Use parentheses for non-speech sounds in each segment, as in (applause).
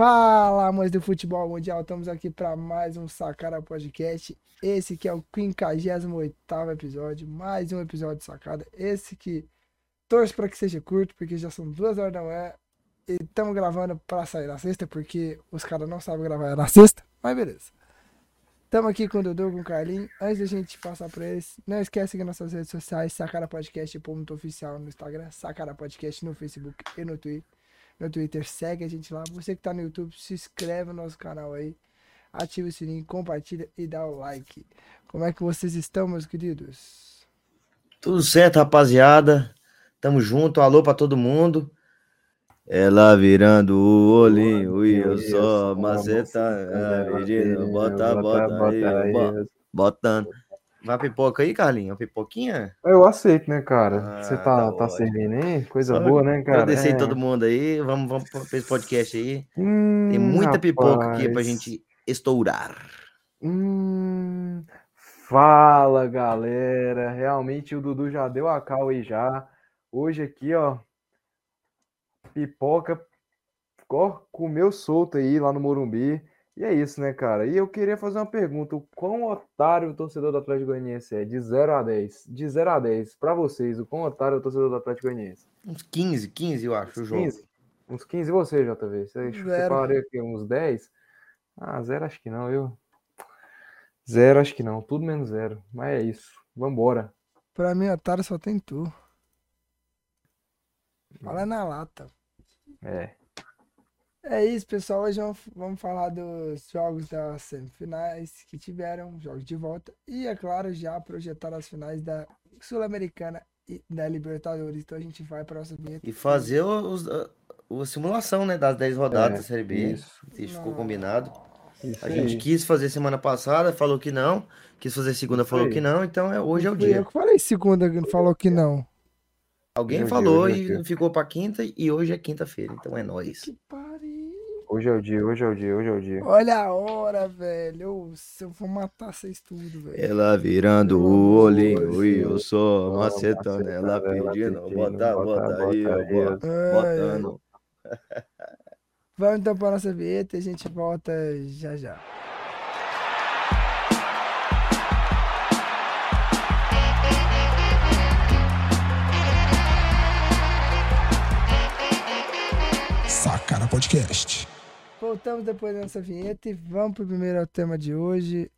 Fala, amantes do futebol mundial, estamos aqui para mais um Sacada Podcast. Esse que é o 58 episódio, mais um episódio de Sacada. Esse que torço para que seja curto, porque já são duas horas da manhã e estamos gravando para sair na sexta, porque os caras não sabem gravar na sexta, mas beleza. Estamos aqui com o Dudu, com o Carlinhos. Antes da gente passar para eles, não esquece seguir nossas redes sociais, Sacada Podcast, ponto oficial no Instagram, Sacada Podcast no Facebook e no Twitter no Twitter, segue a gente lá. Você que tá no YouTube, se inscreve no nosso canal aí. Ativa o sininho, compartilha e dá o like. Como é que vocês estão, meus queridos? Tudo certo, rapaziada. Tamo junto. Alô pra todo mundo. Ela virando o olhinho e eu só maceta. Bota, bota aí, botando. Vai pipoca aí, Carlinhos? Uma pipoquinha? Eu aceito, né, cara? Ah, Você tá, tá, tá servindo aí? Coisa Só boa, né, cara? Agradecer é. todo mundo aí. Vamos, vamos pra esse podcast aí. Hum, Tem muita rapaz. pipoca aqui pra gente estourar. Hum, fala, galera. Realmente o Dudu já deu a cal aí já. Hoje aqui, ó. Pipoca. Ó, comeu solto aí lá no Morumbi. E é isso, né, cara? E eu queria fazer uma pergunta: o quão otário o torcedor do Atlético Goianiense é? De 0 a 10. De 0 a 10, para vocês, o quão otário é o torcedor do Atlético Goianiense? Uns 15, 15, eu acho, Uns o jogo. 15? Uns 15 e você, JV? Você, você falaria que uns 10? Ah, zero acho que não, eu. Zero acho que não, tudo menos zero. Mas é isso. Vambora. Pra mim, otário só tem tu. Fala na lata. É. É isso, pessoal. Hoje vamos falar dos jogos das semifinais que tiveram, jogos de volta. E, é claro, já projetar as finais da Sul-Americana e da Libertadores. Então a gente vai para a nossa vinheta. E fazer os, a, a, simulação né, das 10 rodadas é, da Série B. Isso. Se ficou combinado. Isso a gente quis fazer semana passada, falou que não. Quis fazer segunda, isso falou que não. Então é, hoje é o dia. Eu que falei segunda, falou que não. Alguém falou e ficou para quinta e hoje é quinta-feira, então é nós. Que pariu. Hoje é o dia, hoje é o dia, hoje é o dia. Olha a hora, velho. Eu, eu vou matar vocês tudo, velho. Ela virando o olhinho e eu sou macetando ela pedindo. Bota, bota aí, botando. Vamos então para nossa vinheta e a gente volta já já. Podcast. Voltamos depois dessa vinheta e vamos pro primeiro tema de hoje.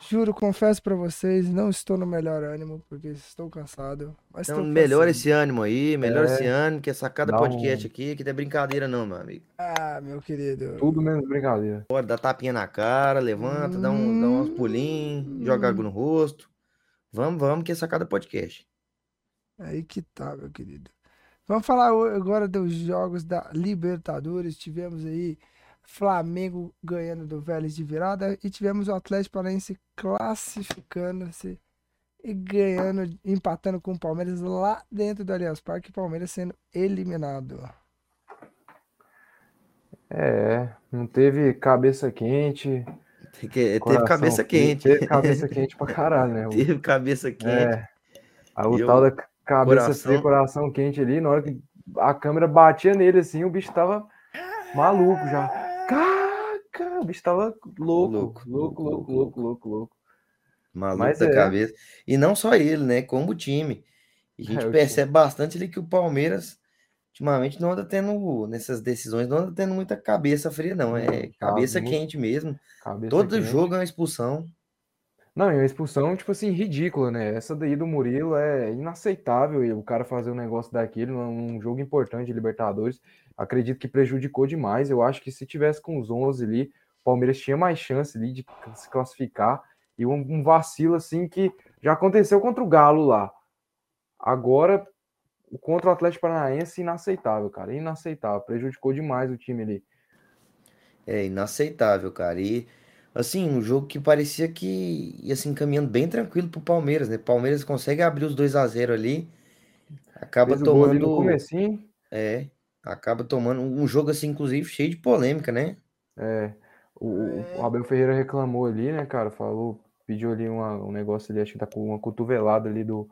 Juro, confesso para vocês, não estou no melhor ânimo, porque estou cansado. Mas então, melhora esse ânimo aí, melhora é, esse ânimo, que é sacada podcast aqui, que não é brincadeira não, meu amigo. Ah, meu querido. Tudo menos brincadeira. Bora, dá tapinha na cara, levanta, hum... dá, um, dá uns pulinhos, hum... joga água no rosto. Vamos, vamos, que é sacada podcast. Aí que tá, meu querido. Vamos falar agora dos jogos da Libertadores. Tivemos aí Flamengo ganhando do Vélez de virada e tivemos o Atlético Paranaense classificando-se e ganhando, empatando com o Palmeiras lá dentro do Allianz Parque, Palmeiras sendo eliminado. É, não teve cabeça quente. Teve cabeça quente. Teve cabeça quente pra caralho, né? (laughs) Teve cabeça quente. É, o eu... tal da Cabeça coração. coração quente ali. Na hora que a câmera batia nele, assim, o bicho tava maluco já. Caca! O bicho tava louco, louco, louco, louco, louco, louco, louco. Maluco Mas da é. cabeça. E não só ele, né? Como o time. E a gente (laughs) é, percebe bastante ali que o Palmeiras ultimamente não anda tendo, nessas decisões, não anda tendo muita cabeça fria, não. É cabeça quente mesmo. Cabeça Todo quente. jogo é uma expulsão. Não, e uma expulsão, tipo assim, ridícula, né? Essa daí do Murilo é inaceitável e o cara fazer um negócio daquele num jogo importante de Libertadores. Acredito que prejudicou demais. Eu acho que se tivesse com os 11 ali, o Palmeiras tinha mais chance ali de se classificar. E um, um vacilo, assim, que já aconteceu contra o Galo lá. Agora, contra o Atlético Paranaense, inaceitável, cara. Inaceitável. Prejudicou demais o time ali. É inaceitável, cara. E assim, um jogo que parecia que ia se encaminhando bem tranquilo pro Palmeiras, né? Palmeiras consegue abrir os 2 a 0 ali, acaba Fez tomando no comecinho. É, acaba tomando um jogo assim inclusive cheio de polêmica, né? É. O, o Abel Ferreira reclamou ali, né, cara? Falou, pediu ali uma, um negócio ali, acho que tá com uma cotovelada ali do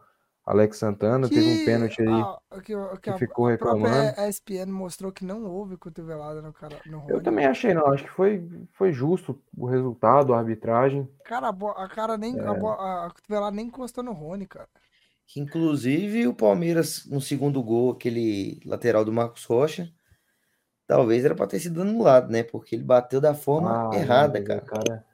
Alex Santana, teve um pênalti aí a, que, que que a, ficou a reclamando. ESPN mostrou que não houve cotovelada no cara no Eu Rony. também achei, não. Acho que foi, foi justo o resultado, a arbitragem. Cara, a, a cara nem a, É. a, a cotovelada nem encostou no Rony, cara. Que, inclusive o Palmeiras, no segundo gol, aquele lateral do Marcos Rocha, talvez era para ter sido anulado, né? Porque ele bateu da forma Ah, errada, cara. Cara,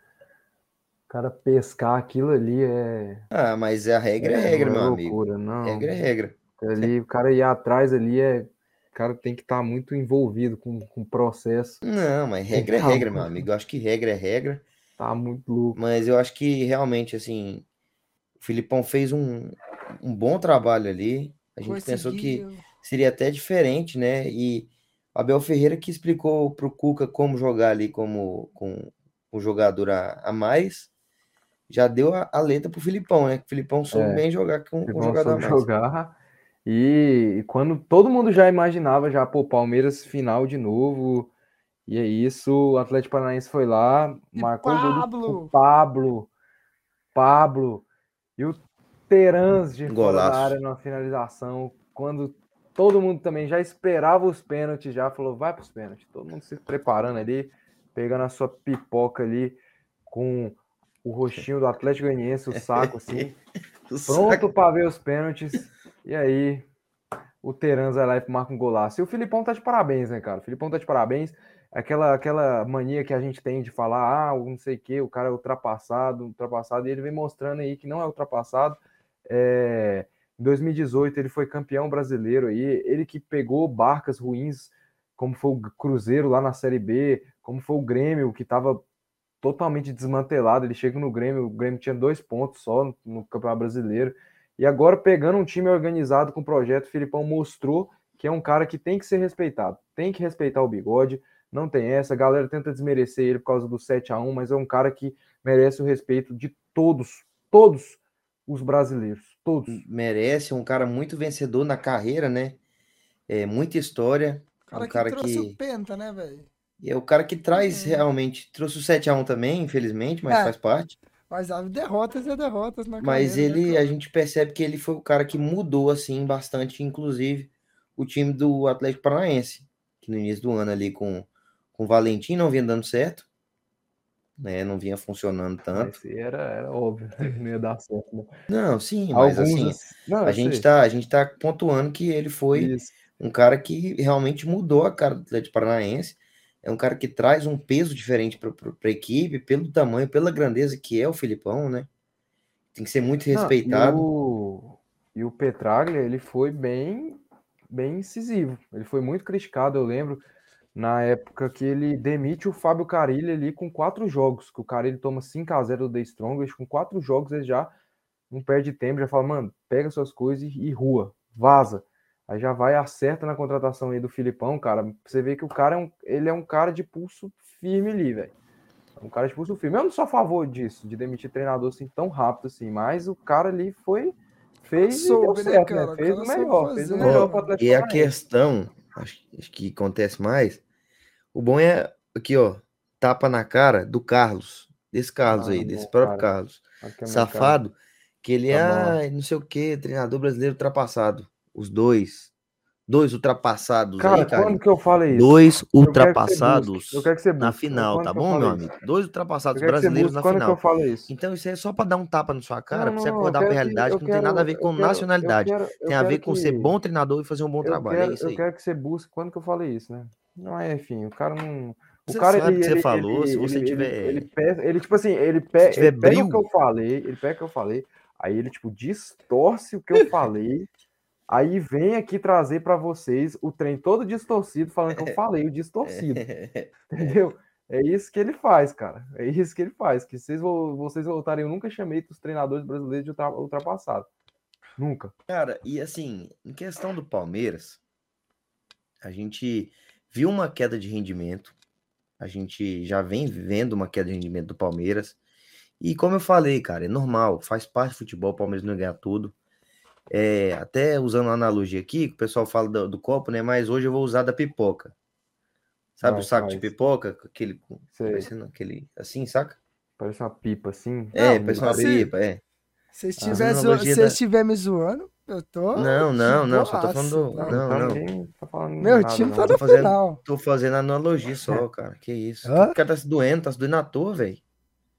cara pescar aquilo ali é, Ah, mas a regra é, é regra, uma meu amigo. loucura, não. Regra é regra. Ali, o cara ir atrás ali é. O cara tem que estar muito envolvido com, com o processo. Não, mas regra é Calma. regra, meu amigo. Eu acho que regra é regra. Tá muito louco. Mas eu acho que realmente, assim, o Filipão fez um, um bom trabalho ali. A gente pensou que Conseguiu. seria até diferente, né? E o Abel Ferreira que explicou pro Cuca como jogar ali como com um jogador a, a mais, já deu a, a letra pro Filipão, né? Que o Filipão soube É, bem jogar com com um jogador mais. jogar. E, e quando todo mundo já imaginava, já, pô, Palmeiras final de novo. E é isso, o Atlético Paranaense foi lá, E marcou o gol do Pablo. o Pablo. Pablo. E o Terans de fora Golaço. área na finalização. Quando todo mundo também já esperava os pênaltis, já falou, vai para os pênaltis. Todo mundo se preparando ali, pegando a sua pipoca ali com o rostinho do Atlético Goianiense, o (laughs) saco assim, (laughs) O pronto para ver os pênaltis. E aí, o Terans vai lá e marca um golaço. E o Filipão tá de parabéns, né, cara? O Filipão tá de parabéns. Aquela, aquela mania que a gente tem de falar, ah, não sei o que, o cara é ultrapassado, ultrapassado, e ele vem mostrando aí que não é ultrapassado. É, em 2018 ele foi campeão brasileiro aí, ele que pegou barcas ruins, como foi o Cruzeiro lá na Série B, como foi o Grêmio, que estava totalmente desmantelado. Ele chega no Grêmio, o Grêmio tinha dois pontos só no, no Campeonato Brasileiro. E agora, pegando um time organizado com projeto, o Filipão mostrou que é um cara que tem que ser respeitado. Tem que respeitar o bigode, não tem essa. A galera tenta desmerecer ele por causa do 7 a 1 mas é um cara que merece o respeito de todos, todos os brasileiros. Todos. merece, é um cara muito vencedor na carreira, né? É muita história. O cara um que cara trouxe que o Penta, né, velho? E é o cara que traz Uhum. realmente, trouxe o 7 a 1 também, infelizmente, mas É. faz parte. Mas há derrotas e derrotas na Mas carreira, né, ele, cara? a gente percebe que ele foi o cara que mudou assim bastante, inclusive o time do Atlético Paranaense, que no início do ano ali com, com o Valentim não vinha dando certo, né? Não vinha funcionando tanto. Esse era, era óbvio (laughs) não ia dar certo. Né? Não, sim, mas assim, Não, a gente sei. tá, a gente tá pontuando que ele foi Isso. um cara que realmente mudou a cara do Atlético Paranaense. É um cara que traz um peso diferente para a equipe, pelo tamanho, pela grandeza que é o Filipão, né? Tem que ser muito respeitado. E o, e o Petraglia, ele foi bem, bem incisivo. Ele foi muito criticado, eu lembro, na época que ele demite o Fábio Carilli ali com quatro jogos, que o Carilli toma 5 a 0 do The Strongest, com quatro jogos ele já não perde tempo, já fala, mano, pega suas coisas e, e rua, vaza. Aí já vai, acerta na contratação aí do Filipão, cara. Você vê que o cara é um, ele é um cara de pulso firme ali, velho. É Um cara de pulso firme. Eu não sou a favor disso, de demitir treinador assim tão rápido assim, mas o cara ali foi. Fez Soube, deu né, certo, cara? né? O Fez cara o melhor, fez o melhor E a questão, acho, acho que acontece mais, o bom é aqui, ó, tapa na cara do Carlos, desse Carlos Ah, aí, desse próprio cara. Carlos, é safado, que ele é, Tá bom. ah, não sei o que, treinador brasileiro ultrapassado, os dois, dois ultrapassados Cara, aí, cara, quando que eu falei isso? dois Eu quero que você ultrapassados busque, Eu quero que você na final, Quando tá que eu bom, meu falei isso? amigo? Dois Eu ultrapassados que brasileiros na quando que eu final. falei isso. Então isso aí é só pra dar um tapa na sua cara, Não, pra você eu acordar pra que- realidade eu que não tem quero- nada a ver eu com quero- nacionalidade. eu quero- eu Tem a ver quero com ser que- bom treinador e fazer um bom eu trabalho. é isso eu aí. quero que você busque quando que eu falei isso, né? Não é, enfim, o cara não. O Você cara, sabe o ele, que você ele, falou, ele, se você ele, tiver- Ele, ele, pega, ele, tipo assim, ele, pe, ele pega o que eu falei, ele pega o que eu falei, aí ele, tipo, distorce o que eu falei, aí vem aqui trazer pra vocês o trem todo distorcido, falando que eu (laughs) falei o distorcido, (laughs) entendeu? É isso que ele faz, cara. É isso que ele faz. Que vocês, vo- vocês voltarem, eu nunca chamei os treinadores brasileiros de ultra- ultrapassado. Nunca. Cara, e assim, em questão do Palmeiras, a gente viu uma queda de rendimento. A gente já vem vendo uma queda de rendimento do Palmeiras. E como eu falei, cara, é normal, faz parte do futebol, o Palmeiras não ganha tudo. É, até usando uma analogia aqui, que o pessoal fala do, do copo, né? Mas hoje eu vou usar da pipoca. Sabe o saco de pipoca? Aquele, parecendo aquele, assim, saca? Parece uma pipa assim. É, Não, parece uma assim, pipa, é. Se Ah, estiver zo... se da- estiver me zoando, Eu tô. Não, não, não, só tô falando do- Não, não, Tá não. ninguém tá falando Meu nada, time não. tá Tô no fazendo- final. Tô fazendo analogia só, (laughs) cara. Que isso. Hã? O cara tá se doendo, tá se doendo à toa, velho.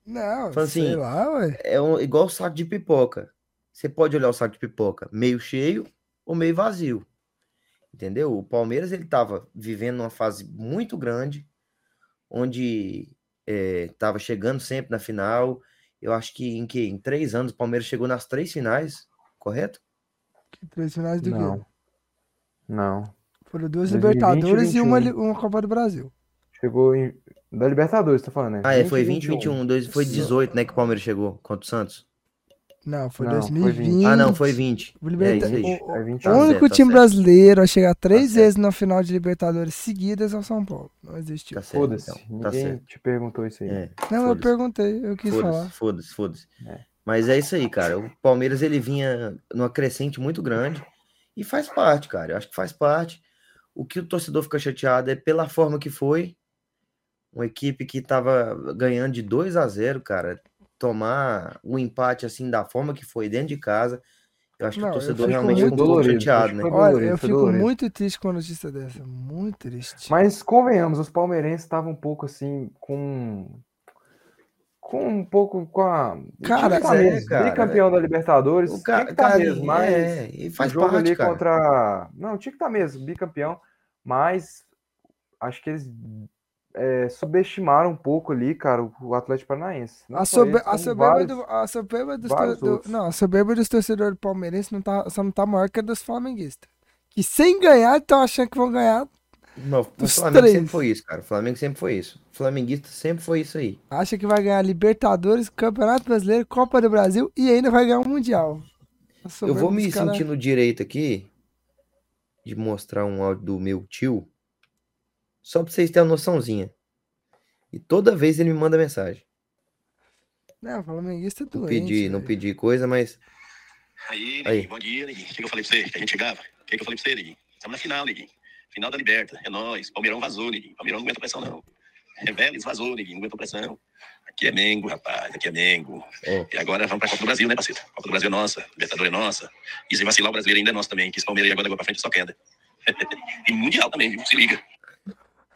Não, Fala sei assim, lá, ué. É um- igual o saco de pipoca. Você pode olhar o saco de pipoca meio cheio ou meio vazio. Entendeu? O Palmeiras ele tava vivendo uma fase muito grande, onde é, tava chegando sempre na final. Eu acho que em que em três anos o Palmeiras chegou nas três finais, correto? Que Três finais do quê? Não. Não. Foram duas 2020 e Libertadores e uma, 21. li- uma Copa do Brasil. Chegou em. Da Libertadores, tá falando, né? Ah, é, 20 foi e 20, 21, dois, foi 18, né, que o Palmeiras chegou contra o Santos. Não, foi Não, foi 2020. Ah, não, foi 20. O É Liberta- isso aí. o- É o 20 Tá único certo, tá time certo. brasileiro a chegar três certo. vezes na final de Libertadores seguidas é o São Paulo. Não existiu. Tá certo, Foda-se. então. Tá Ninguém certo. te perguntou isso aí. É, não, eu perguntei, eu quis falar. Foda-se, foda-se, foda-se. É. Mas é isso aí, cara. O Palmeiras ele vinha numa crescente muito grande e faz parte, cara. Eu acho que faz parte. O que o torcedor fica chateado é pela forma que foi. Uma equipe que tava ganhando de 2 a 0, cara. Tomar um empate assim da forma que foi dentro de casa. Eu acho que Não, o torcedor realmente muito ficou dolorido, chateado, né? foi Olha, dolorido, eu fico dolorido. muito triste com a notícia dessa. Muito triste. Mas convenhamos, os palmeirenses estavam um pouco assim com. Com um pouco com a. o Cara, tá é, mesmo, cara, bicampeão da Libertadores. O tinha cara, que tá cara, mesmo, mas é, e faz o jogo parte, ali cara. contra. Não, tinha que estar mesmo, bicampeão. Mas acho que eles é, subestimaram um pouco ali, cara, o- o Atlético Paranaense. Não A, sobe- a soberba, vários- do, a soberba dos do- não, a soberba dos torcedores palmeirenses não tá, só não tá maior que a dos flamenguistas. Que sem ganhar estão achando que vão ganhar. Não, o Flamengo três. sempre foi isso, cara. O Flamengo sempre foi isso. O flamenguista sempre foi isso aí. Acha que vai ganhar Libertadores, Campeonato Brasileiro, Copa do Brasil e ainda vai ganhar um Mundial. Eu vou me cara- sentindo direito aqui de mostrar um áudio do meu tio, só pra vocês terem uma noçãozinha. E toda vez ele me manda mensagem. Não, o flamenguista é Não doente. pedi, não pedi coisa, mas Aí, Aí. Neguinho, bom dia, Neguinho. O que eu falei pra você? Que a gente chegava? O que eu falei pra você, Neguinho? Estamos na final, Neguinho. Final da Liberta. É nóis. Palmeirão vazou, Neguinho. Palmeirão não aguenta pressão, não. É Vélez vazou, Neguinho. Não aguenta pressão. Aqui é Mengo, rapaz. Aqui é Mengo. Ó. E agora vamos pra Copa do Brasil, né, parceiro? Copa do Brasil é nossa. Libertadores é nossa. E se vacilar, o brasileiro ainda é nosso também. Que esse Palmeiras agora agora pra frente só queda. (laughs) e Mundial também, viu? Se liga.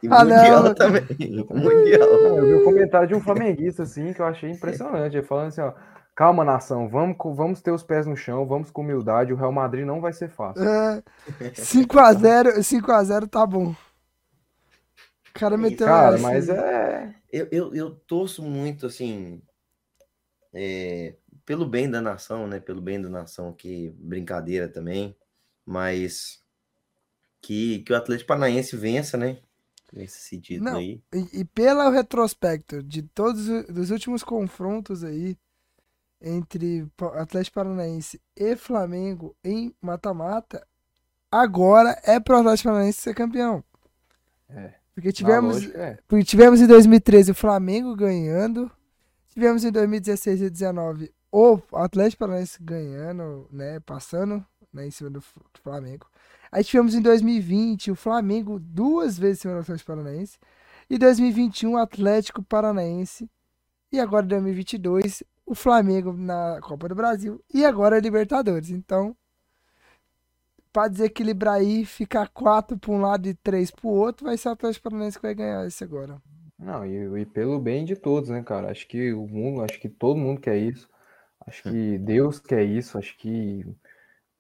E Ah, não. mundial também. (laughs) Mundial. Não, eu vi um comentário de um flamenguista, assim, que eu achei impressionante. Ele falando assim, ó. Calma, nação, vamos, vamos ter os pés no chão, vamos com humildade. O Real Madrid não vai ser fácil. É, (laughs) 5x0, 5x0 tá bom. O cara meteu Cara, essa. mas é. Eu, eu, eu torço muito, assim, é, pelo bem da nação, né? Pelo bem da nação, que brincadeira também, mas que, que o Atlético Paranaense vença, né? Nesse sentido Não. aí. E, e pelo retrospecto de todos os últimos confrontos aí entre Atlético Paranaense e Flamengo em mata-mata, agora é pro Atlético Paranaense ser campeão. É. Porque tivemos, lógica, é. porque tivemos em 2013 o Flamengo ganhando, tivemos em 2016 e 2019 o Atlético Paranaense ganhando, né, passando né, em cima do Flamengo. Aí tivemos em 2020 o Flamengo duas vezes em cima do Atlético Paranaense. E 2021 o Atlético Paranaense. E agora em 2022 o Flamengo na Copa do Brasil. E agora a Libertadores. Então, para desequilibrar aí, ficar quatro para um lado e três para o outro, vai ser o Atlético Paranaense que vai ganhar esse agora. Não, e, e pelo bem de todos, né, cara? Acho que o mundo, acho que todo mundo quer isso. Acho que Deus quer isso. Acho que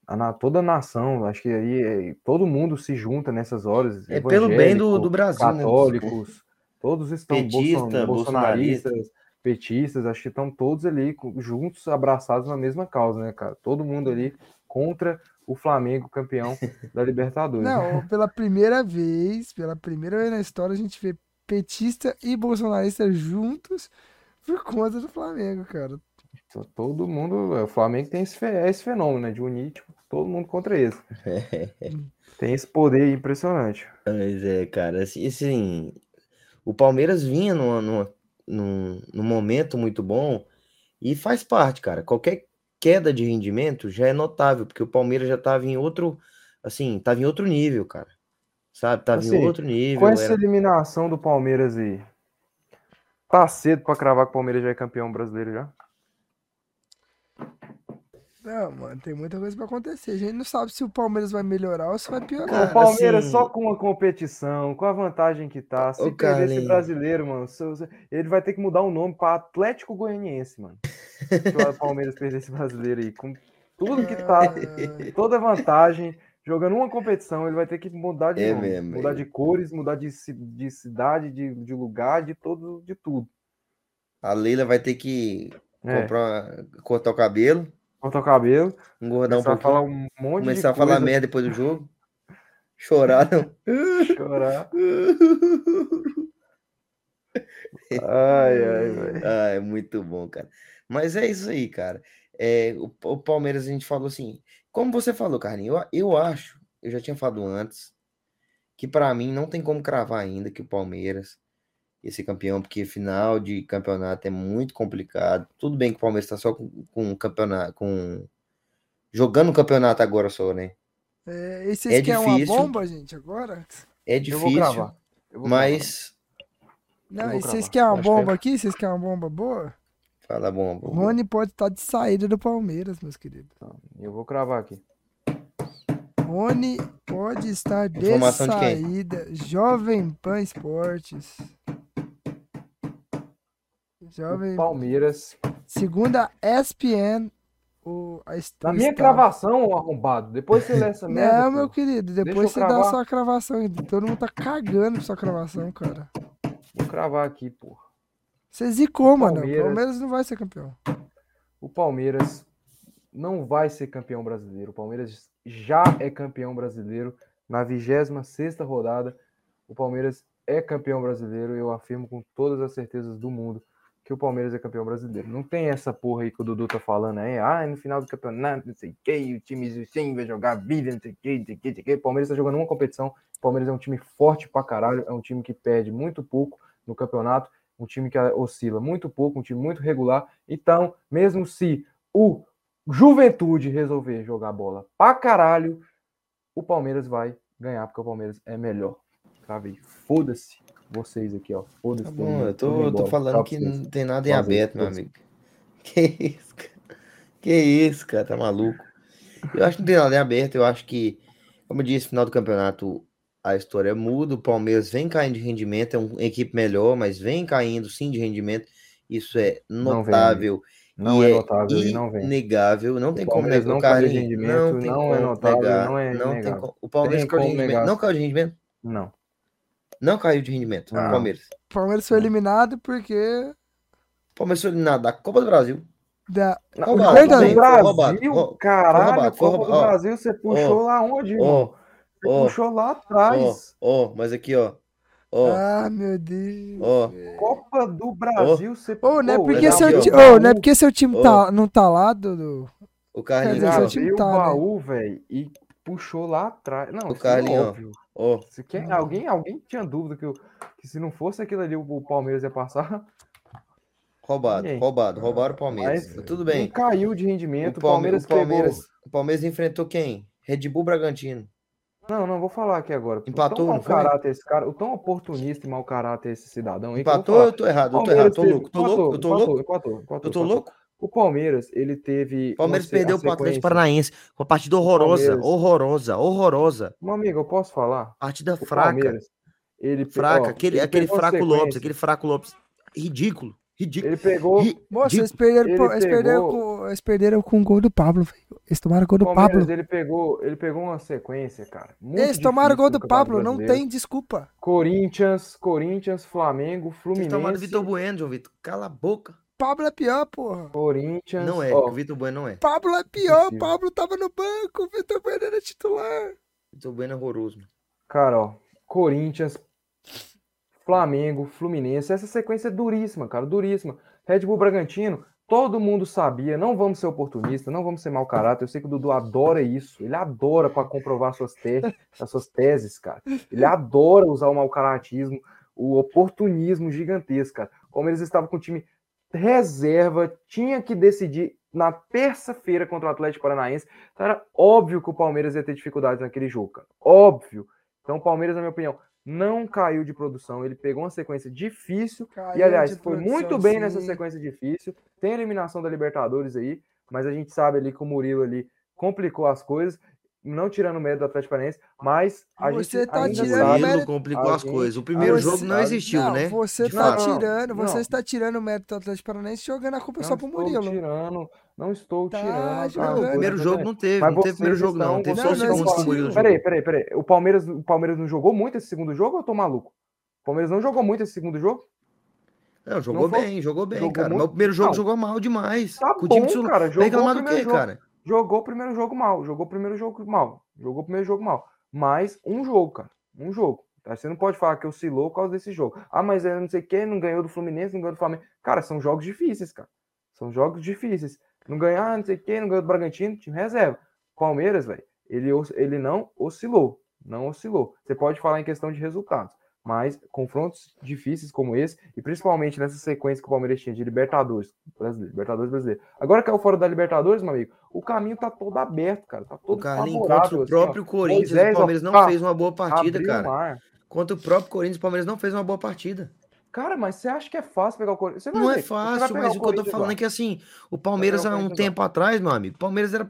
a, na- toda a nação, acho que aí é, todo mundo se junta nessas horas. É pelo bem do, do Brasil, né? católicos, todos estão Petista, bolson- bolsonaristas, petistas, acho que estão todos ali juntos, abraçados na mesma causa, né, cara? Todo mundo ali contra o Flamengo campeão (laughs) da Libertadores. né? Não, pela primeira vez, pela primeira vez na história, a gente vê petista e bolsonarista juntos por conta do Flamengo, cara. Todo mundo, o Flamengo tem esse, esse fenômeno, né, de unir tipo, todo mundo contra eles. (laughs) Tem esse poder impressionante. Mas é, cara, assim, assim, o Palmeiras vinha numa, numa- num, num momento muito bom e faz parte, cara. Qualquer queda de rendimento já é notável, porque o Palmeiras já tava em outro, assim, tava em outro nível, cara. Sabe? Tava Assim, em outro nível. Com essa era- eliminação do Palmeiras aí, tá cedo pra cravar que o Palmeiras já é campeão brasileiro já? Não, mano, tem muita coisa pra acontecer. A gente não sabe se o Palmeiras vai melhorar ou se vai O piorar. Palmeiras assim- só com a competição, com a vantagem que tá. Se Ô, perder esse brasileiro, mano, se- se- ele vai ter que mudar o nome pra Atlético Goianiense, mano. Se o (laughs) Palmeiras perder esse brasileiro aí, com tudo que tá, toda a vantagem, jogando uma competição, ele vai ter que mudar de É nome, mesmo, mudar é. de cores, mudar de, de cidade, de, de lugar, de todo, de tudo. A Leila vai ter que É, comprar, cortar o cabelo, cortar o cabelo, engordar um começar a falar pouquinho, um monte começar a falar merda depois do jogo. Chorar, não. chorar. Ai, ai, velho. Ah, é muito bom, cara. Mas é isso aí, cara. É, o, o Palmeiras, a gente falou assim, como você falou, Carlinhos, eu, eu acho, eu já tinha falado antes, que pra mim não tem como cravar ainda que o Palmeiras ser campeão, porque final de campeonato é muito complicado. Tudo bem que o Palmeiras tá só com, com campeonato, com jogando um campeonato agora só, né? é, e vocês É querem uma difícil. bomba, gente, agora? Eu É vou difícil, cravar. Eu vou cravar. mas Não, vou e vocês querem uma Acho que é- bomba aqui? Vocês querem uma bomba boa? fala bom. O Rony pode estar de saída do Palmeiras, meus queridos. Eu vou cravar aqui. Rony pode estar de Informação de quem? saída. Jovem Pan Esportes. Jovem. O Palmeiras. Segundo a ESPN, o, a Na o minha cravação, ô arrombado. Depois você lê essa (laughs) merda. Não, meu querido, depois você dá a sua cravação. Todo mundo tá cagando pra sua cravação, cara. Vou cravar aqui, porra. Você zicou, mano. O Palmeiras. Palmeiras não vai ser campeão. O Palmeiras não vai ser campeão brasileiro. O Palmeiras já é campeão brasileiro na 26 rodada. O Palmeiras é campeão brasileiro. Eu afirmo com todas as certezas do mundo que o Palmeiras é campeão brasileiro. Não tem essa porra aí que o Dudu tá falando aí. Ah, no final do campeonato, não sei o que, o time sim vai jogar vida, não sei o que, não sei o que, não sei o que. O Palmeiras tá jogando uma competição. O Palmeiras é um time forte pra caralho. É um time que perde muito pouco no campeonato. Um time que oscila muito pouco, um time muito regular. Então, mesmo se o Juventude resolver jogar bola pra caralho, o Palmeiras vai ganhar, porque o Palmeiras é melhor. Cravei. Foda-se vocês aqui, ó. Foda-se. Tá bom, eu tô, eu tô falando que vocês. não tem nada em Fazer, aberto, meu amigo. (laughs) Que isso, cara? Que isso, cara? Tá maluco? Eu acho que não tem nada em aberto. Eu acho que, como eu disse, final do campeonato a história muda. O Palmeiras vem caindo de rendimento, é uma equipe melhor, mas vem caindo sim de rendimento. Isso é Não notável. Não é notável e não vem. Inegável. Não tem como negar. não o caiu de rendimento, tem não é notável, negar, não é não tem inegável. como. O Palmeiras Tem caiu de rendimento. negar. Não caiu de rendimento? Não. Não caiu de rendimento. Ah. O Palmeiras. O Palmeiras foi eliminado porque. O Palmeiras foi eliminado da Copa do Brasil. Da... Roubado, Copa do do Brasil, roubado, rou- caralho, roubado, Copa do roubado. Ó, Brasil, você puxou lá onde, irmão? Ó, Você ó, puxou lá ó, atrás. ó, mas aqui, ó. Ó, Ah, meu Deus. ó. Copa do Brasil, você Ô, não é Ô, porque seu, ti- não é porque seu time tá, não tá lá, Dudu. O Carlinhos, dizer, seu time abriu o tá, né? baú, velho, e puxou lá atrás. Não, O é Carlinhos, óbvio. ó. Você quer, alguém, alguém tinha dúvida que, eu- que se não fosse aquilo ali, o, o Palmeiras ia passar? Roubado, Ninguém. roubado, roubaram o Palmeiras. Mas Tudo bem. caiu de rendimento. O O Palmeiras, o Palmeiras, pegou. o Palmeiras enfrentou quem? Red Bull Bragantino. Não, não, vou falar aqui agora. O Empatou, tão mau não foi? caráter esse cara, o tão oportunista e mau caráter esse cidadão eu Empatou ou falar. eu tô errado? Eu tô errado, tô louco, tô louco, eu tô louco. Eu tô louco. O Palmeiras, ele teve. O Palmeiras uma perdeu pro Atlético sequência- Paranaense. Uma partida horrorosa, Palmeiras. horrorosa, horrorosa. Meu amigo, eu posso falar? Partida O fraca, Palmeiras, ele fraca. ó, aquele ele aquele fraco Lopes, aquele fraco Lopes. Ridículo, ridículo. Ele pegou. Moça, ridículo. eles perderam, Ele pô, eles, perderam pegou- com, eles perderam com o gol do Pablo, velho. Eles tomaram o gol O do Palmeiras, Pablo. ele pegou, ele pegou uma sequência, cara. muito Eles tomaram o gol do Pablo, não tem desculpa. Corinthians, Corinthians, Flamengo, Fluminense. tomaram o Vitor Bueno, João Vitor. Cala a boca. Pablo é pior, porra. Corinthians. Não é, ó, o Vitor Bueno não é. Pablo é pior. Pablo tava no banco, o Vitor Bueno era titular. Vitor Bueno é horroroso. mano. Cara, ó, Corinthians, Flamengo, Fluminense, essa sequência é duríssima, cara, duríssima. Red Bull Bragantino, todo mundo sabia, não vamos ser oportunistas, não vamos ser mau caráter. Eu sei que o Dudu adora isso, ele adora para comprovar suas, te as suas teses, cara. Ele adora usar o mau caratismo, o oportunismo gigantesco, cara. Como eles estavam com o time reserva, tinha que decidir na terça-feira contra o Atlético Paranaense. Então era óbvio que o Palmeiras ia ter dificuldades naquele jogo, cara. Óbvio. Então o Palmeiras, na minha opinião, não caiu de produção. Ele pegou uma sequência difícil. Caiu e, aliás, foi produção, muito bem nessa sim. sequência difícil. Tem a eliminação da Libertadores aí. mas a gente sabe ali que o Murilo ali complicou as coisas, não tirando o mérito do Atlético Paranaense, mas a Você gente tá ainda tirando sabe... mérito- complicou as gente- coisas. O primeiro a jogo não existiu, não, né? Você tá fato. tirando, você Não. está tirando o mérito do Atlético Paranaense jogando a culpa Não só pro estou Murilo. tirando, não estou Tá tirando. Não, o primeiro jogo não teve. Mas Não teve primeiro jogo, não. Teve Não, só o não segundo. Murilo Peraí, peraí, peraí. O Palmeiras, o Palmeiras não jogou muito esse segundo jogo ou eu tô maluco? O Palmeiras não jogou muito esse segundo jogo? Não, jogou Não foi- bem, jogou bem, jogou cara. muito- Mas o primeiro jogo Não. jogou mal demais. Tá o time bom, cara. Jogou o reclamar do primeiro quê, jogo. cara? Jogou o primeiro jogo mal. Jogou o primeiro jogo mal. Jogou o primeiro jogo mal. Mas um jogo, cara. Um jogo. Tá? Você não pode falar que oscilou por causa desse jogo. Ah, mas é não sei quem, não ganhou do Fluminense, não ganhou do Flamengo. Cara, são jogos difíceis, cara. São jogos difíceis. Não ganhar, não sei quem, não ganhou do Bragantino, time reserva. Palmeiras, velho, ele, ele não oscilou. Não oscilou. Você pode falar em questão de resultados. Mas confrontos difíceis como esse, e principalmente nessa sequência que o Palmeiras tinha de Libertadores brasileiro, Libertadores brasileiro. Agora que é o fora da Libertadores, meu amigo, o caminho tá todo aberto, cara. Tá O todo Carlinhos, favorável. contra o assim, próprio Corinthians, Moisés, o Palmeiras não ó, fez uma boa partida, o cara. Contra o próprio Corinthians, o Palmeiras não fez uma boa partida. Cara, mas você acha que é fácil pegar o Corinthians? Não é ver, vai fácil, mas o que eu tô falando lá. é que assim, o Palmeiras o há um lá. tempo atrás, meu amigo, o Palmeiras era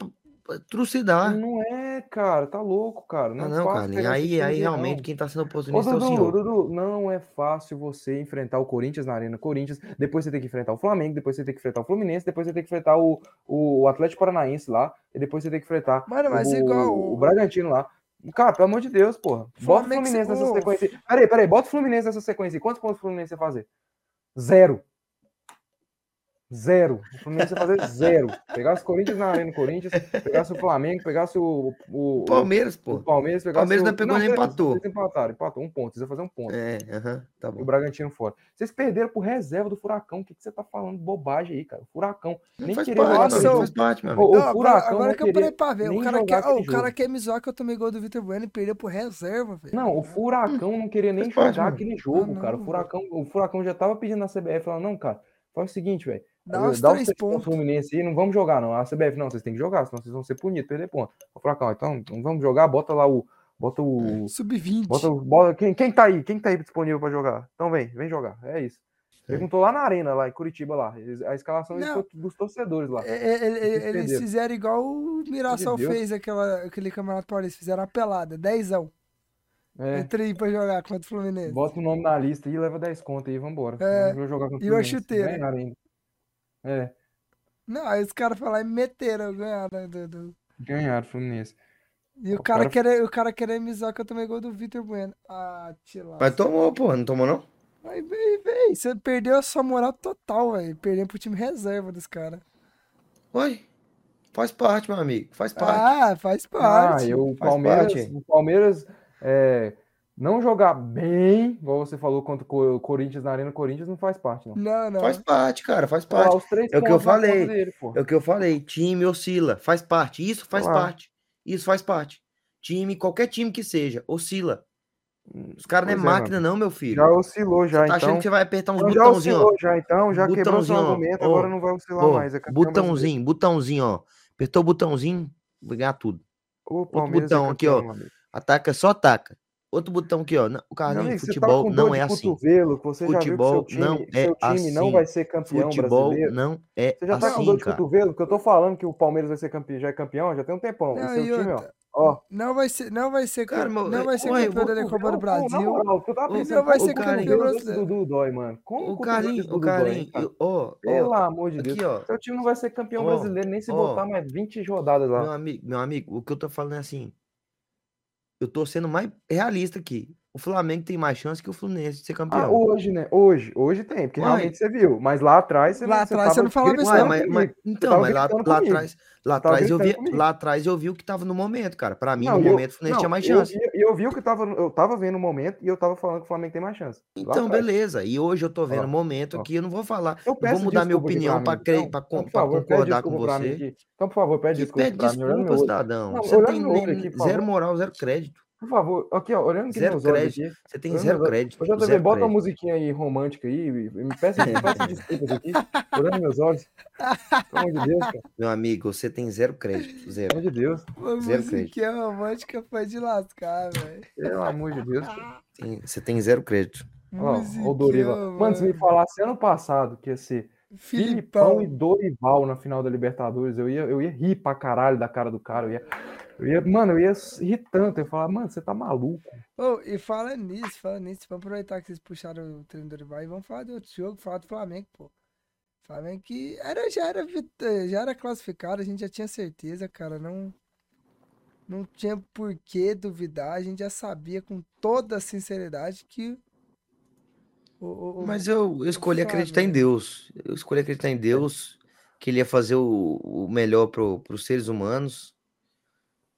trucidar. Não é, cara, tá louco, cara. Não, Ah, é não, fácil Carlinhos. pegar esse Aí, aí realmente não. quem tá sendo Ô, oportunista é o Dudu, senhor. Dudu, não é fácil você enfrentar o Corinthians na Arena Corinthians, depois você tem que enfrentar o Flamengo, depois você tem que enfrentar o Fluminense, depois você tem que enfrentar o, o Atlético Paranaense lá, e depois você tem que enfrentar Mano, mas o, igual o Bragantino lá. Cara, pelo amor de Deus, porra. Bota o Fluminense nessa sequência. aí. Peraí, peraí, bota o Fluminense nessa sequência. Quantos pontos o Fluminense vai fazer? Zero. Zero. O Fluminense vai fazer zero. Pegasse o Corinthians na Arena Corinthians, pegasse o Flamengo, pegasse o, o, o- Palmeiras, o pô. Palmeiras, pegasse Palmeiras o... não pegou nem beleza, empatou. Vocês empataram, empatou um ponto. Vocês vão fazer um ponto. É, aham, tá E o bom. Bragantino fora. Vocês perderam pro reserva do Furacão. O que, que você tá falando bobagem aí, cara? O Furacão. Não Nem faz queria parte, jogar Nossa, eu- faz parte, meu Ô, amigo. o Não, agora, Furacão agora não que eu parei pra ver. O nem cara, quer, o cara quer me zoar que eu tomei gol do Vitor Bueno e perdeu pro reserva, velho. Não, o Furacão não queria nem Faz parte, jogar mano. aquele jogo, Ah, cara. não, O Furacão, o Furacão já tava pedindo na CBF, falando, não, cara, faz o seguinte, velho. Dá Dá os três três pontos pro Fluminense aí, não vamos jogar, não. A CBF, não, vocês têm que jogar, senão vocês vão ser punidos, perder ponto. O Furacão, então, não vamos jogar, bota lá o. Bota o. Sub-20. Bota, o- bota, quem, quem tá aí? Quem tá aí disponível pra jogar? Então vem, vem jogar. É isso. Perguntou lá na arena, lá em Curitiba, lá. A escalação Não. dos torcedores lá. É, é, é, eles fizeram igual o Mirassol Deus. fez aquela, aquele Campeonato Paulista. Fizeram a pelada, dezão. É. Entrei aí pra jogar contra o Fluminense. Bota o nome na lista e leva 10 conto aí, vambora. É, Vamos jogar contra o e uma Fluminense. chuteira. É, Não, aí os caras foram lá e meteram, ganharam. Do, do- ganharam Fluminense. E o O cara, cara- querer, o cara querer me zoar que eu tomei gol do Vitor Bueno. Ah, tira. Mas tomou, pô, não tomou não? Aí, véi, véi, você perdeu a sua moral total, velho. Perdeu pro time reserva dos caras. Oi, faz parte, meu amigo, faz parte. Ah, faz Ah, parte. e o faz Palmeiras, parte. o Palmeiras é, não jogar bem, igual você falou contra o Co- o Corinthians na Arena Corinthians, não faz parte, não. Não, não. Faz parte, cara, faz lá, parte. os três É o que eu falei. dele. É o que eu falei, time oscila, faz parte. Isso faz lá. parte. Isso faz parte. Time, qualquer time que seja, oscila. Os caras não é é, máquina, não, meu filho. Já oscilou, já, Tá achando então. que você vai apertar uns Então já botãozinhos, ó. oscilou, já, então. Já quebrou seu argumento, Ó, agora não vai oscilar Ó, mais. É botãozinho, botãozinho, ó. Apertou o botãozinho, ganhar tudo. O Palmeiras botão é aqui, campeão, ó. Ataca, só ataca. Outro botão aqui, ó. Não, O Meu amigo, você tá futebol dor não de é assim. cotovelo, que você Futebol já viu que seu não time, é time não assim. vai ser campeão Futebol brasileiro. não é Você já tá com dor assim, de cara. cotovelo? Porque eu tô falando que o Palmeiras vai ser campeão, já é campeão, já tem um tempão. Não, seu time, ó. Não vai ser, não vai ser, Cara, meu, não vai ser campeão da Copa do Não, Brasil. moral, eu tava O- pensando, não vai ser o campeão brasileiro. Dudu dói, mano. Como O desse o eu- ó, Pelo amor de Deus. aqui, ó. Seu time não vai ser campeão brasileiro nem se ó. botar mais 20 rodadas Meu lá. amigo, meu amigo, o que eu tô falando é assim. Eu tô sendo mais realista aqui. O Flamengo tem mais chance que o Fluminense de ser Ah, campeão. hoje, né? Hoje, hoje tem, porque realmente você viu. Mas lá atrás você Lá atrás você não falava isso, Ué, mas, mas- então, mas lá, lá atrás, lá atrás eu vi, comigo. lá atrás eu vi o que tava no momento, cara. Pra mim, Não, no eu- momento, o Fluminense não, tinha mais eu chance. vi- Eu, vi o que tava, eu tava vendo o momento e eu tava falando que o Flamengo tem mais chance. Então, atrás. beleza. E hoje eu tô vendo o momento aqui, eu não vou falar, Eu não vou mudar minha opinião crer, Então, pra, então, concordar com você. Então, por favor, pede Que desculpa pede desculpa, cidadão. Você tem zero moral, zero crédito. Por favor, aqui, ó, olhando aqui Zero meus olhos crédito. aqui. Você tem zero crédito. JB, zero bota uma crédito. musiquinha aí romântica aí e me peça, me peça desculpas aqui. Olhando meus olhos. Pelo amor de Deus, cara. Meu amigo, você tem zero crédito. Zero. Pelo amor de Deus. Uma Zero musiquinha romântica foi de lascar, velho. Pelo amor de Deus. Tem- você tem zero crédito. Ó, o Dorival. Mano, se me falasse ano passado que ia ser Filipão e Dorival na final da Libertadores. Eu ia, eu ia rir pra caralho da cara do cara. Eu ia, eu ia, mano, eu ia rir tanto. Eu ia falar, mano, você tá maluco. Oh, e fala nisso, fala nisso. Vamos aproveitar que vocês puxaram o treino do Dorival e vamos falar de outro jogo, falar do Flamengo, pô. Flamengo que era, já, era, já era classificado, a gente já tinha certeza, cara. Não, não tinha por que duvidar. A gente já sabia com toda a sinceridade que o, o, Mas eu, eu escolhi acreditar em Deus. Eu escolhi acreditar em Deus, que ele ia fazer o, o melhor para os seres humanos.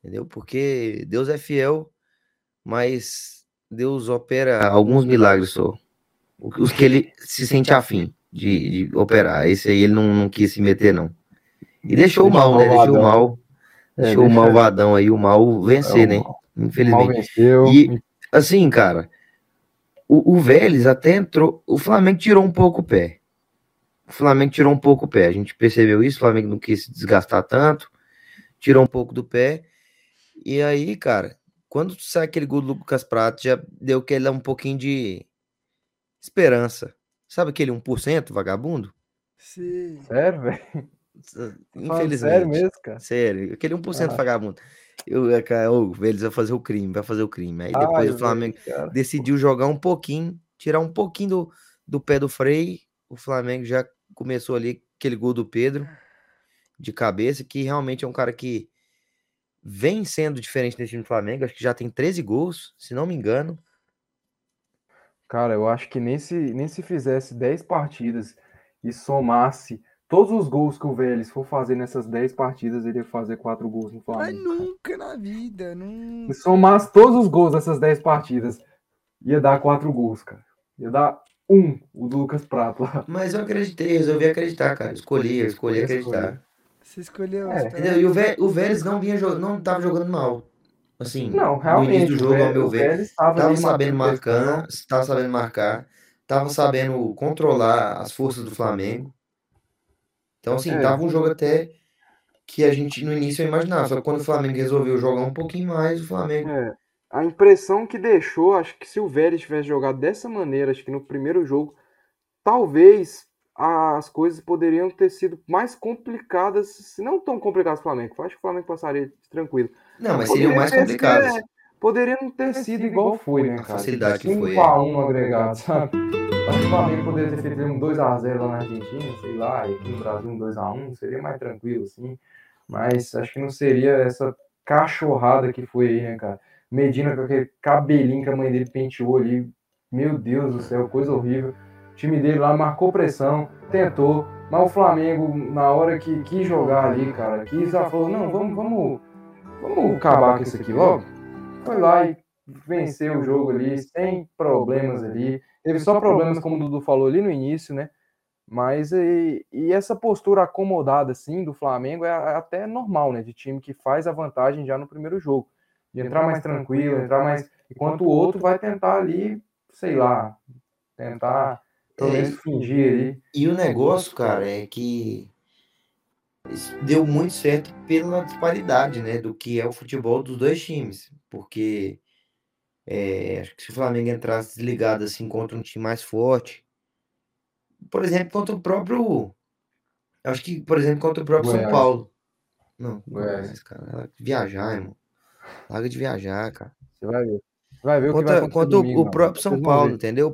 Entendeu? Porque Deus é fiel, mas Deus opera alguns milagres só. Os que ele se sente afim de, de operar. Esse aí ele não, não quis se meter, não. E deixou o mal, né? Deixou o mal. É, deixou o malvadão aí, o mal vencer, é, né? Infelizmente. E assim, cara, o, o Vélez até entrou. O Flamengo tirou um pouco o pé. O Flamengo tirou um pouco o pé. A gente percebeu isso. O Flamengo não quis se desgastar tanto. Tirou um pouco do pé. E aí, cara, quando sai aquele gol do Lucas Prato, já deu aquele um pouquinho de esperança. Sabe aquele 1% vagabundo? Sim. Sério, velho? Infelizmente. Sério mesmo, cara? Sério. Aquele 1% ah. vagabundo. Eu, é, cara, oh, eles vão fazer o crime, vai fazer o crime. Aí depois Ai, o Flamengo velho, decidiu jogar um pouquinho, tirar um pouquinho do, do pé do freio. O Flamengo já começou ali aquele gol do Pedro de cabeça, que realmente é um cara que vem sendo diferente nesse time do Flamengo. Acho que já tem 13 gols, se não me engano. Cara, eu acho que nem se, nem se fizesse 10 partidas e somasse Todos os gols que o Vélez for fazer nessas 10 partidas, ele ia fazer 4 gols no Flamengo. Mas nunca na vida, nunca. Se somasse todos os gols dessas 10 partidas, ia dar 4 gols, cara. Ia dar um, o do Lucas Prato lá. Mas eu acreditei, resolvi acreditar, cara. Escolhi, escolhi acreditar. Você escolheu. É. E o, Vé, o Vélez não vinha não tava jogando mal. Assim, não, realmente, no início do jogo, ao meu ver, estava sabendo marcar, estava sabendo marcar, estava sabendo controlar as forças do Flamengo. Então, assim, é, tava um jogo até que a gente no início imaginava. Só que quando o Flamengo resolveu jogar um pouquinho mais, o Flamengo. É. A impressão que deixou, acho que se o Vélez tivesse jogado dessa maneira, acho que no primeiro jogo, talvez as coisas poderiam ter sido mais complicadas, se não tão complicadas para o Flamengo. Eu acho que o Flamengo passaria tranquilo. Não, mas seriam mais complicadas. É, poderia não ter sido igual foi, né, cara? A facilidade que foi. 1 a 1 agregado, sabe? Acho que o Flamengo poderia ter feito um 2x0 lá na Argentina, sei lá, e aqui no Brasil um 2x1, seria mais tranquilo, assim. Mas acho que não seria essa cachorrada que foi aí, né, cara? Medina com aquele cabelinho que a mãe dele penteou ali. Meu Deus do céu, coisa horrível. Time dele lá marcou pressão, tentou, mas o Flamengo, na hora que quis jogar ali, cara, quis, já falou, não, vamos, vamos, vamos acabar com isso aqui logo. Foi lá e venceu o jogo ali, sem problemas ali. Teve só problemas, como o Dudu falou ali no início, né? Mas e, e, essa postura acomodada assim do Flamengo é, é até normal, né? De time que faz a vantagem já no primeiro jogo. De entrar mais tranquilo, entrar mais. Enquanto o outro vai tentar ali, sei lá, tentar pelo menos fingir ali. E o negócio, cara, é que deu muito certo pela disparidade, né? Do que é o futebol dos dois times. Porque é, acho que se o Flamengo entrasse desligado assim contra um time mais forte, por exemplo, contra o próprio. Acho que, por exemplo, contra o próprio Goiás. São Paulo. Não, Goiás, cara. Viajar, irmão. Larga de viajar, cara. Você vai ver. Vai ver o contra, que vai contra domingo, o próprio São Paulo, entendeu?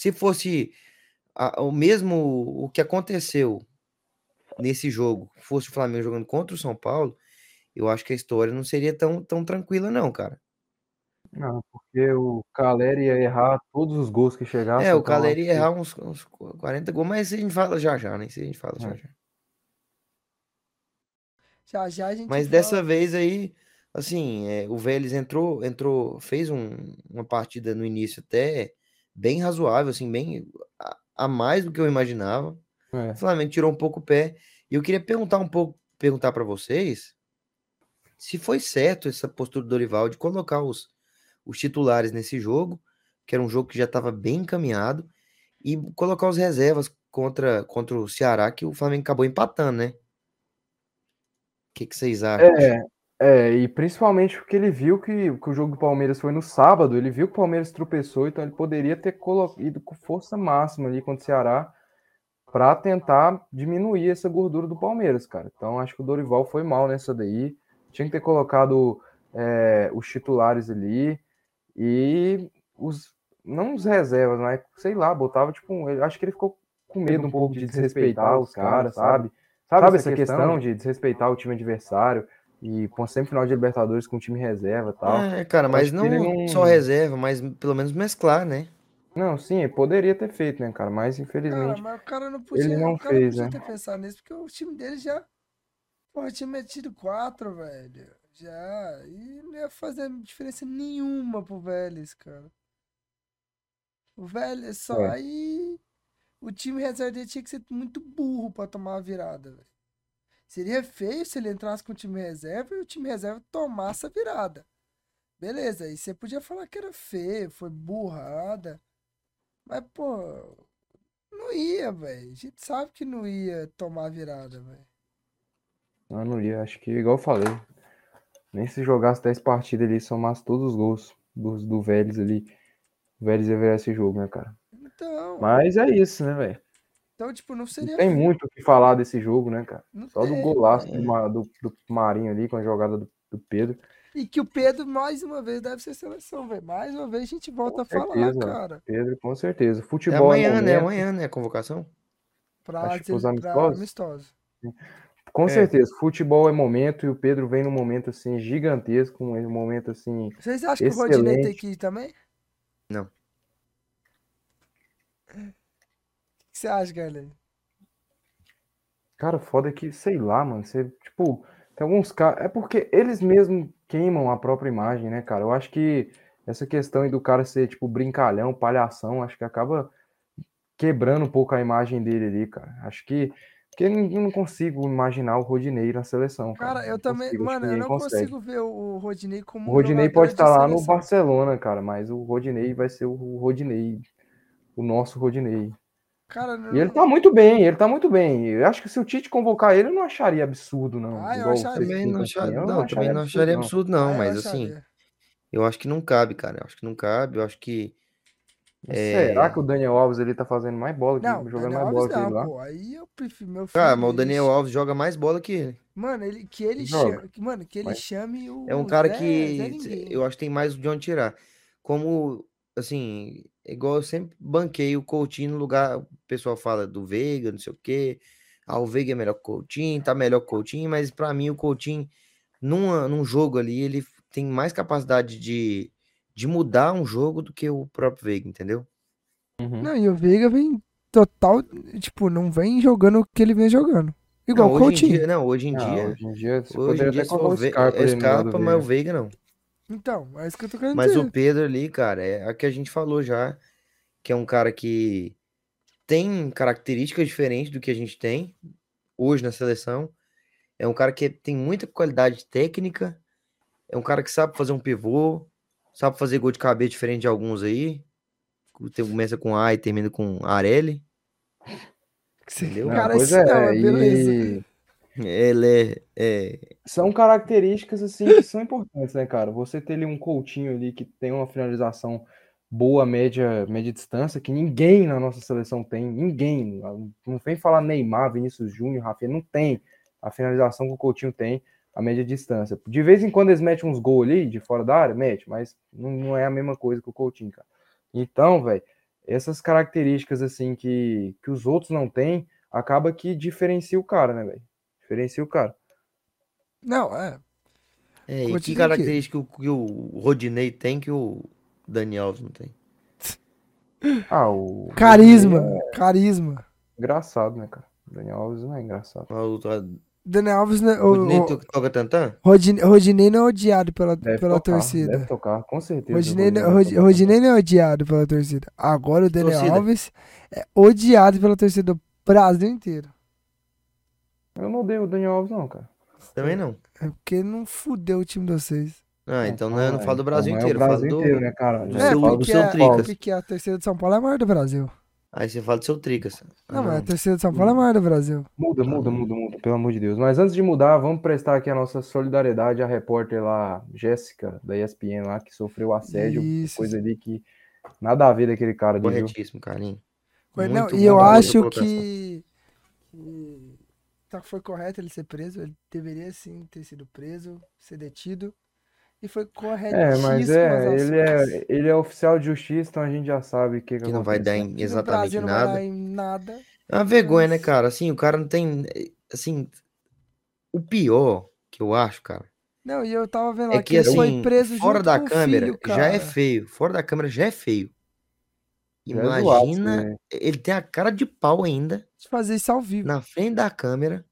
Se fosse a, o mesmo o que aconteceu nesse jogo, fosse o Flamengo jogando contra o São Paulo, eu acho que a história não seria tão, tão tranquila, não, cara. Não, porque o Caleri ia errar todos os gols que chegassem. É, o então Caleri ia errar uns, uns 40 gols, mas a gente fala já já, né? Isso a gente fala já é. já. Já já a gente Mas fala. dessa vez aí, assim, é, o Vélez entrou, entrou, fez um, uma partida no início até bem razoável, assim, bem a, a mais do que eu imaginava. É. O Flamengo tirou um pouco o pé. E eu queria perguntar um pouco, perguntar para vocês se foi certo essa postura do Dorival de colocar os os titulares nesse jogo, que era um jogo que já estava bem encaminhado, e colocar os reservas contra, contra o Ceará, que o Flamengo acabou empatando, né? O que, que vocês acham? É, é, e principalmente porque ele viu que, que o jogo do Palmeiras foi no sábado, ele viu que o Palmeiras tropeçou, então ele poderia ter ido com força máxima ali contra o Ceará, para tentar diminuir essa gordura do Palmeiras, cara. Então acho que o Dorival foi mal nessa daí. Tinha que ter colocado é, os titulares ali e os não os reservas, mas sei lá, botava tipo, um, acho que ele ficou com medo um pouco de desrespeitar os caras, sabe? Sabe essa questão de desrespeitar o time adversário e com sempre final de Libertadores com time reserva e tal. É, cara, mas não, não, só reserva, mas pelo menos mesclar, né? Não, sim, poderia ter feito, né, cara? Mas infelizmente. Cara, mas o cara não podia, ele não o cara fez, não podia né? ter pensado nisso, porque o time dele já. Porra, tinha metido quatro, velho. Já. E não ia fazer diferença nenhuma pro Vélez, cara. O Vélez só. É. Aí. O time reserva dele tinha que ser muito burro pra tomar a virada, velho. Seria feio se ele entrasse com o time reserva e o time reserva tomasse a virada. Beleza, aí você podia falar que era feio, foi burrada. Mas, pô, não ia, velho. A gente sabe que não ia tomar a virada, velho. Eu não ia, acho que, igual eu falei, nem se jogasse 10 partidas ali, somasse todos os gols do, do Vélez ali, o Vélez ia virar esse jogo, né, cara? Então, Mas é isso, né, velho? Então tipo, não Não seria tem muito o que falar desse jogo, né, cara? Não Só do tem, golaço velho. do, do, do Marinho ali, com a jogada do, do Pedro. E que o Pedro, mais uma vez, deve ser seleção, velho. Mais uma vez a gente volta a falar, certeza. cara. Pedro, com certeza. É Futebol é amanhã, né? momento. Amanhã, né? A convocação. Pra, Acho que os amistosos. amistosos. Com É. certeza, futebol é momento e o Pedro vem num momento assim gigantesco, um momento assim. Vocês acham que o Rodinei tem Excelente. que ir também? Não. Que você acha, Garley? Cara, foda é que, sei lá, mano, você, tipo, tem alguns caras. É porque eles mesmos queimam a própria imagem, né, cara? Eu acho que essa questão aí do cara ser, tipo, brincalhão, palhação, acho que acaba quebrando um pouco a imagem dele ali, cara. Acho que. Porque eu não consigo imaginar o Rodinei na seleção, cara. Cara, eu Não também. consigo, Mano, eu não consegue. consigo ver o Rodinei como O Rodinei pode de estar lá no. Barcelona, cara, mas o Rodinei vai ser o Rodinei, o nosso Rodinei. Cara, E ele tá muito bem, ele tá muito bem. Eu acho que se o Tite convocar ele, eu não acharia absurdo, não. Ah, eu acharia. Também não, achar, eu não, também não acharia absurdo, não. Ah, eu mas assim, acharia. eu acho que não cabe, cara. Eu acho que não cabe. Eu acho que. É. Será que o Daniel Alves ele tá fazendo mais bola que Não, jogando Daniel mais bola Alves que ele não, lá? pô. Aí eu prefiro meu filho. Cara, mas o Daniel ch- Alves joga mais bola que ele. Mano, ele, que ele chame. Mano, que ele Mas- chame o. É um cara Zé- que Zé eu acho que tem mais de onde tirar. Como, assim, igual eu sempre banquei o Coutinho no lugar, o pessoal fala do Veiga, não sei o quê. Ah, o Veiga é melhor que o Coutinho, tá melhor que o Coutinho, mas pra mim o Coutinho, numa, num jogo ali, ele tem mais capacidade de, de mudar um jogo do que o próprio Veiga, entendeu? Uhum. Não, e o Veiga vem total. Tipo, não vem jogando o que ele vem jogando. Igual Não, o hoje em Coutinho. dia, não, hoje em Ah, dia, hoje em dia, você hoje em dia até só o Scarpa é Scarpa, mas o. Veiga não. Então, é isso que eu tô querendo Mas dizer. o Pedro ali, cara, é a que a gente falou já, que é um cara que tem características diferentes do que a gente tem hoje na seleção. É um cara que tem muita qualidade técnica, é um cara que sabe fazer um pivô, sabe fazer gol de cabeça diferente de alguns aí. Começa com A e termina com Arelli. (laughs) Entendeu? Não, Cara, pois esse não, é, beleza. e Ele é, é- são características assim que são importantes, né, cara? Você ter ali um Coutinho ali que tem uma finalização boa, média, média distância, que ninguém na nossa seleção tem, ninguém. Não vem falar Neymar, Vinícius Júnior, Rafinha, não tem a finalização que o Coutinho tem, a média distância. De vez em quando eles metem uns gols ali de fora da área, mete, mas não, não é a mesma coisa que o Coutinho, cara. Então, velho, essas características assim que, que os outros não têm, acaba que diferencia o cara, né, velho? Diferencia o cara. Não, é. é, e que característica que o, que o Rodinei tem que o Daniel Alves não tem? (laughs) Ah, o. Carisma. É Carisma. engraçado, né, cara? Daniel Alves não é engraçado. Daniel Alves, né, o, Rodinei o, to- toca tantã? Rodinei, Rodinei não é odiado pela, Deve pela tocar, torcida. Deve tocar, com certeza. Rodinei, não- Rodinei. Rodinei não é odiado pela torcida. Agora o Daniel Torcida. Alves é odiado pela torcida do Brasil inteiro. Eu não odeio o Daniel Alves, não, cara. Também não. É porque não fudeu o time de vocês. Ah, então não, é- não é, falo do então Brasil não é o inteiro, eu falo Brasil do. inteiro, né, cara? do É, do porque, seu a, Tricas. porque a torcida de São Paulo é a maior do Brasil. Aí você fala do seu Tricas. Ah, Não, mas a torcida de São Paulo é a maior do Brasil. Muda, muda, muda, muda, pelo amor de Deus. Mas antes de mudar, vamos prestar aqui a nossa solidariedade à repórter lá, Jéssica, da ESPN lá, que sofreu assédio, Isso. coisa ali que nada a ver daquele cara? Corretíssimo, Carlinhos. Não, e eu acho que, que tá, foi correto ele ser preso. Ele deveria sim ter sido preso, ser detido. E foi É, corretíssimo mas as é, ele é, ele é oficial de justiça, então a gente já sabe o que que Que não vai dar aconteceu. em Que no exatamente Brasil não vai nada. dar em nada. É uma vergonha, né, Mas- cara? Assim, o cara não tem. Assim, o pior que eu acho, cara, Não, e eu tava vendo é lá que ele foi assim, preso fora junto da câmera filho, já é feio. Fora da câmera já é feio. É zoado, Imagina, né? ele tem a cara de pau ainda, De fazer isso ao vivo. na frente da câmera,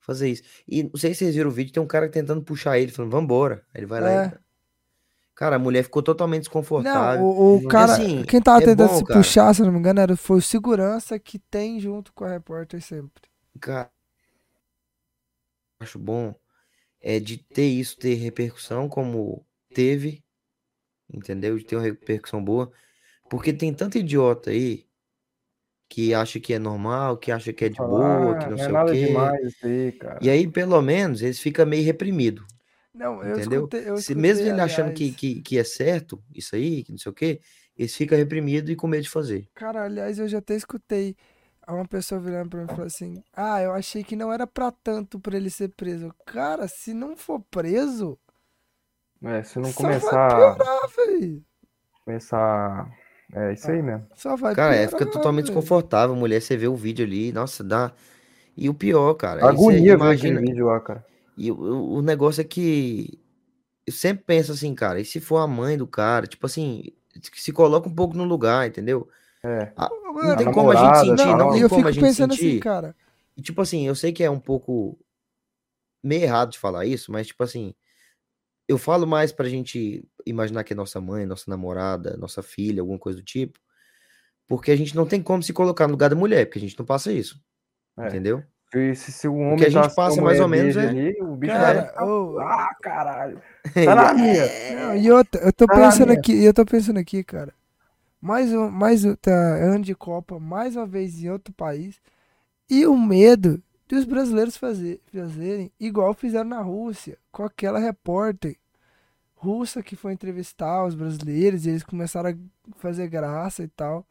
fazer isso. E não sei se vocês viram o vídeo, tem um cara tentando puxar ele, falando, vambora. Aí ele vai lá É. e. Cara, a mulher ficou totalmente Não, desconfortável. o, o E cara, assim, quem tava é tentando bom, se cara. puxar, se não me engano, era, foi o segurança que tem junto com a repórter sempre. Cara, acho bom é de ter isso, ter repercussão como teve, entendeu? De ter uma repercussão boa, porque tem tanto idiota aí que acha que é normal, que acha que é de boa, que Ah, não não sei é o nada quê. demais aí, cara. E aí, pelo menos, eles ficam meio reprimidos, Não, eu entendeu? escutei, eu Se mesmo escutei, ele achando que, aliás. que, que é certo, isso aí, que não sei o quê, eles ficam reprimidos e com medo de fazer. Cara, aliás, eu já até escutei uma pessoa virando pra mim e falou assim: Ah, eu achei que não era pra tanto pra ele ser preso. Cara, se não for preso, É, se não só vai começar, piorar, começar, é isso aí mesmo. Só vai Cara, é, fica totalmente velho. desconfortável, mulher, você vê o vídeo ali, nossa, dá. E o pior, cara, você Agonia ver imagina. vídeo lá, cara. E o, o o negócio é que eu sempre penso assim, cara, e se for a mãe do cara, tipo assim, se coloca um pouco no lugar, entendeu? É. Ah, não Mano, tem como a gente namorada, sentir, não e tem eu como a fico gente pensando assim, sentir. cara. E tipo assim, eu sei que é um pouco meio errado de falar isso, mas tipo assim, eu falo mais pra gente imaginar que é nossa mãe, nossa namorada, nossa filha, alguma coisa do tipo, porque a gente não tem como se colocar no lugar da mulher, porque a gente não passa isso, É. entendeu? E se, se o O homem que a gente tá a passa mais ou menos é. ali, o bicho Cara, vai ô, ah, caralho. (laughs) Tá na minha. Não, e outra, eu tô Tá pensando aqui, eu tô pensando aqui, cara. Mais um, mais um, tá, ano de Copa, mais uma vez em outro país. E o medo dos brasileiros fazer, fazerem igual fizeram na Rússia, com aquela repórter russa que foi entrevistar os brasileiros e eles começaram a fazer graça e tal.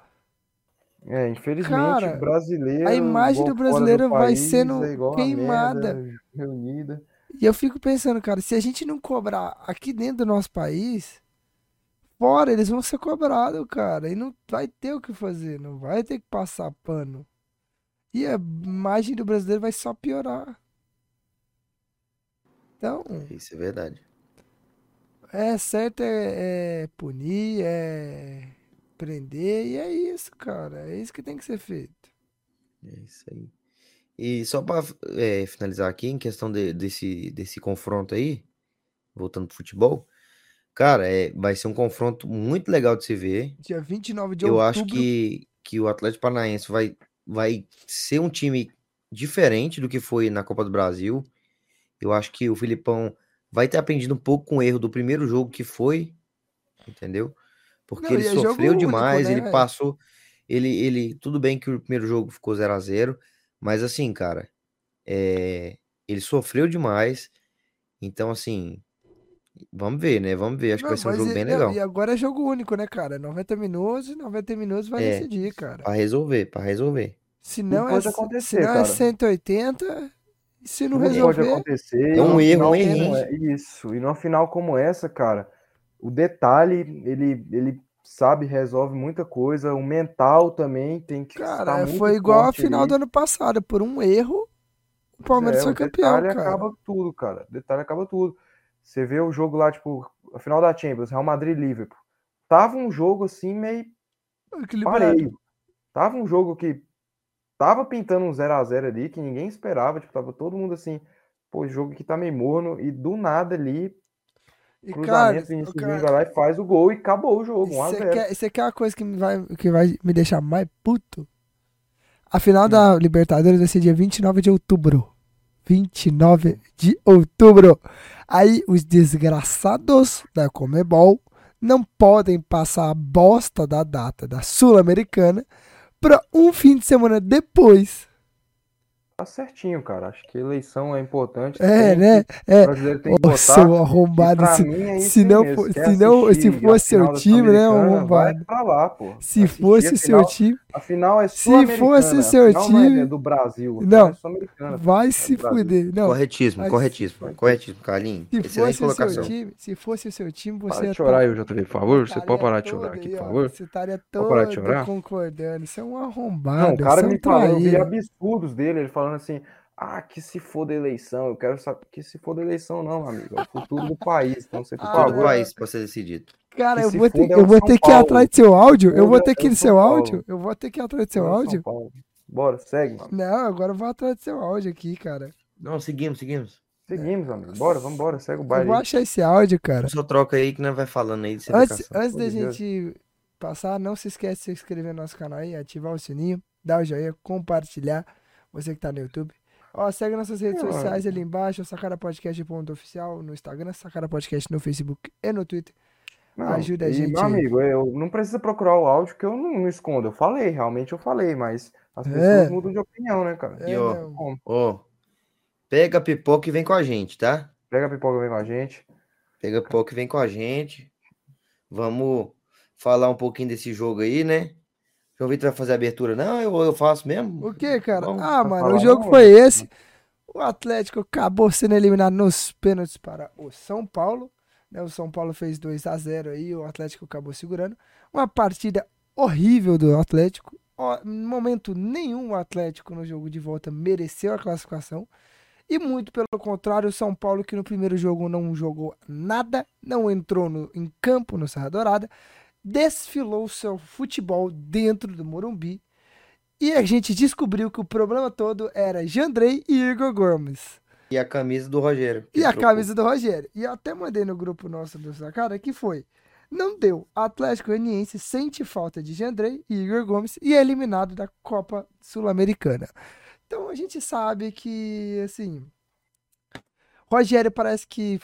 É, infelizmente, Cara, o brasileiro, a imagem do brasileiro vai país, sendo é queimada. merda (laughs) reunida. E eu fico pensando, cara, se a gente não cobrar aqui dentro do nosso país, fora eles vão ser cobrados, cara. E não vai ter o que fazer, não vai ter que passar pano. E a imagem do brasileiro vai só piorar. Então, Isso é verdade. é certo é, é punir, é prender, e é isso, cara. É isso que tem que ser feito. É isso aí. E só para finalizar aqui, em questão de- desse, desse confronto aí, voltando pro futebol, cara, é, vai ser um confronto muito legal de se ver. Dia 29 de Eu outubro. acho que, que o Atlético Paranaense vai, vai ser um time diferente do que foi na Copa do Brasil. Eu acho que o Filipão vai ter aprendido um pouco com o erro do primeiro jogo que foi, entendeu? Porque Não, ele sofreu único, demais, né, ele passou, ele, ele, tudo bem que o primeiro jogo ficou 0 a 0 mas assim, cara, é, ele sofreu demais, então assim, vamos ver, né? Vamos ver, acho que Não, vai ser um jogo e- bem não, legal. E agora é jogo único, né, cara? 90 minutos e 90 minutos vai É, decidir, cara. Pra resolver, pra resolver. Se não é, pode se acontecer, não é cara. 180, e se não pode resolver, acontecer. É um erro, um errinho. é- Isso. E numa final como essa, cara, o detalhe, ele, ele sabe, resolve muita coisa. O mental também tem que estar cara, foi igual a final ali. do ano passado. Por um erro, o Palmeiras É, foi o campeão, detalhe cara. acaba tudo, cara. O detalhe acaba tudo. Você vê o jogo lá, tipo, a final da Champions, Real Madrid e Liverpool. Tava um jogo assim meio Equilibrado. pareio. Tava um jogo que tava pintando um 0 a 0 ali, que ninguém esperava, tipo, tava todo mundo assim, pô, jogo aqui tá meio morno, e do nada ali, E, cara, cruzamento, Vinícius Júnior cara, vai lá e faz o gol e acabou o jogo, 1 a você 0 quer, você quer uma coisa que, me vai, que vai me deixar mais puto? A final da Libertadores vai ser dia 29 de outubro. 29 de outubro. Aí os desgraçados da Comebol não podem passar a bosta da data da Sul-Americana para um fim de semana depois. Tá certinho, cara. Acho que eleição é importante. É, tem né? que- É. O brasileiro tem que Ô, votar. seu arrombado. Se, mim é se não mesmo. for- Quer se não- se fosse seu time, né, arrombado? Vai pra lá, pô. se Assistir fosse seu time, A final é Se fosse a seu final não é time- do Brasil. Não. é vai se fuder. Não, Corretíssimo, mas- corretíssimo, corretíssimo, Carlinhos. se Excelente fosse o seu colocação. time, se fosse o seu time, você Para de ia chorar tá- aí, JV, por favor. Você estaria pode parar de chorar aqui, por favor? Você estaria Pode parar de todo chorar? concordando. Isso é um arrombado. Não, o cara é me falou, eu vi absurdos dele, ele falando assim, ah, que se for da eleição, eu quero saber que se for da eleição não, amigo, é o futuro do país, então você, por Ah, país pra ser decidido. Cara, eu vou ter, é eu vou ter que ir atrás do seu áudio. Eu vou Foda ter é que ir seu áudio. Eu vou ter que ir atrás do seu São áudio. Paulo. Bora, segue, mano. Não, agora eu vou atrás do seu áudio aqui, cara. Não, seguimos, seguimos. Seguimos, amigo, bora, vamos embora, segue o Eu baile. vou aí. achar esse áudio, cara. Só troca aí que nós vai falando aí de Antes, antes da gente passar, não se esquece de se inscrever no nosso canal aí, ativar o sininho, dar o joinha, compartilhar. Você que tá no YouTube. Ó, segue nossas redes Mano. sociais ali embaixo, sacarapodcast.oficial no Instagram, Sacara Podcast no Facebook e no Twitter. Não, ajuda a e, gente Meu amigo, eu não precisa procurar o áudio que eu não, não escondo. Eu falei, realmente eu falei, mas as É. pessoas mudam de opinião, né, cara? É, E, ó? Ó, pega a pipoca e vem com a gente, tá? Pega a pipoca, vem com a gente. Pega a pipoca e vem com a gente. Vamos falar um pouquinho desse jogo aí, né? João Vitor vai fazer a abertura. Não, eu, eu faço mesmo. O que, cara? Vamos ah, mano, o jogo não, foi né? esse. O Atlético acabou sendo eliminado nos pênaltis para o São Paulo. né? O São Paulo fez 2 a 0 aí, o Atlético acabou segurando. Uma partida horrível do Atlético. Em momento nenhum o Atlético no jogo de volta mereceu a classificação. E muito pelo contrário, o São Paulo, que no primeiro jogo não jogou nada, não entrou no- em campo no Serra Dourada, desfilou seu futebol dentro do Morumbi. E a gente descobriu que o problema todo era Jandrei e Igor Gomes. E a camisa do Rogério. E a trocou. camisa do Rogério. E eu até mandei no grupo nosso do Sacada que foi. Não deu. Atlético Goianiense sente falta de Jandrei e Igor Gomes e é eliminado da Copa Sul-Americana. Então a gente sabe que, assim. Rogério parece que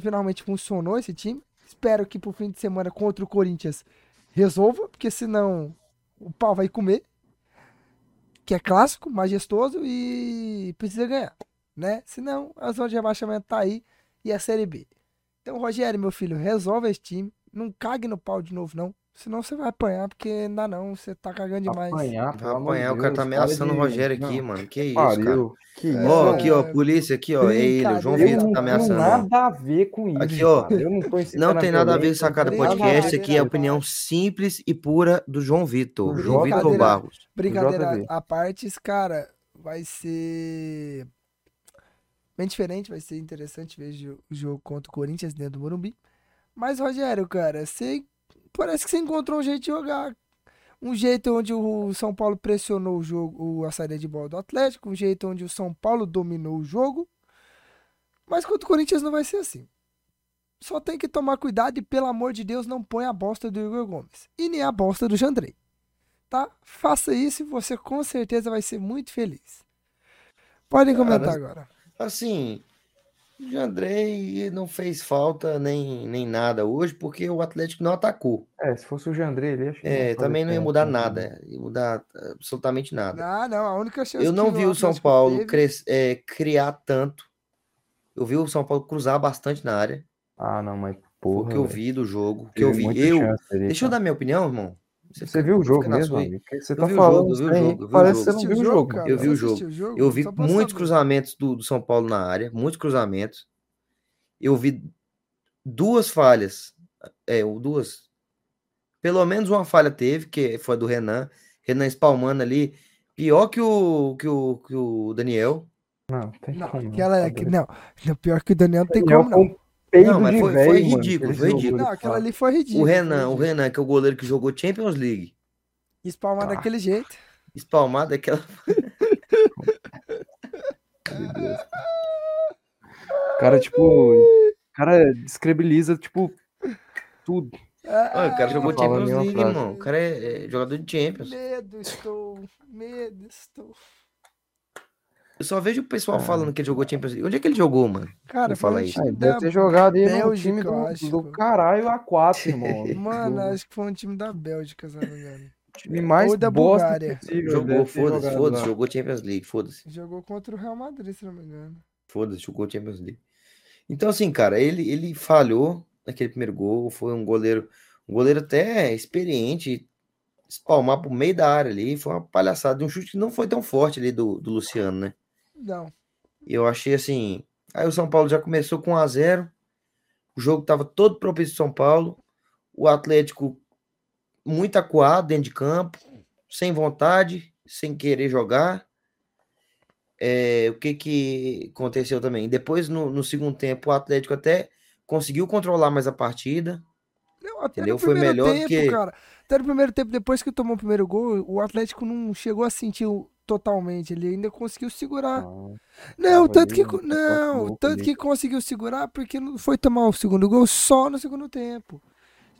finalmente funcionou esse time. Espero que pro fim de semana contra o Corinthians resolva, porque senão o pau vai comer. Que é clássico, majestoso e precisa ganhar, né? Senão a zona de rebaixamento tá aí e a Série B. Então, Rogério, meu filho, resolve esse time. Não cague no pau de novo, não. Senão você vai apanhar, porque não dá não. Você tá cagando demais. Apanhar, Vai apanhar, o cara tá ameaçando o de- Rogério aqui, Não, mano. Que isso, cara. Pariu. Que isso, Ó, aqui, ó, polícia, aqui, ó. É ele, o João Vitor não tá ameaçando. ó. nada a ver com isso. Aqui, ó. cara. Eu não Não a tem nada a ver Sacada não tem a Podcast, aqui é a opinião simples e pura do João Vitor. João Vitor. Barros. Brincadeira à parte, cara vai ser bem diferente, vai ser interessante ver o jogo contra o Corinthians dentro do Morumbi. Mas, Rogério, cara, você parece que você encontrou um jeito de jogar. Um jeito onde o São Paulo pressionou o jogo, a saída de bola do Atlético, um jeito onde o São Paulo dominou o jogo. Mas contra o Corinthians não vai ser assim. Só tem que tomar cuidado e, pelo amor de Deus, não põe a bosta do Igor Gomes. E nem a bosta do Jandrei tá? Faça isso e você com certeza vai ser muito feliz. Podem Cara, comentar agora. Assim, o Andrei não fez falta nem, nem nada hoje, porque o Atlético não atacou. É, se fosse o Jandrei ali, acho que É, também não ia mudar né? nada. Ia mudar absolutamente nada. Ah, não, a única chance Eu não que vi o São Paulo teve- cres- é, criar tanto. Eu vi o São Paulo cruzar bastante na área. Ah, não, mas Foi porra. o que eu vi do jogo. O que eu vi. Eu. Deixa eu cara. dar minha opinião, irmão. Você fica- viu o jogo mesmo, amigo? Você Eu tá falando? jogo, eu jogo, eu vi o Parece que você não viu o jogo. cara? Eu vi o jogo. o jogo? Eu vi muitos cruzamentos do, do São Paulo na área, muitos cruzamentos. Eu vi duas falhas, é, ou duas. Pelo menos uma falha teve, que foi a do Renan. Renan espalmando ali. Pior que o, que o, que o Daniel. Não, tem Não, como. aquela é tá não, não, pior que o Daniel não tem Daniel como com não. Peido Não, mas de foi- velho, foi ridículo, foi ridículo. Não, aquela ali foi ridículo. O Renan, o. Renan, que é o goleiro que jogou Champions League. Espalmar Ah. daquele jeito. Espalmado daquela. (laughs) Meu Deus. O cara, tipo. O cara descredibiliza, tipo, tudo. Ah, o cara jogou Champions League, frase. irmão. O cara é, é jogador de Champions. Medo estou, medo estou. Eu só vejo o pessoal Ah. falando que ele jogou Champions League. Onde é que ele jogou, mano? Cara, fala time Ah, deve da ter jogado aí no time eu do, acho. do caralho A4, (laughs) irmão. Mano, acho que foi um time da Bélgica, se não me engano. time mais Ou da bosta Bulgária. possível. Jogou, foda-se, foda-se, jogou Champions League, foda-se. Jogou contra o Real Madrid, se não me engano. Foda-se, jogou Champions League. Então, assim, cara, ele, ele falhou naquele primeiro gol. Foi um goleiro, um goleiro até experiente. Espalmar pro meio da área ali. Foi uma palhaçada. Um chute que não foi tão forte ali do, do Luciano, né? Não. Eu achei assim. Aí o São Paulo já começou com 1 a 0 O jogo tava todo propício São Paulo. O Atlético muito acuado dentro de campo, sem vontade, sem querer jogar. É, o que que aconteceu também? Depois, no, no segundo tempo, o Atlético até conseguiu controlar mais a partida. Não, até Entendeu? no Foi melhor do tempo, que- cara. Até no primeiro tempo, depois que tomou o primeiro gol, o Atlético não chegou a sentir o- totalmente. Ele ainda conseguiu segurar. Não, Não, tanto que um não, tanto que conseguiu segurar porque não foi tomar o segundo gol só no segundo tempo.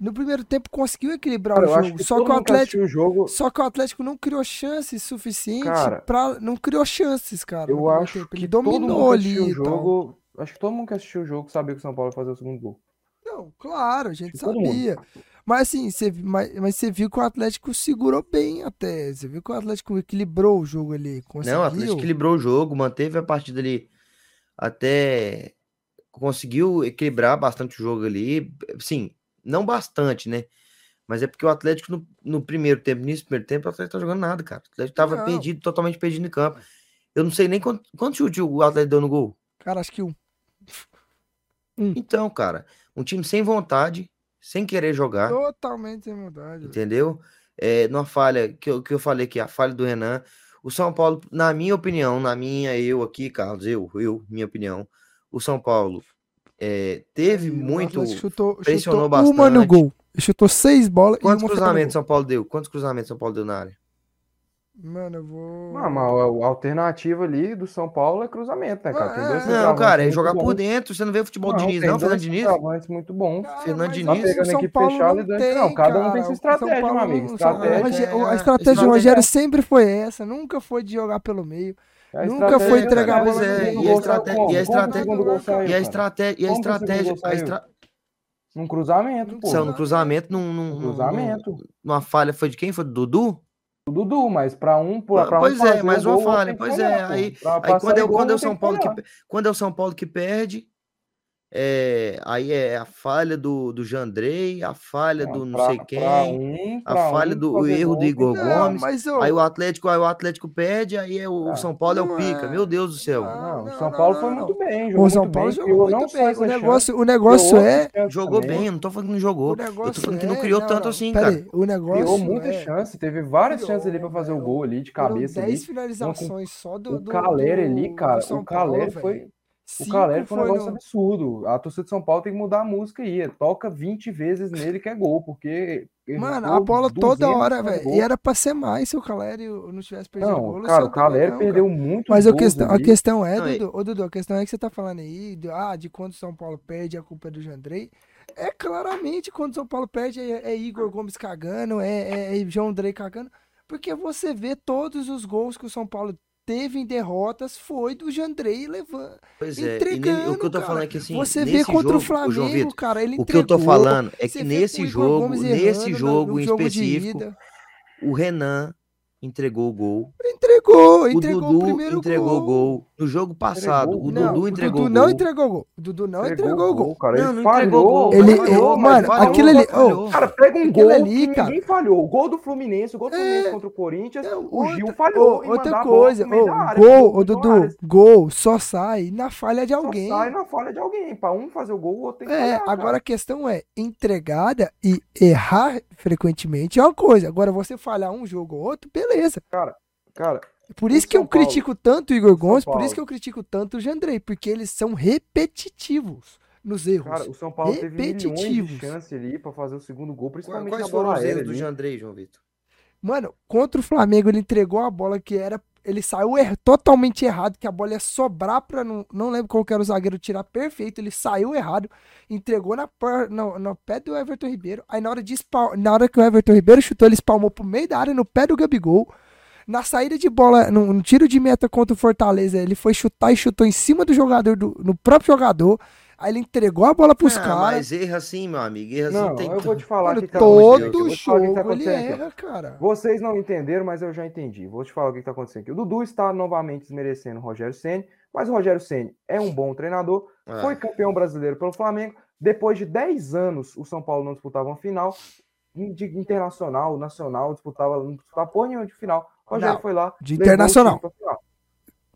No primeiro tempo conseguiu equilibrar Cara, o acho jogo, que só que o Atlético, jogo, só que o Atlético não criou chances suficientes para não criou chances, cara. eu acho tempo. que Ele dominou ali o jogo, acho que todo mundo que assistiu o jogo sabia que o São Paulo ia fazer o segundo gol. Não, claro, a gente que todo mundo. Mas assim, você, mas, mas você viu que o Atlético segurou bem até. Você viu que o Atlético equilibrou o jogo ali. Conseguiu. Não, o Atlético equilibrou o jogo, manteve a partida ali até conseguiu equilibrar bastante o jogo ali. Sim, não bastante, né? Mas é porque o Atlético no, no primeiro tempo, nesse primeiro tempo, o Atlético tá jogando nada, cara. O Atlético tava Não. perdido, totalmente perdido em campo. Eu não sei nem quanto, quanto chute o Atlético deu no gol. Cara, acho que um. (laughs) Então, cara, um time sem vontade, sem querer jogar. Totalmente sem vontade. entendeu? É, numa falha que eu, que eu falei que é a falha do Renan. O São Paulo, na minha opinião, na minha, eu aqui, Carlos, eu, eu, minha opinião, o São Paulo é, teve E muito. Chutou, pressionou chutou uma no bastante. gol. Ele chutou seis bolas Quantos cruzamentos. São Paulo deu? Quantos cruzamentos São Paulo deu na área? Mano, eu vou. Não, mas a alternativa ali do São Paulo é cruzamento, né, cara? Tem dois É, Não, cara, é jogar por dentro. Você não vê futebol Não, Diniz, não, Fernando Diniz? muito bons. Cara, Fernando Diniz. o Pegando São equipe Paulo fechada não e dando- tem, não, cada um tem sua O São estratégia, Paulo meu amigo, estratégia, é- A é- estratégia do Rogério sempre foi essa. Nunca foi de jogar pelo meio. A Nunca foi é, entregar cara, o meio. segundo E a estratégia- e a o estratégia- E a estratégia. E a o estratégia. A estra... Num cruzamento, pô. Saiu no cruzamento, num, Um num- cruzamento. numa falha. Foi de quem? Foi do Dudu? O Dudu, mas pra um, pra um Pois é, mais o uma falha, pois é, aí- Aí quando é, quando é o São Paulo que, quando é o São Paulo que perde, é, aí é a falha do, do Jandrei, a falha do não Pra- sei quem, um- a falha um do erro do Igor. Não, Gomes. mas ô, Aí o Atlético, aí o Atlético perde, aí é o, o Ah, São Paulo é o não pica. é. Meu Deus do céu. Ah, Não, o não, São não, Paulo não, foi não. muito bem, o jogou São muito Paulo bem, jogou criou não muito bem. O negócio, o negócio criou é. Jogou também. bem, eu não tô falando que não jogou. O Eu tô falando que é. não criou não, tanto não, assim, cara. aí, O negócio Criou muita é. chance, teve várias Criou, chances ali pra fazer o gol ali de cabeça 10 ali. finalizações só do, O do, Caleri ali, cara, São o Caleri foi. O Caleri foi um negócio no- absurdo. A torcida de São Paulo tem que mudar a música aí. Toca 20 vezes nele que é gol, porque Mano, a bola toda 200 hora, velho. E era pra ser mais se o Caleri não tivesse perdido o gol. Não, cara, o Caleri não, perdeu cara. muito Mas a questão, a ali. questão é, Não, Dudu, ô, Dudu, a questão é que você tá falando aí, de, ah, de quando o São Paulo perde, a culpa é do Jandrei. É claramente quando o São Paulo perde, é, é Igor Gomes cagando, é, é, é João Andrei cagando. Porque você vê todos os gols que o São Paulo teve em derrotas foi do Jandrei levando. Pois é, entregando, o que eu tô cara. falando é que assim, você vê contra o jogo, João Flamengo, Vitor, cara, ele o que eu tô entregou. falando é que nesse o jogo, nesse no- jogo no em jogo específico, o Renan entregou o gol. Entregou, O entregou o Dudu primeiro entregou o gol. gol. No jogo passado, Entregou o Não, Dudu o entregou Dudu o não gol. entregou o gol. O Dudu não entregou o gol. cara. Não, ele não entregou o falhou. gol. Ele- falhou, mano, falhou, aquilo ali- ô, Cara, pega um gol ali, que cara. ninguém falhou. O gol do Fluminense, o gol do Fluminense É. contra o Corinthians, É, o Gil outra- falhou em outra coisa, da área, gol, ô, Dudu, gol só sai na falha de Só alguém. sai na falha de alguém. Pra um fazer o gol, o outro tem que É, falhar, agora cara. a questão é, entregada e errar frequentemente é uma coisa. Agora, você falhar um jogo ou outro, beleza. Cara, Por isso que eu Paulo- critico tanto o Igor Gomes, por isso que eu critico tanto o Jandrei, porque eles são repetitivos nos erros. cara, o São Paulo teve milhões de repetitivos. chances ali pra fazer o segundo gol, principalmente quais na foram bola os erros do. Jandrei, João Vitor? Mano, contra o Flamengo, ele entregou a bola que era. Ele saiu er- totalmente errado, que a bola ia sobrar pra. Não, não lembro qual que era o zagueiro tirar perfeito. Ele saiu errado, entregou na, no, no pé do Everton Ribeiro. Aí na hora, de na hora que o Everton Ribeiro chutou, ele espalmou pro meio da área, no pé do Gabigol. Na saída de bola, num, tiro de meta contra o Fortaleza, ele foi chutar e chutou em cima do jogador, do, no próprio jogador. Aí ele entregou a bola pros ah, caras. Mas erra sim, meu amigo. Erra não, assim, eu vou te falar que tá todo aqui. jogo tá ele erra, cara. Vocês não entenderam, mas eu já entendi. Vou te falar o que tá acontecendo aqui. O Dudu está novamente desmerecendo o Rogério Ceni, mas o Rogério Ceni é um bom treinador, ah. foi campeão brasileiro pelo Flamengo. Depois de 10 anos, o São Paulo não disputava uma final de internacional, nacional, disputava, não disputava porra nenhuma de final. Rogério não, foi lá. De internacional.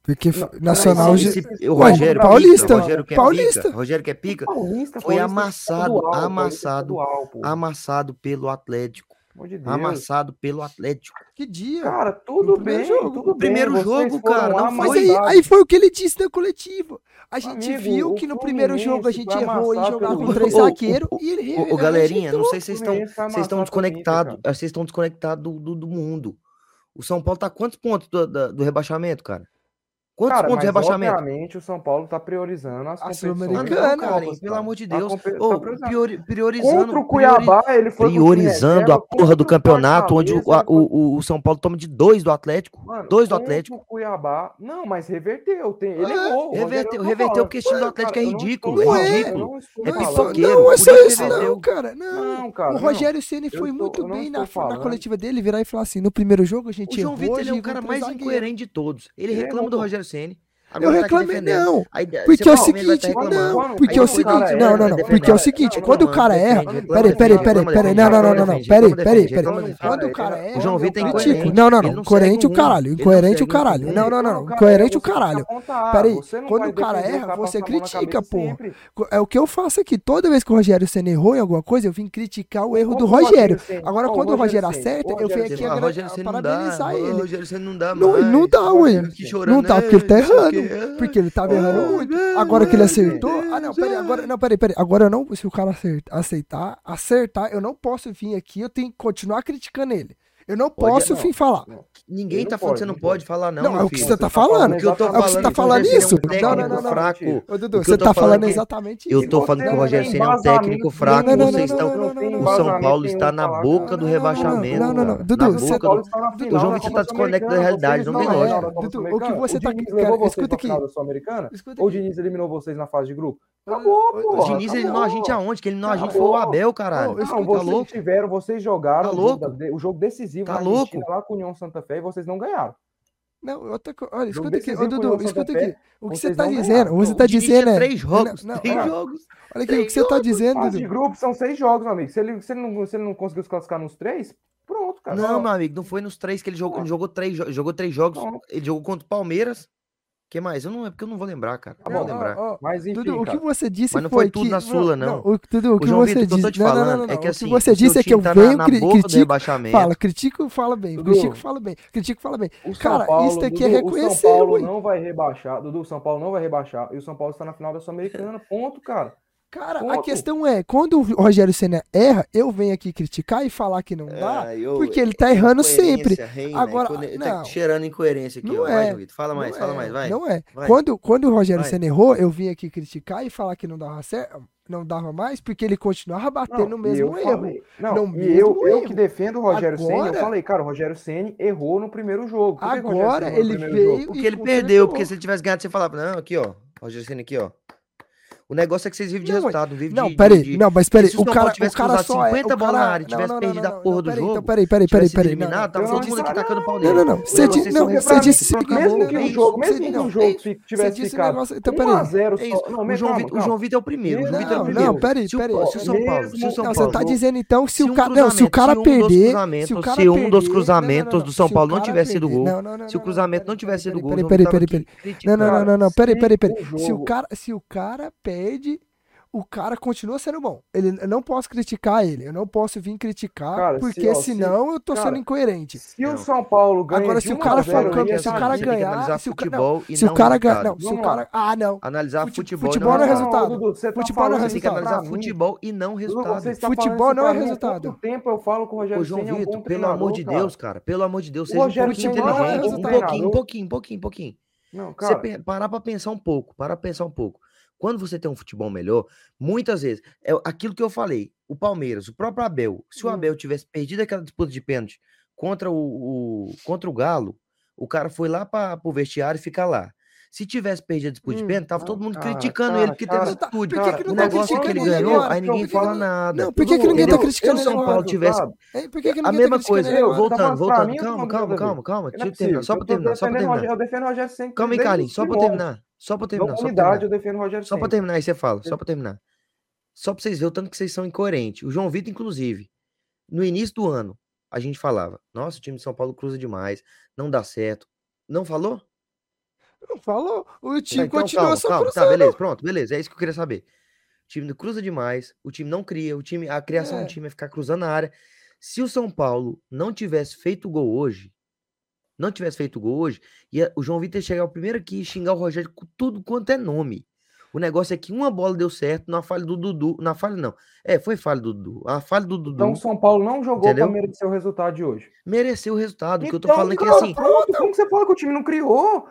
Porque não, nacional. Esse, esse, o Rogério Paulista. Rogério que é Paulista. Pica, Rogério que é pica. Paulista, foi amassado, amassado, amassado pelo Atlético. De amassado pelo Atlético. Que dia? Cara, tudo bem. Jogo, primeiro bem, jogo, cara. Não mas aí, aí foi o que ele disse na coletiva. A gente Amigo, viu que no primeiro jogo a gente errou em jogar com três zagueiros e ele. Ô, galerinha, não sei se vocês estão, estão desconectados. Vocês estão desconectados do, do mundo. O São Paulo tá quantos pontos do, do, do rebaixamento, cara? Quantos cara, pontos de rebaixamento? Obviamente, o São Paulo está priorizando as ah, a competições. cara, pelo amor de tá Deus. Tá oh, priori priorizando. Contra o Cuiabá, priori ele foi. Priorizando a porra do campeonato, onde o, o, o, São Paulo toma de dois do Atlético. Mano, dois do Atlético. O Cuiabá. Não, mas reverteu. Tem, ele é, errou. Reverteu, reverteu porque esse time do Atlético cara, é ridículo. É não, é ridículo. É pipoqueiro. Não, isso é isso, não, cara. Não, cara. O Rogério Ceni foi muito bem na coletiva dele virar e falar assim: no primeiro jogo a gente. O João Vitor é o cara mais incoerente de todos. Ele reclama do Rogério Rogério Ceni Agora eu reclamei, não. É porque é o seguinte, não, porque é o seguinte, não, não, não, porque é o seguinte, quando o cara erra, peraí, peraí, peraí, peraí, não, não, não, não, não, peraí, peraí, peraí. Quando o cara erra, o João Vitor é incoerente. Não, não, não, Incoerente o caralho, incoerente o caralho. Não, não, não, Incoerente o caralho. Peraí, quando o cara erra, você critica, pô. É o que eu faço aqui, toda vez que o Rogério Senna errou em alguma coisa, eu vim criticar o erro do Rogério. Agora, quando o Rogério acerta, eu venho aqui parabenizar ele. Rogério não dá. Não dá, ué. Não dá, porque ele tá errando. Porque ele tava errando muito. Agora que ele acertou. Ah, não, peraí, agora. Não, peraí, peraí. Agora eu não. Se o cara acertar, aceitar, acertar, eu não posso vir aqui. Eu tenho que continuar criticando ele. Eu não pode, posso fim falar. Ninguém está tá falando que você não pode falar, não. Não, é o que você tá falando. É o que você tá falando isso. Um não, não, não, não. Fraco. Ô, Dudu, você tá falando é exatamente isso. Eu tô falando que o Rogério Senna é um técnico fraco. Vocês estão. O São Paulo está na boca né? do rebaixamento. Não, não, não. Dudu, tá você. O João Vitor tá desconectado da realidade. Não tem lógica. Dudu, o que você tá. Escuta aqui. Ou o Diniz eliminou vocês na fase de grupo? Acabou, pô. O Diniz eliminou a gente aonde? Que ele não a gente foi o Abel, caralho. Não, vocês tiveram, vocês jogaram o jogo decisivo decisivo tá louco? Lá com o União Santa Fé e vocês não ganharam. Não, outra, olha, escuta aqui, ô, Dudu, escuta aqui. Tá o que você está dizendo? Você está dizendo é. Três jogos. Não, não, três olha, jogos. Olha aqui, o que você está dizendo, Dudu? De grupo são seis jogos, meu amigo. Se ele, se ele, não, se ele não conseguiu se classificar nos três, pronto, cara. Não, meu amigo, não foi nos três que ele jogou. Ele jogou três, jogou três jogos. Ele jogou contra o Palmeiras, que mais? Eu não é porque eu não vou lembrar, cara. Tá não, vou lembrar. Ó, ó, mas enfim, tudo, o que você disse mas não foi, foi tudo que... na Sula, não. não o, tudo, o, que você Vitor, disse, que não, não, é que, assim, o que assim, você disse é que eu tá venho na, na critico, fala, critico, fala bem, Dudu, critico, fala bem, critico, fala bem. O cara, Paulo, isso daqui é Dudu, é reconhecer. O São Paulo ué. não vai rebaixar, Dudu, o São Paulo não vai rebaixar e o São Paulo está na final da Sul-Americana, ponto, cara. Cara, a questão é, quando o Rogério Senna erra, eu venho aqui criticar e falar que não dá, é, eu, porque ele tá é errando sempre. Reina, tá Agora, não, tá cheirando incoerência aqui, não ó, é, vai, Fala mais, fala é, mais, vai. Não é. Vai. Quando, quando o Rogério. Senna errou, eu vim aqui criticar e falar que não dava certo, não dava mais, porque ele continuava batendo não, mesmo erro. Falei, não, não mesmo eu, erro. eu que defendo o Rogério Agora, Senna, eu falei, cara, o Rogério Senna errou no primeiro jogo. Agora ele veio. Porque ele perdeu, porque se ele tivesse ganhado, você falava, não, aqui, ó. Rogério Senna aqui, ó. O negócio é que vocês vivem de não, resultado, vive não, de. Peraí, de... Não, mas peraí, o cara, o cara só 50 é, bolas cara... na área, e tivesse não, não, perdido a porra do jogo. Então, peraí, peraí, peraí, peraí. Eliminado, tava todo mundo aqui tacando pau nele. Não, não, não. Você disse, não, você disse, mesmo que o jogo, mesmo que o jogo tivesse ficado. Então, peraí. O João Vitor é o primeiro, o João Vitor é o primeiro. Não, peraí, peraí. Se o São Paulo, Não. Você tá dizendo então que se o cara, não, se o cara perder, se um dos cruzamentos do São Paulo não tivesse sido gol, se o cruzamento não tivesse sido gol, peraí, peraí, peraí. Não, não, não, não, peraí, peraí, peraí. Se o cara, se o cara continua sendo bom. Ele, eu não posso criticar ele. Eu não posso vir criticar, Cara, se- porque ó, se- senão eu tô cara, sendo incoerente. Se o Não. São Paulo ganha Agora, se o 1 cara for 0 campeão, se o cara ganhar, se o cara- futebol e Se o cara ganhar. resultado. Não, se o cara. Ah, não. Analisar Fute- futebol, futebol não é não resultado. Dudu, tá Futebol não é falando Você tem que resultado. analisar futebol e não resultado. Futebol não é pra mim há resultado. quanto tempo eu falo que o Ô, Rogério João é Vitor, pelo amor de Deus, cara. Pelo amor de Deus, O seja um pouquinho é inteligente. Um resultado. pouquinho, um pouquinho, um pouquinho, um pouquinho. Não, Você parar pra pensar um pouco, parar pra pensar um pouco. Quando você tem um futebol melhor, muitas vezes, é aquilo que eu falei, o Palmeiras, o próprio Abel, se o Hum. Abel tivesse perdido aquela disputa de pênalti contra o, o- contra o Galo, o cara foi lá para o vestiário e fica lá. Se tivesse perdido a disputa de Hum. pênalti, tava todo mundo Cara, criticando cara, ele, porque teve atitude. Por que, não o tá negócio é que ele ganhou, aí ninguém fala nada. Não, por que, que ninguém tá criticando Se o São? Paulo tivesse Por que, que a ninguém mesma tá coisa, agora? voltando, Tá voltando, calma, não, calma, calma, calma, é deixa eu terminar, possível. só pra Eu tô terminar, só o terminar. Eu defendo o Rogério sempre. Calma aí, Carlinhos, os só pra primórdios. terminar, só pra terminar, só pra unidade, terminar. eu defendo o Rogério Só pra sempre. terminar, aí você fala, só pra terminar. Só pra vocês verem o tanto que vocês são incoerentes. O João Vitor, inclusive, no início do ano, a gente falava, nossa, o time de São Paulo cruza demais, não dá certo. Não falou? Não falou. O Tá, time então, continua calma, só calma, tá, cruzando. beleza, pronto, beleza, é isso que eu queria saber. O time cruza demais, o time não cria, o time, a criação É. do time é ficar cruzando a área. Se o São Paulo não tivesse feito o gol hoje, não tivesse feito o gol hoje, ia o João Vitor ia chegar o primeiro aqui e xingar o Rogério com tudo quanto é nome. O negócio é que uma bola deu certo na falha do Dudu, na falha não. É, foi falha do Dudu. A falha do Dudu Então o São Paulo não jogou Entendeu? para merecer o resultado de hoje. mereceu o resultado. O que eu tô Então, falando é que assim, pronto, como que você fala que o time não criou?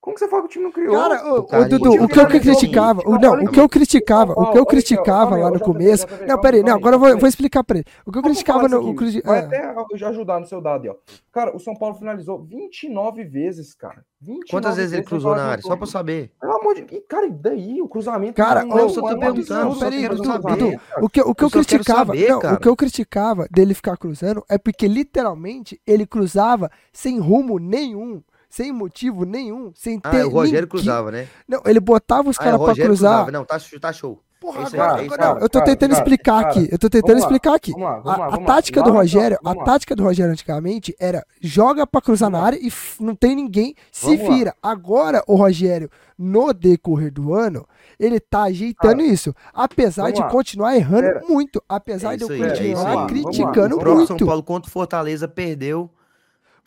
Como que você fala que o time não criou? Cara, ô, ô, Carlinhos, Dudu, eu o que eu criticava, assim, o, eu não, o que eu criticava, o que eu criticava lá no eu começo. Não, peraí, não, agora eu vou, explicar pra ele. O que eu criticava no. o criti- Vai até eu já ajudar no seu dado ó. Cara, o São Paulo finalizou 29 vezes, cara. 29 quantas vezes ele cruzou na que área? Só pra saber. Pelo amor de Deus. Cara, e daí? O cruzamento. Cara, não eu é só um- tô é perguntando, peraí, só Dudu. O que, o que eu, Eu só criticava, saber, não, o que eu criticava dele ficar cruzando é porque literalmente ele cruzava sem rumo nenhum, sem motivo nenhum, sem Ah, ter o Rogério ninguém- cruzava, né? Não, ele botava os Ah, é, caras o pra cruzar. cruzava. Não, tá, tá show. Porra, É isso agora, é aí. eu tô Cara, tentando cara, explicar cara, aqui. Eu tô tentando vamos lá, explicar aqui. vamos lá, vamos a, lá, a tática do Rogério, a tática do Rogério antigamente era joga pra cruzar na área e f- não tem ninguém, se Vamos lá. vira. Agora o Rogério, no decorrer do ano, ele tá ajeitando isso. Apesar de lá. continuar errando Pera. muito. Apesar É de eu é continuar criticando O próprio São muito. Paulo contra o Fortaleza perdeu,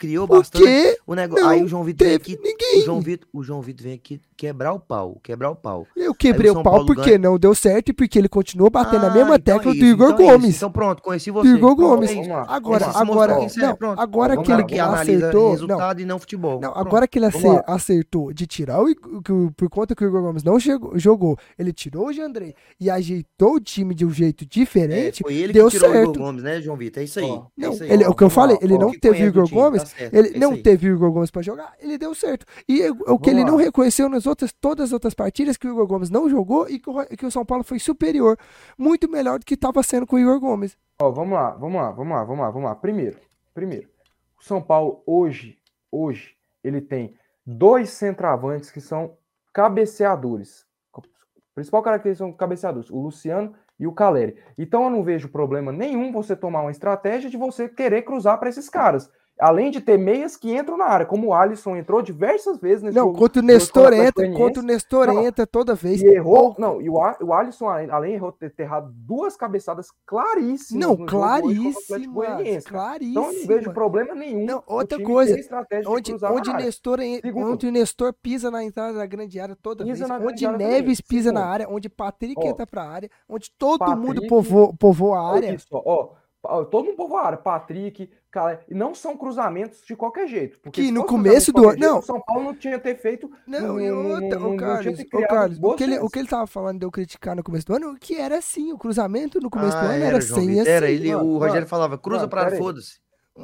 criou bastante. Porque O negócio, não aí o João Vitor vem aqui, ninguém. o João Vitor, o João Vitor vem aqui quebrar o pau, quebrar o pau. eu quebrei o o pau Paulo porque ganha. não deu certo e porque ele continuou batendo a Ah, mesma então é tecla do isso, Igor então é. Gomes. Então pronto, conheci Do você. Igor Gomes. é. Agora, agora, é, não, agora que ele acertou, não, resultado e não futebol. Não, Pronto. agora que ele acertou de tirar o, o- por conta que o Igor Gomes não chegou- jogou, ele tirou o Jandrei e ajeitou o time de um jeito É, diferente. foi ele deu que tirou o certo. Igor Gomes, né, João Vitor? É isso aí. Ó, é Não, isso aí. ele, o que eu falei, ele não teve o do Igor Gomes, tá certo, ele é não aí. teve o Igor Gomes pra jogar, ele deu certo. E o que ele Vamos não lá. reconheceu nas outras, todas as outras partidas que o Igor Gomes não jogou e que o, Ro- que o São Paulo foi superior, muito melhor do que estava sendo com o Igor Gomes. Ó, vamos lá, vamos lá, vamos lá, vamos lá, vamos lá. Primeiro, primeiro, o São Paulo hoje, hoje, ele tem dois centravantes que são cabeceadores. A principal característica são cabeceadores, o Luciano e o Caleri. Então eu não vejo problema nenhum você tomar uma estratégia de você querer cruzar para esses caras. Além de ter meias que entram na área, como o Alisson entrou diversas vezes nesse Não, jogo. contra o Nestor entra, contra o Nestor Não, entra toda vez. E errou, não, e o, o Alisson, além, errou ter, ter errado duas cabeçadas claríssimas. Não, claríssimas, claríssimas. Então eu não vejo problema nenhum. Não, outra coisa, Onde, onde. Nestor, Segundo. onde o Nestor pisa na entrada da grande área toda Pisa vez, onde Neves pisa na área, onde Patrick Ó, entra pra área, onde todo mundo Patrick- povoa, povoa a área. Só, ó, ó, todo mundo povoa a área, Patrick, cara, e não são cruzamentos de qualquer jeito. Porque Que no começo do ano- não. O São Paulo não tinha ter feito. Não, e outra, ô Carlos, ô o que, ele, o que ele tava falando de eu criticar no começo do ano, que era assim, o cruzamento no começo do Ah, ano era, sem Vitor, assim. Era, ele, mano, o Rogério mano, falava, cruza aí. foda-se.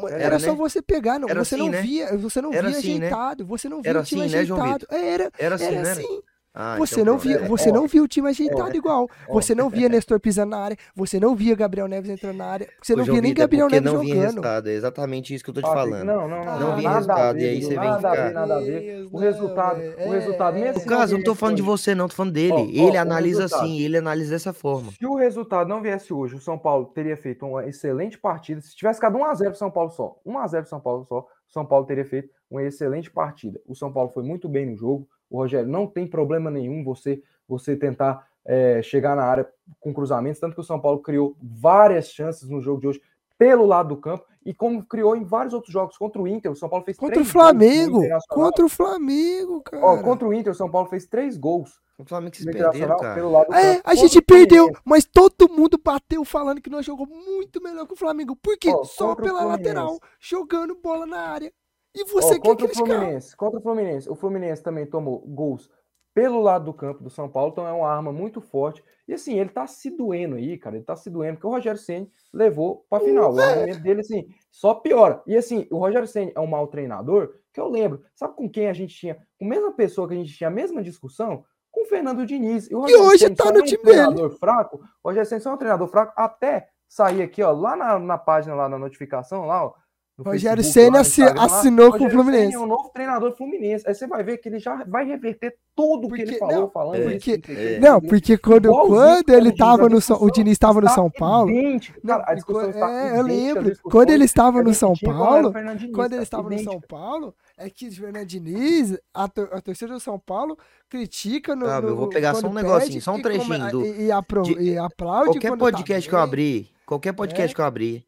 Era, Era, só né? você pegar, não, Era você assim, não né? via, você não Era via assim, né? ajeitado, você não via Era assim, né, João ajeitado. Era, Era assim, era né? assim. Ah, Você então não via, É, você ó, não via o time ajeitado ó, igual. ó. Você não via (laughs) Nestor pisando na área, você não via Gabriel Neves entrando na área, você não via nem é Gabriel Neves não jogando. resultado, é exatamente isso que eu tô te falando. Não, não, não. Não resultado, a ver, e aí você vem nada a ficar- ver, nada a ver. O resultado, o resultado, É, mesmo é. No caso, eu não tô falando de você, não, tô falando dele. Ó, ó, ele o analisa assim, ele analisa dessa forma. Se o resultado não viesse hoje, o São Paulo teria feito uma excelente partida. Se tivesse ficado 1x0 pro São Paulo só, 1x0 pro São Paulo só, o São Paulo teria feito uma excelente partida. O São Paulo foi muito bem no jogo. O Rogério não tem problema nenhum você, você tentar é, chegar na área com cruzamentos, tanto que o São Paulo criou várias chances no jogo de hoje pelo lado do campo e como criou em vários outros jogos contra o Inter, o São Paulo fez Contra o três gols no Flamengo, contra o Flamengo, cara. Ó, contra o Inter, o São Paulo fez três gols O Flamengo que se Internacional cara. pelo lado do É, campo. a gente perdeu, mas todo mundo bateu falando que nós jogou muito melhor que o Flamengo. Por quê? Ó, Só pela lateral, jogando bola na área. E você quer contra o? Fluminense, contra o Fluminense, o Fluminense também tomou gols pelo lado do campo do São Paulo, então é uma arma muito forte. E assim, ele tá se doendo aí, cara, ele tá se doendo, porque o Rogério Ceni levou pra final. O argumento dele, assim, só piora. E assim, o Rogério Ceni é um mau treinador, que eu lembro, sabe com quem a gente tinha, com a mesma pessoa que a gente tinha a mesma discussão? Com o Fernando Diniz. E, o Rogério hoje Ceni tá no é um time treinador dele. fraco, o Rogério Ceni é um treinador fraco, até sair aqui, ó, lá na, na página, lá na notificação, lá, ó, Rogério Senna assinou com o Fluminense. é o novo treinador Fluminense. Aí você vai ver que ele já vai reverter tudo o que ele falou, não, falando porque, isso, é, Não, porque quando, quando ele tava no o Diniz estava no São Paulo. Cara, a discussão está é, eu lembro. Quando ele estava no São Paulo, quando ele estava no São Paulo, é que o Fernando Diniz, a, a torcida do São Paulo critica no. Tá, no eu vou pegar só um negocinho, só um trechinho do. E, e, apro, de, e aplaude. Qualquer podcast tá que eu abri, qualquer podcast é? que eu abri,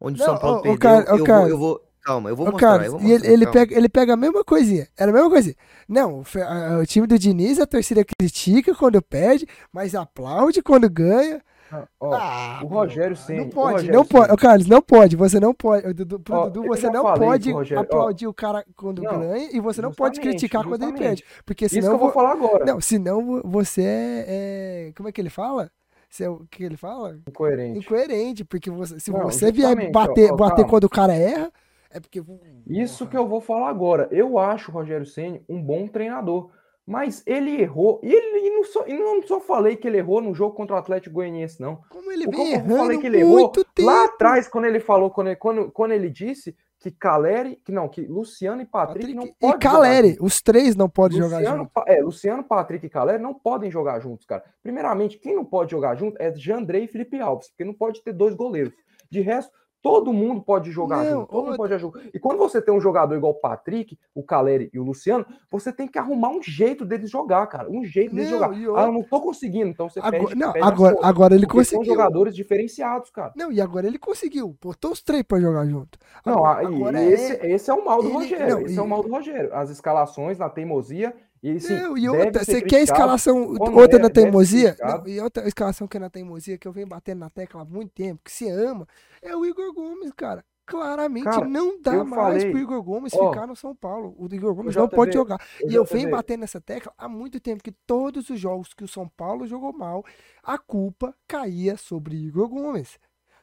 onde o São Paulo o, perdeu, cara, eu, cara, vou, eu vou Calma, eu vou mostrar. Carlos, eu vou e mostrar, ele, ele, pega, ele pega a mesma coisinha. Era a mesma coisinha. Não, o, o time do Diniz, a torcida critica quando perde, mas aplaude quando ganha. Ah, ó, ah, o Rogério sim. Não pode, não pode. Ô, Carlos, não pode. Você não pode. Dudu, Dudu, você não pode Rogério, aplaudir ó, o cara quando não, ganha e você não pode criticar justamente. quando ele perde. Porque senão. Isso que eu vou falar agora. Não, senão você é, é. Como é que ele fala? Se o que ele fala? Incoerente. Incoerente, porque você, se Não, você vier bater, ó, bater quando o cara erra, é porque. Isso que eu vou falar agora. Eu acho o Rogério Ceni um bom treinador. Mas ele errou. E, ele, e não, só, e não só falei que ele errou no jogo contra o Atlético Goianiense, não. Como ele o vem eu errando falei que ele muito errou tempo. lá atrás, quando ele falou, quando ele, quando, quando ele disse que Caleri, que não, que Luciano e Patrick, Patrick não podem E Caleri, os três não podem jogar Luciano, junto. Pa- É, Luciano, Patrick e Caleri não podem jogar juntos, cara. Primeiramente, quem não pode jogar junto é Jandrei e Felipe Alves, porque não pode ter dois goleiros. De resto, todo mundo pode jogar Não, junto. Todo mundo outra- pode jogar. E quando você tem um jogador igual o Patrick, o Caleri e o Luciano, você tem que arrumar um jeito deles jogar, cara. Um jeito deles Não, jogar. e Ah, outra- eu não tô conseguindo, então você Agora, pede, não, pede agora, agora ele porque São conseguiu. jogadores diferenciados, cara. Não, e agora ele conseguiu. Botou os três pra jogar junto. Não, agora, aí, agora esse, é- esse é o mal do ele- Rogério. não, esse é o e- mal do Rogério. As escalações na teimosia. E, Não, e outra, você quer a escalação, outra é, da teimosia? Não, e outra escalação que é na teimosia, que eu venho batendo na tecla há muito tempo, que se ama, é o Igor Gomes, cara. Claramente Cara, não dá mais falei- pro Igor Gomes Ó, ficar no São Paulo. O Igor Gomes não pode jogar. E eu venho batendo nessa tecla há muito tempo, que todos os jogos que o São Paulo jogou mal, a culpa caía sobre Igor Gomes.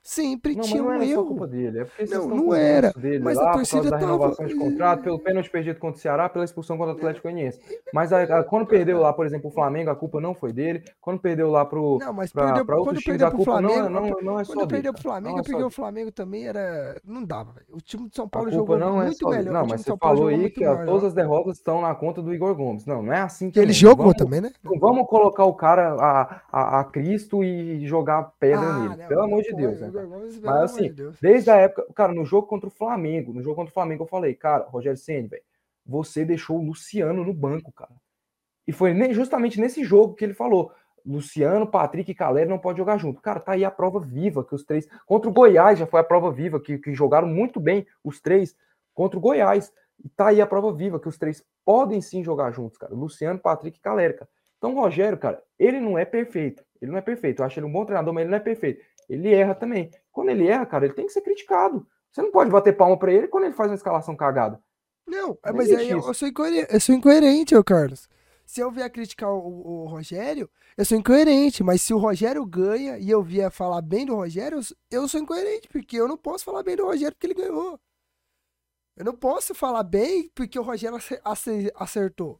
Sempre Não, mas tinha não um era erro. culpa dele. É porque Não, não era, dele mas a lá, por torcida causa da tava- renovação de contrato, pelo pênalti perdido contra o Ceará, pela expulsão contra o Atlético Goianiense. Mas a- a- quando perdeu lá, por exemplo, o Flamengo, a culpa não foi dele. Quando perdeu lá pro, Não, mas pra, perdeu, pra outros quando times, a culpa não, Flamengo, é- não, não é só Quando dele. perdeu pro. Flamengo, Não é é porque o Flamengo também era. Não dava. O time de São A Paulo jogou não é muito melhor. Não, o mas você falou aí que melhor. todas as derrotas estão na conta do Igor Gomes. Não, não é assim Que ele também. jogou também, né? Não vamos colocar o cara a, a, a Cristo e jogar pedra Ah, nele. não, Pelo amor de Deus, o né? Igor? Gomes, pelo Mas assim, de desde a época, cara, no jogo contra o Flamengo, no jogo contra o Flamengo, eu falei, cara, Rogério Ceni, velho, você deixou o Luciano no banco, cara. E foi justamente nesse jogo que ele falou. Luciano, Patrick e Caleri não pode jogar junto. Cara, tá aí a prova viva que os três. Contra o Goiás já foi a prova viva, que, que jogaram muito bem os três contra o Goiás. E tá aí a prova viva que os três podem sim jogar juntos, cara. Luciano, Patrick e Caleri, cara. Então, o Rogério, cara, ele não é perfeito. Ele não é perfeito. Eu acho ele um bom treinador, mas ele não é perfeito. Ele erra também. Quando ele erra, cara, ele tem que ser criticado. Você não pode bater palma pra ele quando ele faz uma escalação cagada. Não, Não mas aí eu, isso. eu sou incoerente, eu sou incoerente, ô Carlos. Se eu vier criticar o, o- Rogério, eu sou incoerente. Mas se o Rogério ganha e eu vier falar bem do Rogério, eu sou incoerente, porque eu não posso falar bem do Rogério porque ele ganhou. Eu não posso falar bem porque o Rogério ace- ace- acertou.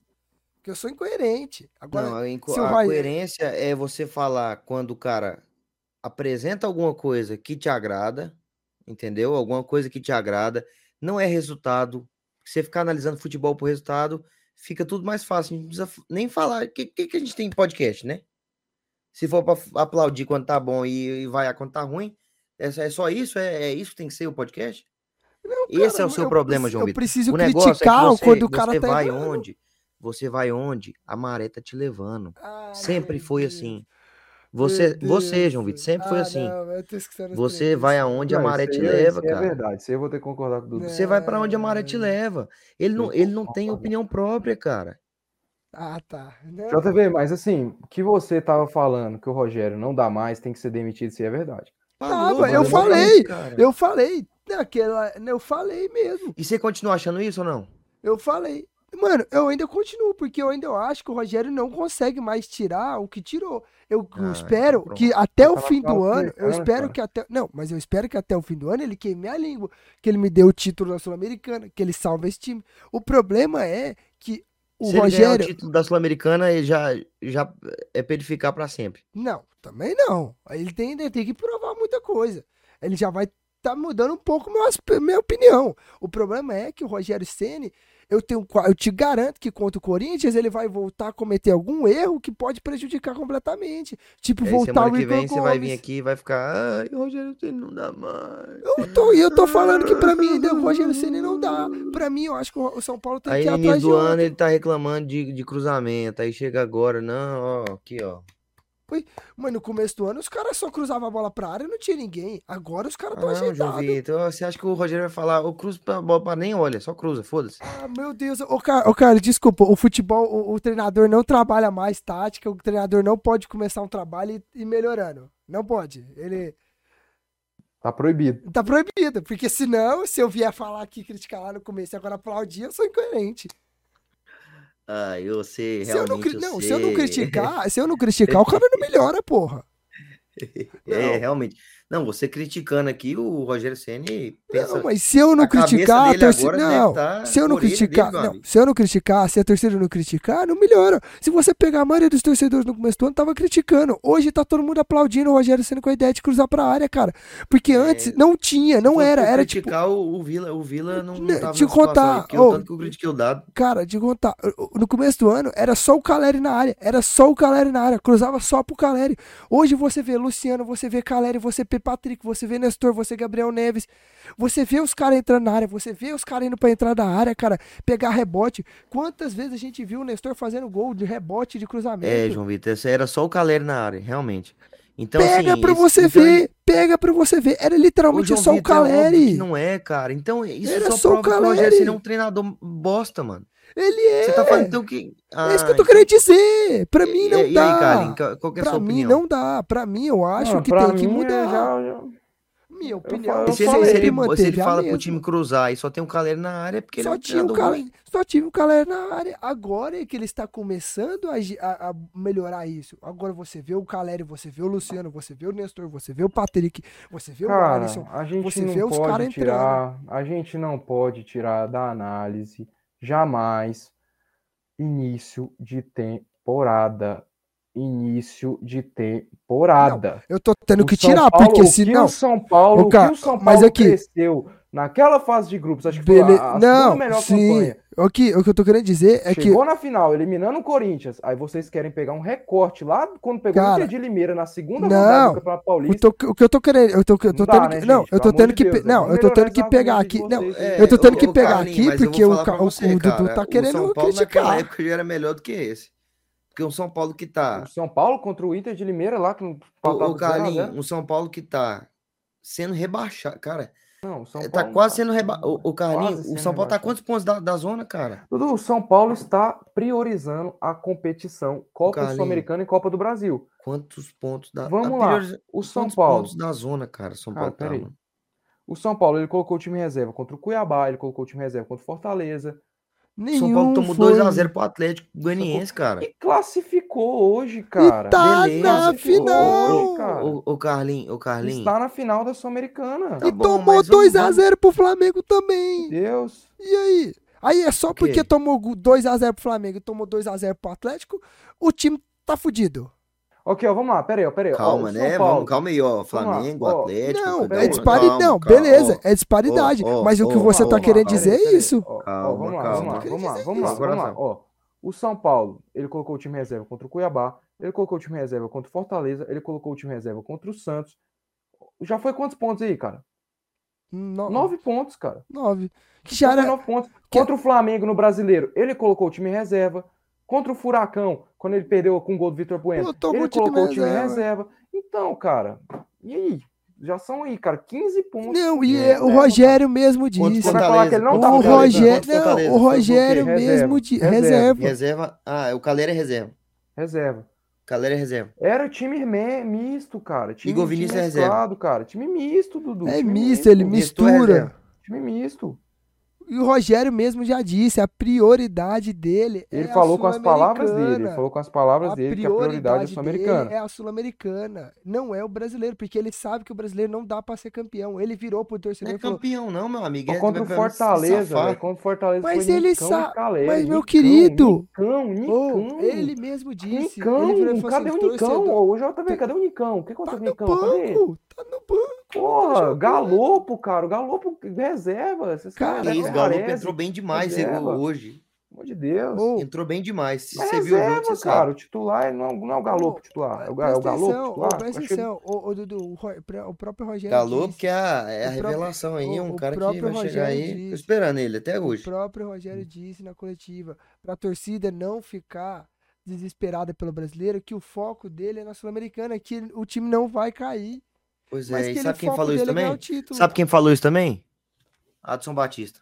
Porque eu sou incoerente. Agora, Não, a, inco- a Roy- coerência é você falar quando o cara apresenta alguma coisa que te agrada, entendeu? Alguma coisa que te agrada, não é resultado. Você ficar analisando futebol por resultado, fica tudo mais fácil. A gente não precisa nem falar. O que, que, a gente tem em podcast, né? Se for para aplaudir quando tá bom e, e vaiar quando tá ruim, é, só- é só isso? É, é isso que tem que ser o podcast? Não, Esse é cara, o seu eu problema, João Eu Vitor. preciso O é criticar você, quando o cara você tá vai errando. onde? Você vai onde? A maré tá te levando. Ai, Sempre foi assim. Você, você. João Vitor, sempre foi Ah, assim. não, Você vai aonde a Não, maré isso te aí é- leva, isso aí cara. É verdade. Isso aí eu vou ter que concordar com o Dudu. Você vai pra onde a maré te leva. Ele não, ele não tem opinião própria, cara. Ah, tá. Não, JV, mas assim, o que você tava falando que o Rogério não dá mais, tem que ser demitido, isso aí é verdade. Tava, Falou, eu falei. cara. Eu falei. Naquela, eu falei mesmo. E você continua achando isso ou não? Eu falei. Mano, eu ainda continuo, porque eu ainda acho que o Rogério não consegue mais tirar o que tirou. Eu Ah, espero então que até o fim do ano, eu espero cara. que até. Não, mas eu espero que até o fim do ano ele queime a língua, que ele me dê o título da Sul-Americana, que ele salve esse time. O problema é que o Se ele ganhar o Rogério. título da Sul-Americana, ele já, já é pra ele ficar pra sempre. Não, também não. Ele tem, ele tem que provar muita coisa. Ele já vai tá mudando um pouco aspe- minha opinião. O problema é que o Rogério Ceni, eu tenho, eu te garanto que contra o Corinthians ele vai voltar a cometer algum erro que pode prejudicar completamente. Tipo, Aí voltar o que Igor vem você vai vir Gomes. aqui e vai ficar. Ai, Rogério, você não dá mais. Eu tô, e eu tô falando que pra mim ainda o Rogério Ceni não dá. Pra mim, eu acho que o São Paulo tem Aí que ir atrás início de do ano ele tá reclamando de, de cruzamento. Aí chega agora, não, ó, aqui, ó. Mas no começo do ano os caras só cruzavam a bola pra área e não tinha ninguém. Agora os caras Ah, estão não, João ajeitados. Vitor, você acha que o Rogério vai falar, o cruzo pra bola pra nem olha, só cruza, foda-se. Ah, meu Deus. Ô, cara, ô, cara, desculpa. O futebol, o, o treinador não trabalha mais tática. O treinador não pode começar um trabalho e ir melhorando. Não pode. Ele Tá proibido. tá proibido. Porque senão, se eu vier falar aqui, criticar lá no começo e agora aplaudir, eu sou incoerente. Ah, eu sei, Se eu não, eu não, se eu não criticar, se eu não criticar, o cara não melhora, porra. (laughs) É, Não. realmente. Não, você criticando aqui, o Rogério Ceni pensa... Não, mas se eu não criticar, dele deve Não, tá se eu não dele, criticar, meu não, se eu não criticar, se a torcida não criticar, não melhora. Se você pegar a maioria dos torcedores no começo do ano, tava criticando. Hoje tá todo mundo aplaudindo o Rogério sendo com a ideia de cruzar pra área, cara. Porque antes não tinha, não era, era tipo, criticar o, o Vila, o Vila não, não tava te contar, aí, porque ô, o tanto que eu critiquei o dado. cara, de contar, no começo do ano era só o Caleri na área, era só o Caleri na área, cruzava só pro Caleri. Hoje você vê Luciano, você vê Caleri, você vê Patrick, você vê Nestor, você Gabriel Neves, você vê os caras entrando na área, você vê os caras indo pra entrar da área, cara, pegar rebote. Quantas vezes a gente viu o Nestor fazendo gol de rebote de cruzamento? É, João Vitor, era só o Caleri na área, realmente. Então, pega assim, pra esse- você então ver, pega pra você ver. Era literalmente só o Vitor, é Caleri. Não é, cara. Então, isso Era só só o prova que o Rogério Caleri. É um treinador bosta, mano. Ele é. Você tá falando então que. É isso que eu Ah, tô querendo dizer. Pra mim não e, e dá. aí, Carlinhos, qual é a Pra sua mim opinião? não dá. Pra mim eu acho Não, que tem que é, mudar. já- já- Minha eu opinião falo- eu se, ele- se ele, se ele fala pro time cruzar e só tem um Caleri na área, é porque ele é Só um tinha, o Caleri, ruim. só tinha o Caleri na área. Agora é que ele está começando a, a- a melhorar isso. Agora você vê o Caleri, você vê o Luciano, você vê o Nestor, você vê o Patrick, você vê o Cara, Alisson. a gente você não vê os pode cara entrando. tirar, a gente não pode tirar da análise jamais início de temporada, início de temporada. Eu tô tendo O que São tirar, Paulo- porque o se não. o São Paulo, o cara, o São mas Paulo aqui- cresceu naquela fase de grupos, acho que foi Bele... a, a Não, melhor sim. campanha. O que, o que eu tô querendo dizer é que. Chegou na final, eliminando o Corinthians. Aí vocês querem pegar um recorte lá quando pegou o Cara, Inter de Limeira na segunda não, do Campeonato O, Paulista. tô- o que eu tô querendo. Eu tô, eu tô Não dá, tendo né, que. Não, gente? eu tô tendo que. Deus, pe- Não, eu tô tendo que pegar aqui. Não, vocês. É, eu tô tendo ô, que pegar aqui porque o, o- você, o Dudu tá o querendo São Paulo naquela criticar. época já era melhor do que esse. Porque o São Paulo que tá. O São Paulo contra o Inter de Limeira lá, que não O, o de 0 a 0. Carlinhos, o São Paulo que tá sendo rebaixado. Cara, Não, o São tá Paulo não quase sendo rebaixado. O, o o São Paulo tá rebaixado. quantos pontos da, da zona, cara? Dudu, o São Paulo está priorizando a competição Copa. Sul-Americana e Copa do Brasil. Quantos pontos da. Vamos lá. prioriza- O São Quantos Paulo, pontos da zona, cara? São Cara, Paulo tá, o São Paulo, ele colocou o time reserva contra o Cuiabá, ele colocou o time reserva contra o Fortaleza O São Paulo Nenhum tomou foi. 2x0 pro Atlético Goianiense, cara. e classificou hoje, cara. tá beleza. na final. hoje, cara. O, o Carlinhos, o Carlinhos. Está na final da Sul-Americana. Tá e bom, tomou mas vamos- 2x0 pro Flamengo também. Deus. E aí? Aí é só porque tomou 2x0 pro Flamengo e tomou 2x0 pro Atlético, o time tá fudido. Ok, ó, vamos lá, peraí, ó, peraí. ó, Calma, São né? Vamos, calma aí, ó. Flamengo, ó. Atlético. Não, é disparidade. Não, beleza, ó. é disparidade. ó, mas o que ó, você tá querendo dizer é peraí, isso. ó, ó, Calma, vamos lá, calma. vamos lá, vamos lá, vamos lá, isso. vamos lá. Coração. Ó, o São Paulo, ele colocou o time reserva contra o Cuiabá, ele colocou o time reserva contra o Fortaleza, ele colocou o time reserva contra o Santos. Já foi quantos pontos aí, cara? No- Nove pontos, cara. Nove. Que Já era. nove pontos. que- Contra o Flamengo no Brasileiro, ele colocou o time reserva. Contra o Furacão, quando ele perdeu com o gol do Vitor Bueno, ele o time colocou o time reserva. reserva. Então, cara, e aí? Já são aí, cara, 15 pontos. Não, e É, é, o é, Rogério mesmo Quanto disse. Você vai falar que ele não O tá Fortaleza, jogando, Rogério, Fortaleza? não, o? Rogério mesmo de reserva. reserva. Reserva. Ah, o Calera é reserva. Reserva. Calera é reserva. Era time me- misto, cara. Time, Igor time Vinícius é reserva. mesclado, cara. Time misto, Dudu. É time misto, ele é mistura. Time misto. E o Rogério mesmo já disse, a prioridade dele Ele é a falou com as palavras dele, ele falou com as palavras A dele que a prioridade é a Sul-Americana. é a Sul-Americana, não é o brasileiro, porque ele sabe que o brasileiro não dá pra ser campeão. Ele virou pro Não torcedor é e falou: campeão, não, meu amigo. É- contra o Fortaleza, velho. Contra o Fortaleza Mas foi ele Nicão sa- e Caleri. mas, meu querido, Nicão, "Ô, Nicão. ele mesmo disse. Nicão, ele virou e falou cadê assim, o Nicão? torcedor, O JV, cadê o Nicão? O que Tá aconteceu com o Nicão? Cadê tá no banco. Porra. Galopo, cara. O Galopo reserva. Esses Cara, caras Que isso, não o Galo aparecem, entrou bem demais reserva. hoje. Pelo amor de Deus. Entrou bem demais. Se É você viu o jogo, reserva, você cara. sabe. O titular não, não é o Galopo titular. É o, é o presta Galopo atenção, titular? presta atenção, ô, ô, Dudu, o, o próprio Rogério Galo, disse, que é a, é a o próprio- revelação aí, o- um o cara que próprio vai chegar Rogério aí. disse. Tô esperando ele até O hoje. próprio Hum. Rogério disse na coletiva, pra torcida não ficar desesperada pelo brasileiro, que o foco dele é na Sul-Americana, que o time não vai cair. Pois é, que e sabe quem falou isso é também? o título. Sabe quem falou isso também? Adson Batista.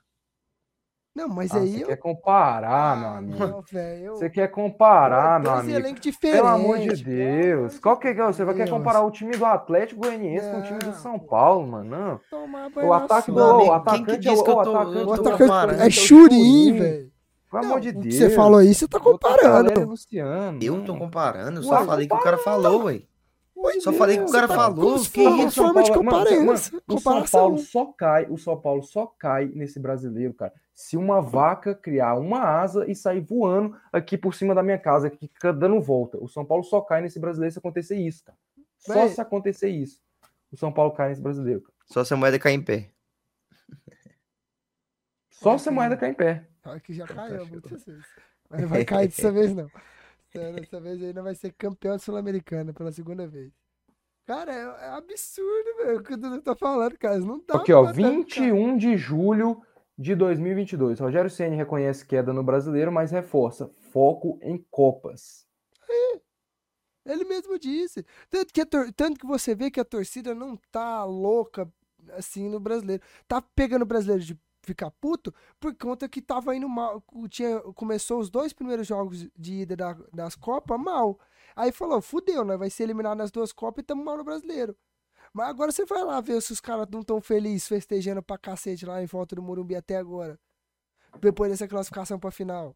Não, mas Ah, aí você eu... quer comparar, meu amigo. não, velho. eu- Você quer comparar, meu amigo. elencos diferentes. Pelo amor de Deus. Qual que é? Você vai quer Deus. comparar o time do Atlético Goianiense com o time do São. Paulo, mano? Não. O ataque do amigo, o quem atacante que é diz o, que eu o tô- atacante eu O tô atacante é o Churin, velho. Pelo amor de o que Deus. Você falou isso, você tá comparando. Eu tô comparando, eu só falei que o cara falou, Só falei que o Deus, cara tá- falou. Que isso? forma de comparação. O São. Paulo só cai, o São Paulo só cai nesse brasileiro, cara. Se uma vaca criar uma asa e sair voando aqui por cima da minha casa, que fica dando volta. O São Paulo só cai nesse brasileiro se acontecer isso, cara. Só Véi. se acontecer isso. O São Paulo cai nesse brasileiro, cara. Só se a moeda cair em pé. Só se a moeda cair em pé. Que já caiu Tá muitas vezes. Mas não vai cair dessa (laughs) vez, não. Dessa vez ainda vai ser campeão de Sul-Americana pela segunda vez. Cara, é, é absurdo, velho, o que o Dudu tá falando, cara. Não dá Aqui, ó, tancar. 21 de julho de 2022. Rogério Ceni reconhece queda no brasileiro, mas reforça foco em Copas. Ele mesmo disse. Tanto que, tanto que você vê que a torcida não tá louca assim no brasileiro. Tá pegando o brasileiro de ficar puto por conta que tava indo mal. Tinha, começou os dois primeiros jogos de ida da- das Copas mal. Aí falou: fudeu, nós vai ser eliminado nas duas Copas e tamo mal no brasileiro. Mas agora você vai lá ver se os caras não tão felizes festejando pra cacete lá em volta do Morumbi até agora. Depois dessa classificação pra final.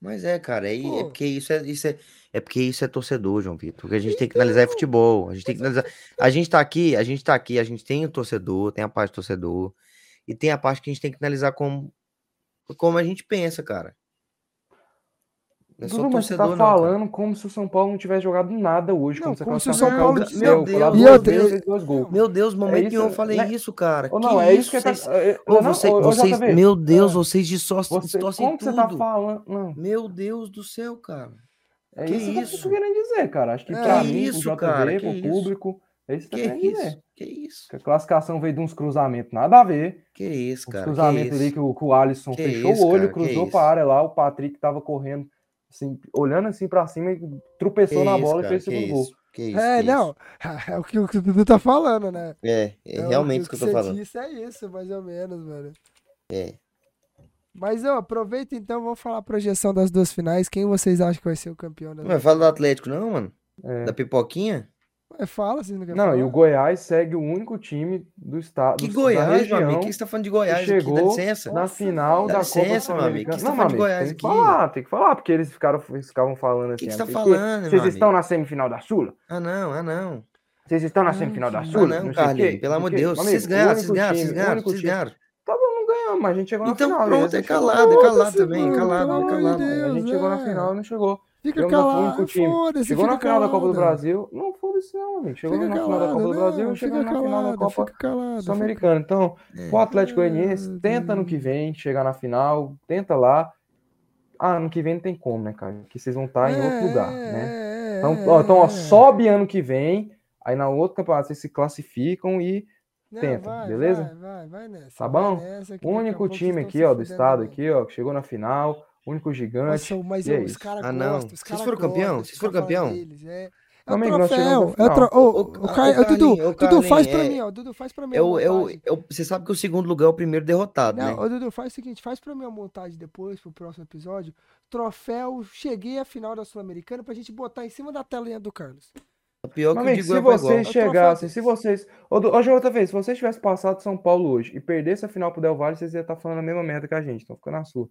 Mas é, cara, é, é porque isso é, isso é, é porque isso é torcedor, João Vitor. Porque a gente tem que analisar é futebol. A gente tem que analisar. A gente tá aqui, a gente tá aqui, a gente tem o torcedor, tem a parte do torcedor, e tem a parte que a gente tem que analisar como, como a gente pensa, cara. Não é só Dudu, mas você tá não, cara. falando como se o São Paulo não tivesse jogado nada hoje. Não, como, se o São Paulo- do Meu Deus. dois gols. Meu Deus, momento isso, nenhum eu falei né? isso, cara. Ou que não, é isso que vocês... tá. é- Ô, não, você- ô, ô, vocês, meu Deus, é. vocês distorcem, você, distorcem como que tudo. você tá falando? Não, Meu Deus do céu, cara. é Que isso, que eu tô querendo dizer, cara. Acho que É, pra que mim, isso, pro JV, cara, que pro isso? É isso que Que eu querendo isso? Que isso? Que a classificação veio de uns cruzamentos, nada a ver. Que isso, cara? Que cruzamentos ali isso? que o, que o Alisson Que fechou isso, o olho, cara, que cruzou isso? pra área lá, o Patrick tava correndo, assim, olhando assim pra cima e tropeçou Que na isso, bola e cara? fez o Que segundo gol. isso? Que isso? É, que não. (laughs) É o que o que o Dudu tá falando, né? isso? É, é É, o realmente isso que eu tô falando. disse é isso, mais ou menos, mano. É. Mas ó, aproveita então, vamos falar a projeção das duas finais. Quem vocês acham que vai ser o campeão Não fala do Atlético, não, mano? É. Da pipoquinha? Ué, Fala, vocês não querem Não, falar? e o Goiás segue o único time do estado Que da Goiás, meu região amigo? O que você tá falando de Goiás aqui? Dá chegou licença? na final dá da licença, Copa meu amigo. O que você tá Não, falando de meu amigo, Goiás tem que aqui? falar, tem que falar, porque eles ficaram, ficavam falando O assim. que que você ah, tá falando, meu Vocês amigo? estão na semifinal da Sula? Ah, não, ah, não. Vocês estão na Ah, semifinal da não, Sula? não, sei o Carlinhos, pelo não amor de o Deus. Vocês Amigo, ganharam, o vocês ganharam, vocês o ganharam, vocês ganharam. Tá bom, não ganhamos, mas a gente chegou na Então final. pronto, e a é calado, é calado também, mano, calado, de calado. Deus. A gente chegou na é. final e não chegou. Fica calado, foda-se, Chegou na final da Copa do. Brasil. Não, foda-se não, amigo. Chegamos Fica na final da Copa do Brasil e fica na final da Copa Sul-Americana. Então, É. o Atlético Goianiense tenta ano que vem chegar na final, tenta lá. Ah, ano que vem não tem como, né, cara? Que vocês vão estar em outro lugar, né? É, Então, é, ó, então, ó, é. sobe ano que vem, aí na outro campeonato vocês se classificam e Não, tenta, vai, beleza? Vai, vai, vai nessa. Tá bom? nessa, o único time aqui, ó, do estado aqui, ó, que chegou na final, único gigante. Nossa, mas é os caras Ah, não. gostam, os Vocês caras foram campeão? gostam de Vocês foram campeão? deles, É, é Meu o troféu. É o tro... ô, Caio- ô, ô, Dudu, Dudu, faz pra é- mim, ó. Dudu, faz pra mim a Eu, eu, montagem. eu, você sabe que o segundo lugar é o primeiro derrotado, Não, né? ô, Dudu, faz o seguinte, faz pra mim a montagem depois, pro próximo episódio. Troféu, cheguei à final da Sul-Americana pra gente botar em cima da telinha do Carlos. Pior Mas, que o amigo, de se igual. vocês chegassem, se vocês. Ô, outra vez, se vocês tivessem passado São Paulo hoje e perdesse a final pro Del Valle, vocês iam estar falando a mesma merda que a gente. Então fica na sua.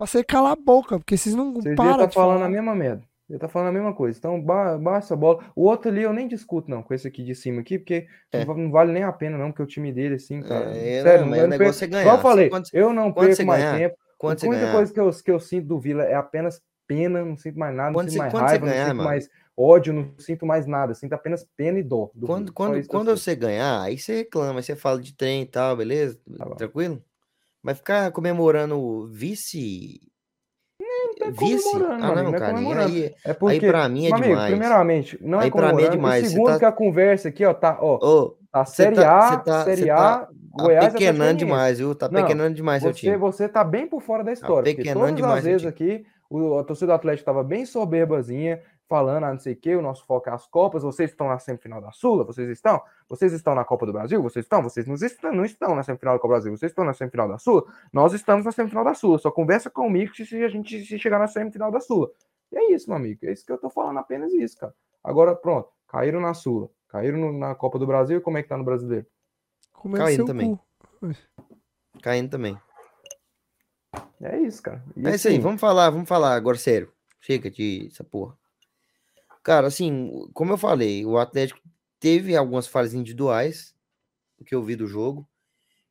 Pra você calar a boca, porque vocês não Vocês param estar de falando falar. a mesma merda. Ia estar falando a mesma coisa. Então, ba baixa a bola. O outro ali eu nem discuto, não, com esse aqui de cima aqui, porque É. não va- não vale nem a pena, não, porque o time dele, assim, cara. É, sério, não, mas eu o não negócio perco- é Igual eu ganhar. falei, Quando- eu não perco mais ganhar, tempo. Quando a única coisa que eu, que eu sinto do Vila é apenas pena, não sinto mais nada, não Quando sinto você- mais raiva, ganhar, não sinto mano. mais ódio, não sinto mais nada. Sinto apenas pena e dó. do quando. Só quando, quando você ganhar, aí você reclama, aí você fala de trem e tal, beleza? Tá bom. Tranquilo? Mas ficar comemorando vice. é vice? Ah, amigo, não, não é cara. comemorando. Aí, É aí porque, pra mim é amigo, demais. primeiramente, não é Aí pra mim é demais. E segundo, tá- que a conversa aqui, ó, tá, ó, Ô, tá Série tá- A, tá- Série A, tá Goiás e pequenando Atlético demais, viu? Tá Não, pequenando demais seu Você, time. você tá bem por fora da história. porque pequenando todas demais as vezes aqui, o, a torcida do Atlético tava bem soberbazinha, falando, ah, não sei o que, o nosso foco é as Copas, vocês estão na semifinal da Sula, vocês estão? Vocês estão na Copa do Brasil? Vocês estão? Vocês não estão, não estão na semifinal da Copa do Brasil, vocês estão na semifinal da Sula? Nós estamos na semifinal da Sula, só conversa comigo se se a gente se chegar na semifinal da Sula. E é isso, meu amigo, é isso que eu tô falando, apenas isso, cara. Agora, pronto, caíram na Sula, caíram na Copa do Brasil, e como é que tá no Brasileiro? Comendo Caindo seu também. cu. Caindo também. É isso, cara. E É isso aí, assim, vamos falar, vamos falar agora sério. Chega de essa porra. Cara, assim, como eu falei, o Atlético teve algumas falhas individuais, o que eu vi do jogo.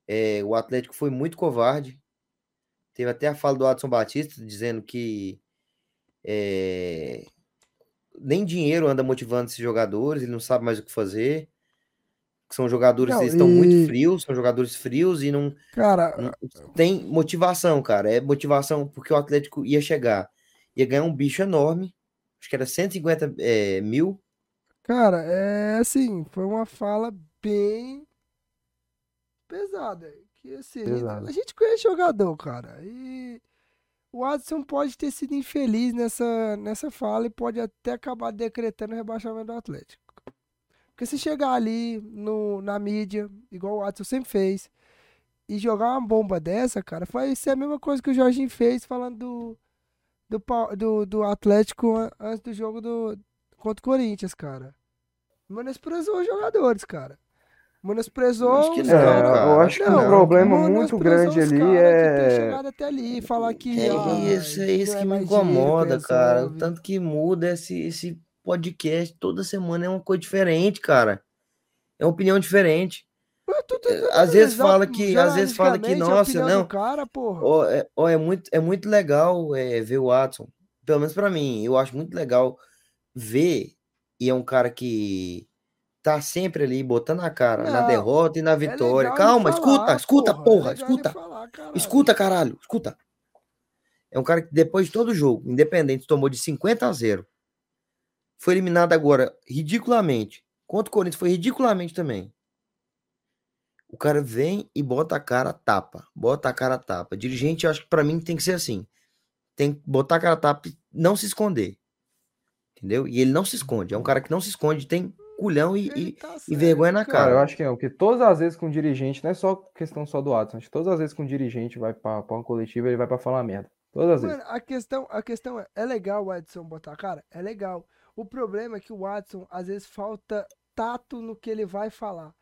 É, o Atlético foi muito covarde. Teve até a fala do Adson Batista dizendo que é, nem dinheiro anda motivando esses jogadores, ele não sabe mais o que fazer. São jogadores, Não, eles estão e- muito frios, são jogadores frios e não, Cara, não tem motivação, cara. É motivação porque o Atlético ia chegar, ia ganhar um bicho enorme. Acho que era 150 é, mil. cara, é assim, foi uma fala bem pesada. Que assim, a gente conhece jogador, cara. E o Adson pode ter sido infeliz nessa, nessa fala e pode até acabar decretando o rebaixamento do Atlético. Porque se chegar ali no, na mídia, igual o Adson sempre fez, e jogar uma bomba dessa, cara, vai ser a mesma coisa que o Jorginho fez falando do, do, do, do Atlético an- antes do jogo do, contra o Corinthians, cara. Menosprezou os jogadores, cara. Menosprezou Acho que os não, cara- cara, eu acho que Não, o problema muito grande os ali é. chegado até ali, falar que. É ah, isso, é isso que me mais dinheiro que incomoda, cara. O tanto que muda esse, esse podcast toda semana é uma coisa diferente, cara. É uma opinião diferente. Tu- É, às vezes fala que- às vezes fala que, nossa, não. cara, porra. Ó, é, ó, é muito, é muito legal é, ver o Watson. Pelo menos pra mim, eu acho muito legal ver. E é um cara que tá sempre ali botando a cara na Não, derrota e na É vitória. ele Calma, falar, escuta, escuta, porra, é porra, ele escuta. falar, caralho. Escuta, caralho, escuta. É um cara que depois de todo jogo, independente, tomou de 50 a 0. Foi eliminado agora ridiculamente. Contra o Corinthians foi ridiculamente também. O cara vem e bota a cara tapa. Bota a cara tapa. Dirigente, eu acho que pra mim tem que ser assim. Tem que botar a cara tapa e não se esconder. Entendeu? E ele não se esconde. É um cara que não se esconde, tem culhão e, e- tá e vergonha na Cara, eu cara. acho que não, porque todas as vezes que um dirigente, não é só questão só do Watson, acho que todas as vezes que um dirigente vai pra, pra uma coletiva, ele vai pra falar merda. Todas as vezes. Mano, a questão, a questão é, é legal o Edson botar a cara? É legal. O problema é que o Watson, às vezes, falta tato no que ele vai falar.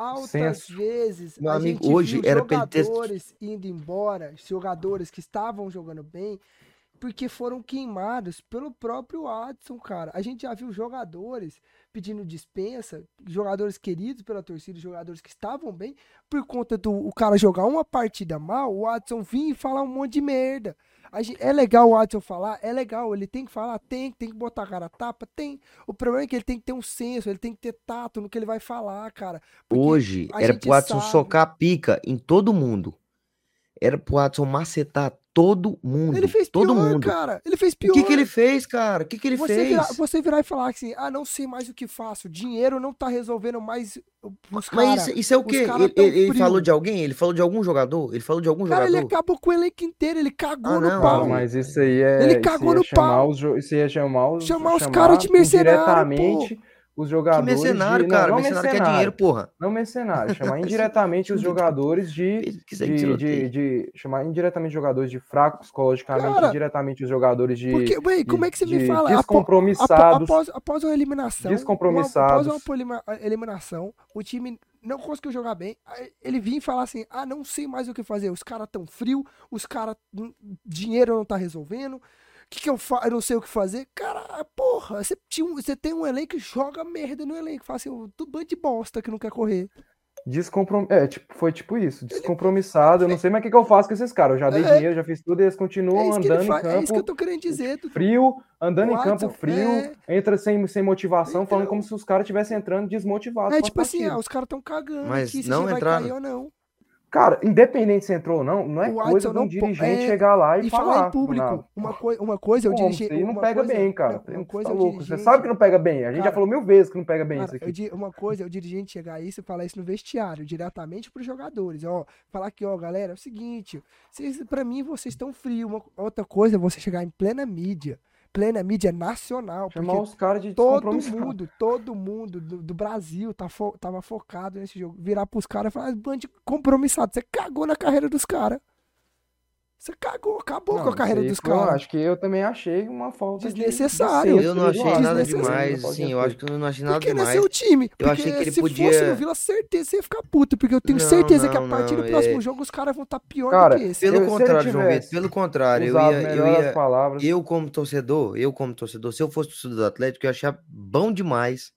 Altas Senso. vezes, Meu a amigo, gente hoje viu era ele ter- jogadores indo embora, jogadores que estavam jogando bem, porque foram queimados pelo próprio Watson, cara. A gente já viu jogadores pedindo dispensa, jogadores queridos pela torcida, jogadores que estavam bem, por conta do o cara jogar uma partida mal, o Watson vir e falar um monte de merda. É legal o Watson falar, é legal, ele tem que falar, tem, tem que botar a cara a tapa, tem. O problema é que ele tem que ter um senso, ele tem que ter tato no que ele vai falar, cara. Hoje era pro Watson sabe. socar pica em todo mundo. Era pro Watson macetar todo mundo. Ele fez todo pior, mundo. cara. Ele fez O pior. que, que ele fez, cara? O que, que ele você, fez? virar, você virar e falar assim, ah, não sei mais o que faço, dinheiro não tá resolvendo mais os Mas caras. isso, isso é o quê? cara Ele, ele- ele falou de alguém? Ele falou de algum jogador? Ele falou de algum Cara, ele jogador? acabou com o elenco inteiro, ele cagou Ah, no não, pau. Não, mas isso aí é. Ele cagou no pau. os, isso ia chamar os. Chamar os cara de mercenário, indiretamente os Que jogadores. mercenário, de... não, cara. não mercenário quer mercenário, dinheiro, porra. Não mercenário, chamar (laughs) indiretamente os jogadores de, Que de, de, de- chamar indiretamente jogadores de fracos psicologicamente, Cara, diretamente os jogadores de, Porque, de- como é que você de me fala? Descompromissados. Apo- após, após uma eliminação. Descompromissados. Uma, após uma eliminação, o time não conseguiu jogar bem. Ele vinha e falar assim: ah, não sei mais o que fazer. Os caras tão frio, os caras. Dinheiro não tá resolvendo. O que, que eu faço? Eu não sei o que fazer. Cara, porra, você, tinha um- você tem um elenco que joga merda no elenco. Fala assim, tudo bando de bosta que não quer correr. Descomprom... É, tipo, foi tipo isso, descompromissado. Eu não sei mais o que, que eu faço com esses caras. Eu já dei É. dinheiro, já fiz tudo, e eles É continuam ele andando em faz, é isso que eu campo tô querendo dizer. Dudu. frio, andando O em campo Watson, frio, é. entra sem, sem motivação, falando Então. como se os caras estivessem entrando desmotivados. É tipo assim, ah, os caras tão cagando Mas aqui se não você vai entraram. cair ou não. Cara, independente se entrou ou não, não é O coisa de um dirigente é, chegar lá e, E falar falar. em público, uma, coi uma coisa é o dirigente. isso aí não pega coisa- bem, cara. uma coisa tá é o louco. Você dirigente- sabe que não pega bem. A gente já Cara, falou mil vezes que não pega bem Cara, isso aqui. di- uma coisa é o dirigente chegar isso e falar isso no vestiário, diretamente pros jogadores. Ó, falar que, ó, galera, é o seguinte, vocês, pra mim vocês estão frios. Uma, outra coisa é você chegar em plena mídia, plena mídia nacional, Chamar os caras de todo mundo, todo mundo do, do Brasil tá fo- tava focado nesse jogo. Virar pros caras e falar, "Ah, bando compromissado, você cagou na carreira dos caras. Você cagou, acabou Não, com a carreira dos caras. Acho que eu também achei uma falta de- de Eu não achei Eduardo. nada demais, sim. Eu acho que eu não achei nada Porque não é demais. seu time. Eu Porque achei que ele se podia- fosse no Vila, certeza você ia ficar puto. Porque eu tenho Não, certeza que a não, partir do não, próximo é- jogo os caras vão estar pior Cara, do que esse. Pelo Eu- contrário, João Vitor, pelo contrário, eu ia, eu ia, palavras. eu como torcedor, eu como torcedor, se eu fosse torcedor do Atlético, eu ia achar bom demais.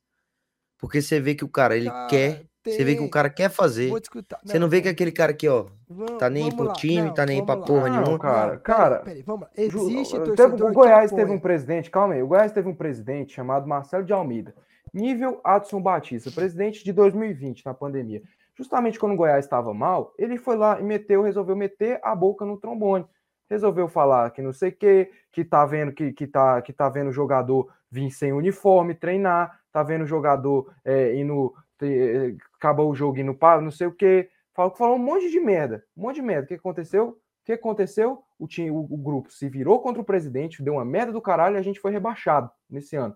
Porque você vê que o cara, ele Cara, quer, você vê que o cara quer fazer. Vou discutir. Você não vê que aquele cara aqui, ó, Vamos- tá nem pro lá. time, Não, tá nem aí pra vamos porra lá. Não, nenhuma. cara, cara, Peraí, peraí, vamos lá. Ju- Existe teve- torcedor o Goiás teve um presidente, calma aí, o Goiás teve um presidente chamado Marcelo de Almeida, nível Adson Batista, presidente de 2020, na pandemia. Justamente quando o Goiás estava mal, ele foi lá e meteu, resolveu meter a boca no trombone. Resolveu falar que não sei o quê, que tá vendo que, que, tá, que tá vendo o jogador vir sem uniforme, treinar, tá vendo o jogador é, indo. Acabou o jogo indo para não sei o quê. Falou, falou um monte de merda. Um monte de merda. O que aconteceu? O que aconteceu? O, time, o, o grupo se virou contra o presidente, deu uma merda do caralho e a gente foi rebaixado nesse ano.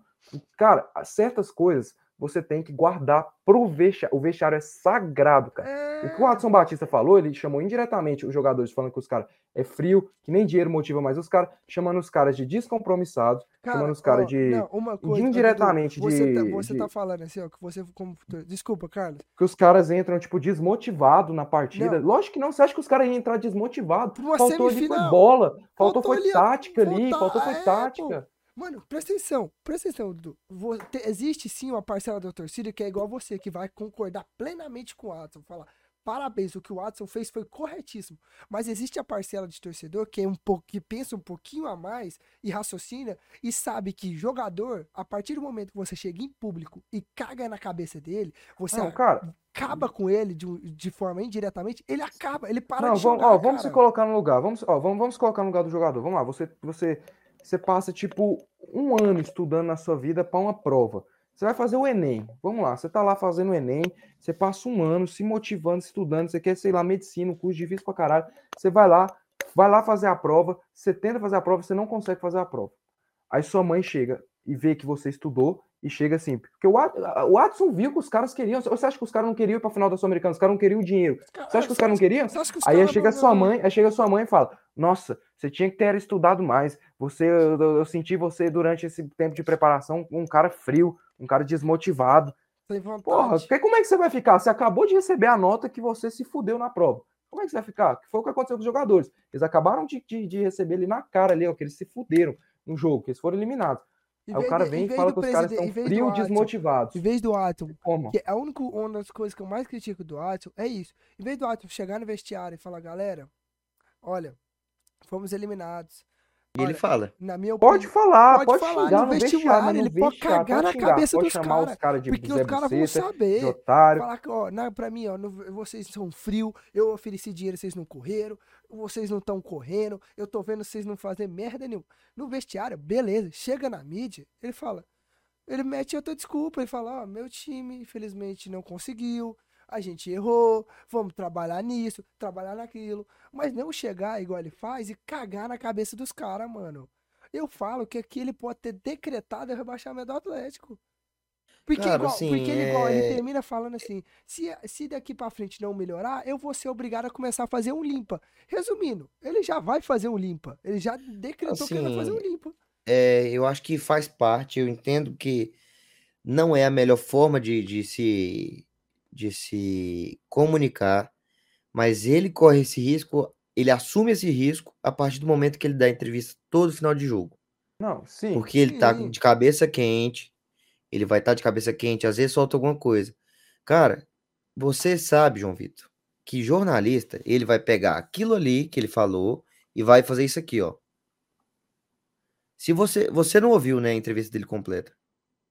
Cara, certas coisas você tem que guardar pro vestiário. O vestiário é sagrado, cara. É, O que o Adson Batista falou, ele chamou indiretamente os jogadores, falando que os caras é frio, que nem dinheiro motiva mais os caras, chamando os caras de descompromissados, chamando os caras de. não, uma coisa, indiretamente você, tá, de- você de- tá falando assim, ó, que você como Desculpa, Carlos. que os caras entram, tipo, desmotivado na partida. Não. Lógico que não, você acha que os caras iam entrar desmotivado? Uma Faltou ali foi bola, faltou, Faltou foi tática ali, faltou foi é, tática. Mano, presta atenção, presta atenção, Dudu. Existe sim uma parcela da torcida que é igual você, que vai concordar plenamente com o Watson. Falar, parabéns, o que o Watson fez foi corretíssimo. Mas existe a parcela de torcedor que, é um pouco, que pensa um pouquinho a mais e raciocina e sabe que jogador, a partir do momento que você chega em público e caga na cabeça dele, você Não, cara, acaba com ele de, de forma indiretamente, ele acaba, ele para não, de vamos, jogar, ó, vamos se colocar no lugar. Vamos, ó, vamos, vamos se colocar no lugar do jogador. Vamos lá, você, você, você passa tipo um ano estudando na sua vida para uma prova. Você vai fazer o Enem. Vamos lá, você tá lá fazendo o Enem, você passa um ano se motivando, estudando, você quer, sei lá, medicina, um curso difícil pra caralho. Você vai lá, vai lá fazer a prova, você tenta fazer a prova, você não consegue fazer a prova. Aí sua mãe chega e vê que você estudou e chega assim. Porque o, o Adson viu que os caras queriam. Você acha que os caras não queriam ir pra final da Sul-Americana? Os caras não queriam o dinheiro. Você acha que os caras não queriam? Aí chega sua mãe, aí chega sua mãe e fala: Nossa, você tinha que ter estudado mais. Você, eu, eu senti você durante esse tempo de preparação um cara frio, um cara desmotivado. Porra, que- como é que você vai ficar? Você acabou de receber a nota que você se fudeu na prova. Como é que você vai ficar? Que foi o que aconteceu com os jogadores. Eles acabaram de, de, de receber ali na cara ali, ó, que eles se fuderam no jogo, que eles foram eliminados. Aí o cara vem em e fala que os caras estão frios, desmotivados. Em vez do Atom, Como? que é a única uma das coisas que eu mais critico do Watson é isso. Em vez do Watson chegar no vestiário e falar, galera, olha, fomos eliminados. E ele fala. Na minha Pode falar, pode pode, falar, xingar no vestiário, ele pode cagar na xingar, cabeça pode dos cara, caras de porque os caras vão saber. otário. Falar que, ó, na, pra mim, ó, no- vocês são frio, eu ofereci dinheiro, vocês não correram, vocês não estão correndo, eu tô vendo vocês não fazem merda nenhuma. No vestiário, beleza, chega na mídia, ele fala, ele mete outra desculpa, ele fala, ó, meu time, infelizmente, não conseguiu, a gente errou, vamos trabalhar nisso, trabalhar naquilo, mas não chegar igual ele faz e cagar na cabeça dos caras, mano. Eu falo que aqui ele pode ter decretado o rebaixamento do Atlético. Porque, Cara, igual, assim, porque ele, igual, ele é- termina falando assim: se, se daqui pra frente não melhorar, eu vou ser obrigado a começar a fazer um limpa. Resumindo, ele já vai fazer um limpa. Ele já decretou que ele vai fazer um Assim, limpa. É, eu acho que faz parte, eu entendo que não é a melhor forma de, de se, de se comunicar, mas ele corre esse risco, ele assume esse risco a partir do momento que ele dá entrevista todo final de jogo. Não, sim. Porque ele tá de cabeça quente, ele vai estar de cabeça quente, às vezes solta alguma coisa. Cara, você sabe, João Vitor, que jornalista, ele vai pegar aquilo ali que ele falou e vai fazer isso aqui, ó. Se você, você não ouviu, né, a entrevista dele completa.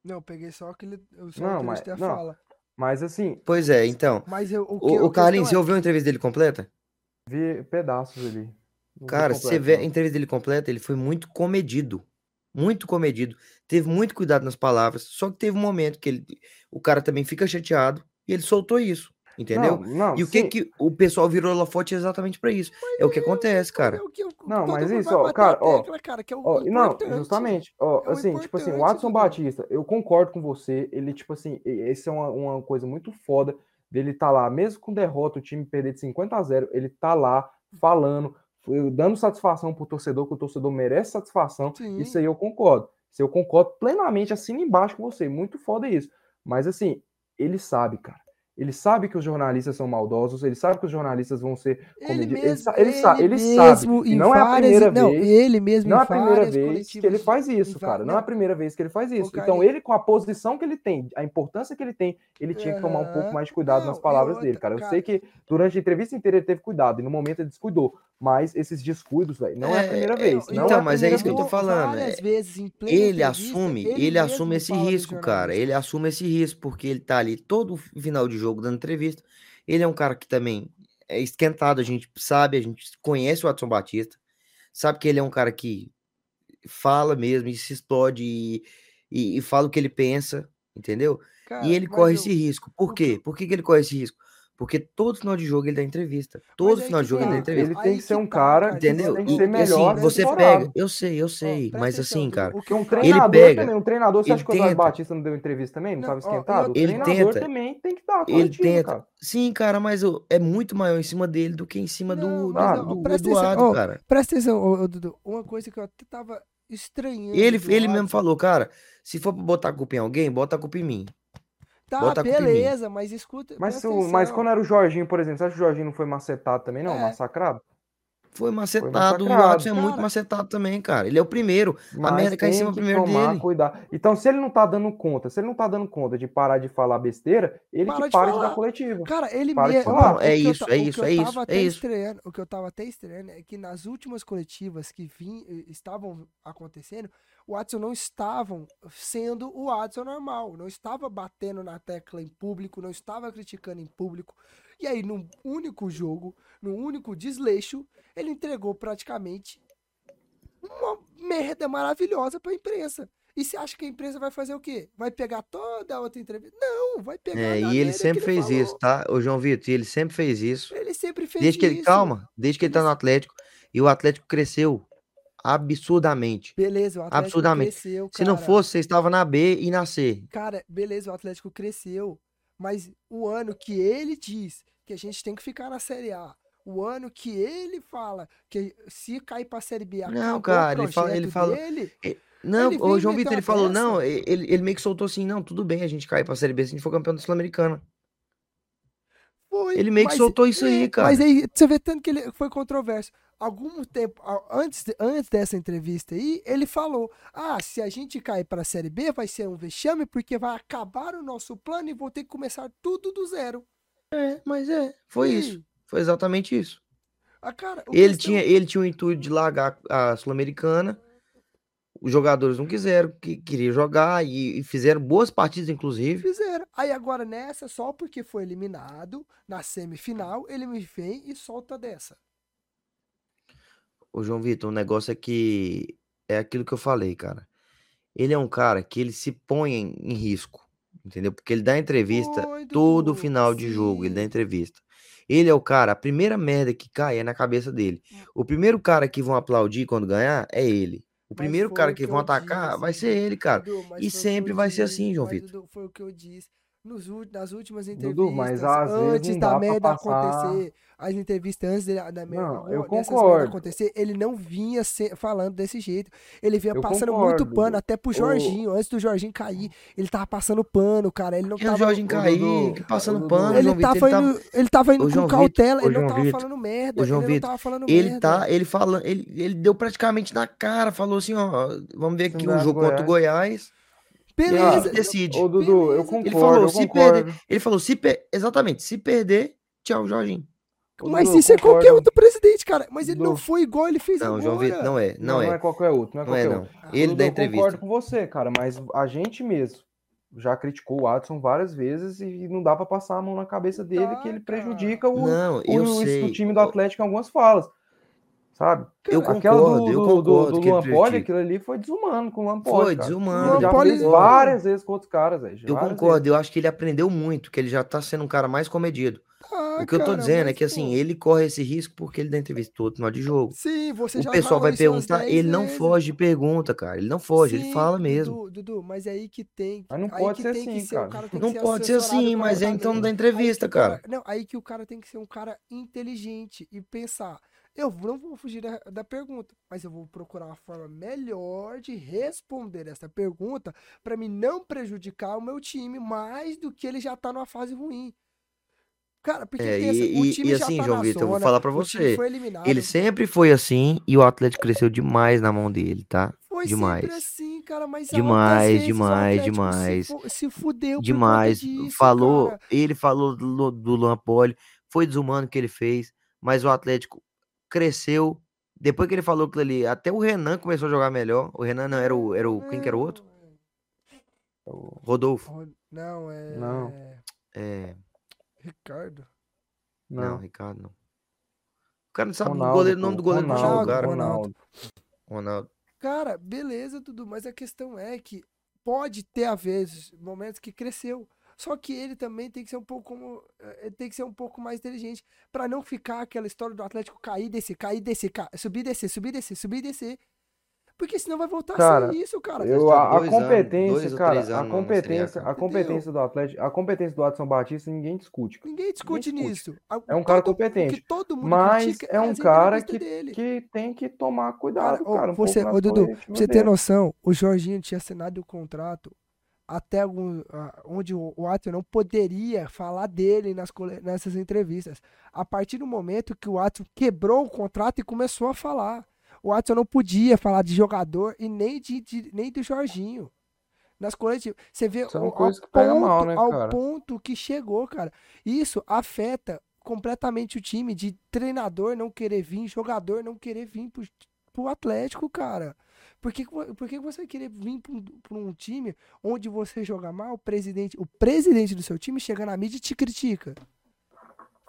Não, eu peguei só aquele. eu Só Não, a mas- não. fala. Mas assim, Pois é, então, Mas eu, o, que, o, o Carlinhos, é- você ouviu a entrevista dele completa? vi pedaços ali. Cara, se você completo, vê a entrevista dele completa, ele foi muito comedido. Muito comedido. Teve muito cuidado nas palavras. Só que teve um momento que ele, o cara também fica chateado e ele soltou isso. Entendeu? Não, não, E o que sim. que o pessoal virou holofote exatamente pra isso? É o que acontece, cara. É o que eu- Não, mas isso, ó, cara, ó, tecla, cara, que é o Ó, não, justamente, ó, É o assim, tipo assim, o Watson. Batista, eu concordo com você, ele, tipo assim, esse é uma, uma coisa muito foda dele tá lá, mesmo com derrota, o time perder de 50 a 0, ele tá lá falando, dando satisfação pro torcedor, que o torcedor merece satisfação, Sim. isso aí eu concordo, isso eu concordo plenamente, assina embaixo com você, muito foda isso, mas assim, ele sabe, cara, ele sabe que os jornalistas são maldosos, ele sabe que os jornalistas vão ser Ele comedidos, mesmo, ele, sa- ele, sa- ele sabe, mesmo e em não é a primeira não, vez, ele mesmo não é a primeira vez que ele faz isso, va- cara. Não é a primeira vez que ele faz isso. Então, ele, com a posição que ele tem, a importância que ele tem, ele tinha que tomar um pouco mais de cuidado Não, nas palavras outra, dele, cara. Eu cara- sei que durante a entrevista inteira ele teve cuidado, e no momento ele descuidou. Mas esses descuidos, velho, não é, a É, primeira é, vez. não então, é a mas é primeira isso que eu tô vez. falando, Várias é- vezes Ele assume, ele ele assume esse risco, cara. Ele assume esse risco porque ele tá ali todo final de jogo dando entrevista. Ele é um cara que também é esquentado, a gente sabe, a gente conhece o Watson Batista, sabe que ele é um cara que fala mesmo e se explode e, e- e fala o que ele pensa, entendeu? Cara, E ele corre eu- esse risco. Por quê? Por que, que ele corre esse risco? Porque todo final de jogo ele dá entrevista. Todo final de jogo ele tá, dá entrevista. Ele tem que ser um tá, cara, Entendeu? tem que E, ser e melhor assim, você pega. Eu sei, eu sei. mas assim, cara. Porque um treinador pega, também, um treinador, você ele acha que o Eduardo tenta. Batista não deu entrevista também? Não estava esquentado? O Ele treinador tenta. também tem que dar Ele tenta. cara. Sim, cara, mas é muito maior em cima dele do que em cima Não, do, do, Eduardo, cara. Presta atenção, Dudu. Uma coisa que eu até tava estranhando. Ele, ele mesmo falou, cara, se for pra botar a culpa em alguém, bota a culpa em mim. Tá, bota beleza, mas escuta. Mas, se mas quando era o Jorginho, por exemplo, você acha que o Jorginho não foi macetado também, não? É. Massacrado? Foi macetado. O massacrado. Watson é muito Cara. macetado também, cara. Ele é o primeiro. A Mas merda cai em cima primeiro tomar dele. cuidado. Então, se ele não tá dando conta, se ele não tá dando conta de parar de falar besteira, ele Para que de para de dar coletiva. Cara, ele Para de mesmo. falar. o É eu isso, ta- é o que isso, eu é tava isso, é até isso. estranhando- o que eu tava até estranhando é que nas últimas coletivas que vim, eh, estavam acontecendo, o Watson não estavam sendo o Watson normal, não estava batendo na tecla em público, não estava criticando em público. E aí, num único jogo, num único desleixo, ele entregou praticamente uma merda maravilhosa pra imprensa. E você acha que a imprensa vai fazer o quê? Vai pegar toda a outra entrevista? Não, vai pegar É, e ele sempre fez falou. isso, tá? O João Vitor, e ele sempre fez isso. Ele sempre fez Desde que ele, isso. calma, desde que ele tá Ele no Atlético. E o Atlético cresceu absurdamente. Beleza, o Atlético Absurdamente. cresceu, Se não cara. fosse, você estava na B e na C. Cara, beleza, o Atlético cresceu. Mas o ano que ele diz que a gente tem que ficar na Série A, o ano que ele fala que se cair pra Série B, Não, o cara, ele fala- ele fala- dele, Não, Ele o João Vitor, ele falou, não, ele, ele meio que soltou assim, não, tudo bem a gente cair pra Série B se a gente for campeão da Sul-Americana. foi. Ele meio que soltou isso aí, é, cara. Mas aí você vê tanto que ele foi controverso. Algum tempo, a- antes, antes dessa entrevista aí, ele falou: Ah, se a gente cair pra Série B, vai ser um vexame, porque vai acabar o nosso plano e vou ter que começar tudo do zero. É, mas é, foi E isso. Foi exatamente isso. Ah, cara, Ele questão- tinha, ele tinha o intuito de largar a Sul-Americana. Os jogadores não quiseram, que queriam jogar e, e fizeram boas partidas, inclusive. Fizeram. Aí agora nessa, só porque foi eliminado na semifinal, ele me vem e solta dessa. Ô, João Vitor, o negócio é que é aquilo que eu falei, cara. Ele é um cara que ele se põe em, em risco, entendeu? Porque ele dá entrevista todo final de jogo, ele dá entrevista. Ele é o cara, a primeira merda que cai é na cabeça dele. O primeiro cara que vão aplaudir quando ganhar é ele. O primeiro cara que que vão atacar disse, vai ser ele, cara. Dudu, mas E sempre vai ser assim, João mas, Vitor. Foi o que eu disse. Nos, nas últimas Dudu, entrevistas, mas às vezes antes não da merda passar- acontecer, as entrevistas antes da, da merda, Não, eu concordo. acontecer, ele não vinha se- falando desse jeito. Ele vinha Eu passando concordo, muito pano, Dudu. até pro O- Jorginho. Antes do Jorginho cair, ele tava passando pano, cara. Ele não E o tava. Jorginho Ô, cair, Dudu, que passando Dudu, pano, Ele Vitor. tava, Ele indo, ele tava indo com cautela, ele não tava Vitor, falando merda. João ele não tava falando ele merda. tá, ele falando, ele, ele deu praticamente na cara, falou assim, ó, vamos ver aqui o jogo contra o Goiás. Beleza. ele decide. Ô, Dudu, eu Beleza. concordo, Ele falou, eu se concordo. perder, ele falou, se per... exatamente, se perder, tchau, Jorginho. Ô, Mas Dudu, isso é eu qualquer outro presidente, cara. Mas ele não Dudu. foi igual ele fez Não, agora. João Vitor, não é, não, Não, é, não é qualquer outro, não é não é qualquer não. outro. Ele Dudu, dá eu entrevista. concordo com você, cara, mas a gente mesmo já criticou o Adson várias vezes e não dá pra passar a mão na cabeça dele que ele cara. prejudica o, Não, o, eu o- sei. o time do Atlético em algumas falas. Sabe? Eu Aquela concordo, do, eu do, concordo do, do que ele Luan Poli, prejudica. aquilo ali foi desumano com o Luan Poli, Foi cara. desumano. Ele já Luan fez Poli- várias vezes com outros caras, velho. Eu concordo, eu acho que ele aprendeu muito, que ele já tá sendo um cara mais comedido. Ah, o que eu tô cara, dizendo é que assim, pô, ele corre esse risco porque ele dá entrevista todo final de jogo. Sim, você já O pessoal vai perguntar, 10 ele não vezes. foge de pergunta, cara. Ele não foge, ele Sim, fala mesmo. Dudu, Dudu, mas é aí que tem. Mas não aí pode que ser tem que assim, ser, o cara. cara tem Não que pode ser assim, mas é então da Aí entrevista, que o cara. Não, aí que o cara tem que ser um cara inteligente e pensar. Eu não vou fugir da, da pergunta, mas eu vou procurar uma forma melhor de responder essa pergunta para mim não prejudicar o meu time mais do que ele já tá numa fase ruim. Cara, porque É, pensa, e, o time e já assim, tá João Vitor, eu vou falar time você. Ele sempre foi assim e o Atlético cresceu demais na mão dele, tá? Foi demais. sempre assim, cara, mas Demais, o demais, Atlético demais. Se, fu- se fudeu Demais. disso, falou, cara. ele falou do, do Luan Poli, foi desumano o que ele fez, mas o Atlético cresceu. Depois que ele falou aquilo ali, até o Renan começou a jogar melhor. O Renan não era o, era o quem que era o outro? O- Rodolfo. Ro- Não, é. Não. É, Ricardo. não, Não, Ricardo não. O cara não sabe o Ronaldo, goleiro, o nome do goleiro Ronaldo, cara. Ronaldo. Ronaldo. Cara, beleza, tudo, mas a questão é que pode ter, às vezes, momentos que cresceu. Só que ele também tem que ser um pouco como. eh, Tem que ser um pouco mais inteligente. Pra não ficar aquela história do Atlético cair, descer, cair, descer, ca- subir, descer, subir, descer, subir, descer. Porque senão vai voltar a Cara, ser isso, cara. Eu, a, a anos, competência, ou cara, a anos não competência, estrear, a competência do Atlético, a competência do Adson Batista ninguém discute. Ninguém discute discute. nisso. A- É um cara todo- competente, todo mundo Mas é um as cara que, dele. que tem que tomar cuidado, Cara, ô, cara. um você, pouco ô, Dudu, pra você ter noção, o Jorginho tinha assinado o contrato até algum, onde o, Watson não poderia falar dele nas, nessas entrevistas. A partir do momento que o Watson quebrou o contrato e começou a falar. O Watson não podia falar de jogador e nem, de, de- nem do Jorginho. Nas coletivas. Você vê São o- ao, coisas que ponto, mal, né, ao cara? ponto que chegou, cara. Isso afeta completamente o time de treinador não querer vir, jogador não querer vir pro, pro Atlético, cara. Por que, por que você querer vir pra um, um time onde você joga mal, o presidente, o presidente do seu time chega na mídia e te critica?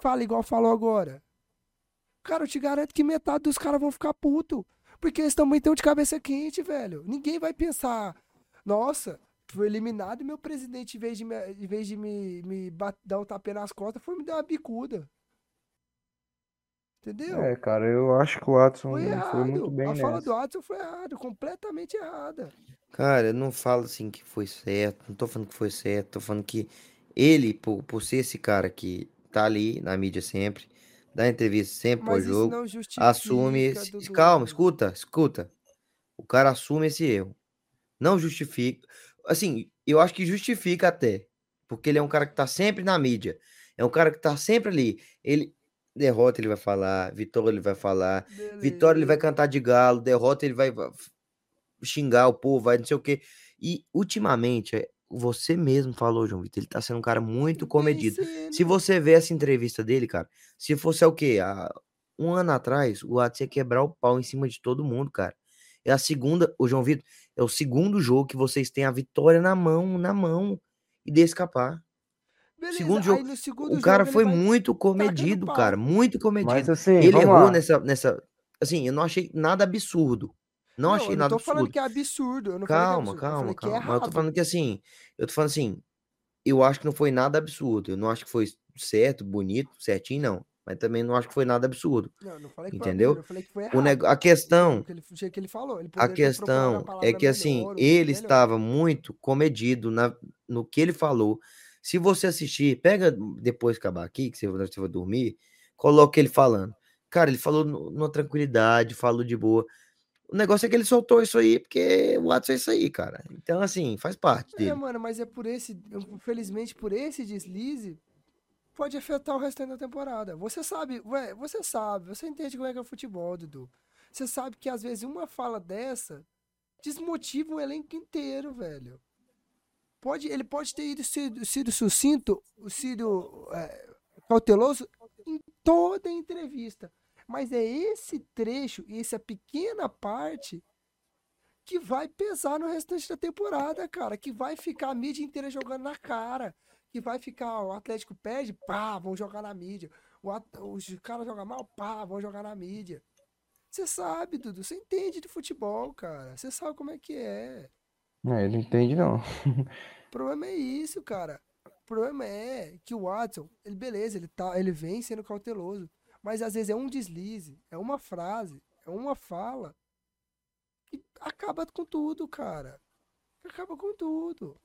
Fala igual falou agora. Cara, eu te garanto que metade dos caras vão ficar puto. Porque eles também estão de cabeça quente, velho. Ninguém vai pensar, nossa, fui eliminado e meu presidente, em vez de me, em vez de me, me dar um tapé nas costas, foi me dar uma bicuda. Entendeu? É, cara, eu acho que o Watson Foi errado. foi muito bem a fala nessa. do Adson foi errada, completamente errada. Cara, eu não falo assim que foi certo, não tô falando que foi certo, tô falando que ele, por, por ser esse cara que tá ali na mídia sempre, dá entrevista sempre pós-jogo, não justifica, assume esse... Dudu. Calma, escuta, escuta. O cara assume esse erro. Não justifica. Assim, eu acho que justifica até. Porque ele é um cara que tá sempre na mídia. É um cara que tá sempre ali. Ele. Derrota, ele vai falar. Vitória, ele vai falar. Vitória, ele vai Beleza. cantar de galo. Derrota, ele vai xingar o povo, vai não sei o quê. E, ultimamente, é, você mesmo falou, João Vitor, ele tá sendo um cara muito comedido. Se você ver essa entrevista dele, cara, se fosse o quê? Há um ano atrás, o Atos ia quebrar o pau em cima de todo mundo, cara. É a segunda, o João Vitor, é o segundo jogo que vocês têm a vitória na mão, na mão, e de escapar. Beleza, segundo jogo, no segundo O jogo cara ele foi muito comedido, pau. cara, muito comedido. Mas assim, Ele errou lá. nessa, nessa, assim, eu não achei nada absurdo. Não, achei eu não nada tô falando absurdo. que é absurdo. Eu não falei que é Calma, absurdo, eu calma, falei que é calma. Mas eu tô falando que assim, eu tô falando assim, eu acho que não foi nada absurdo. Eu não acho que foi certo, bonito, certinho, não. mas também não acho que foi nada absurdo. Não, não falei que Entendeu? foi absurdo, eu falei que foi O errado. nego- a questão, Porque ele, o que ele falou. Ele a questão é palavra que assim, melhor, um ele melhor. estava muito comedido na, no que ele falou. Se você assistir, pega depois que acabar aqui, que você, você vai dormir, coloca ele falando. Cara, ele falou nu- numa tranquilidade, falou de boa. O negócio é que ele soltou isso aí, porque o Watson é isso aí, cara. Então, assim, faz parte É, dele. mano, mas é por esse, infelizmente, por esse deslize, pode afetar o restante da temporada. Você sabe, ué, você sabe, você entende como é que é o futebol, Dudu. Você sabe que às vezes uma fala dessa desmotiva o elenco inteiro, velho. Pode, ele pode ter ido sido, sido sucinto, sido é, cauteloso em toda a entrevista. Mas é esse trecho, essa pequena parte que vai pesar no restante da temporada, cara. Que vai ficar a mídia inteira jogando na cara. Que vai ficar, o Atlético perde, pá, vão jogar na mídia. O os caras jogam mal, pá, vão jogar na mídia. Você sabe, Dudu, você entende de futebol, cara. Você sabe como é que é. É, ele não entende, não. (laughs) O problema é isso, cara. O problema é que o Watson, ele beleza, ele tá, ele vem sendo cauteloso, mas às vezes é um deslize, é uma frase, é uma fala que acaba com tudo, cara. Acaba com tudo.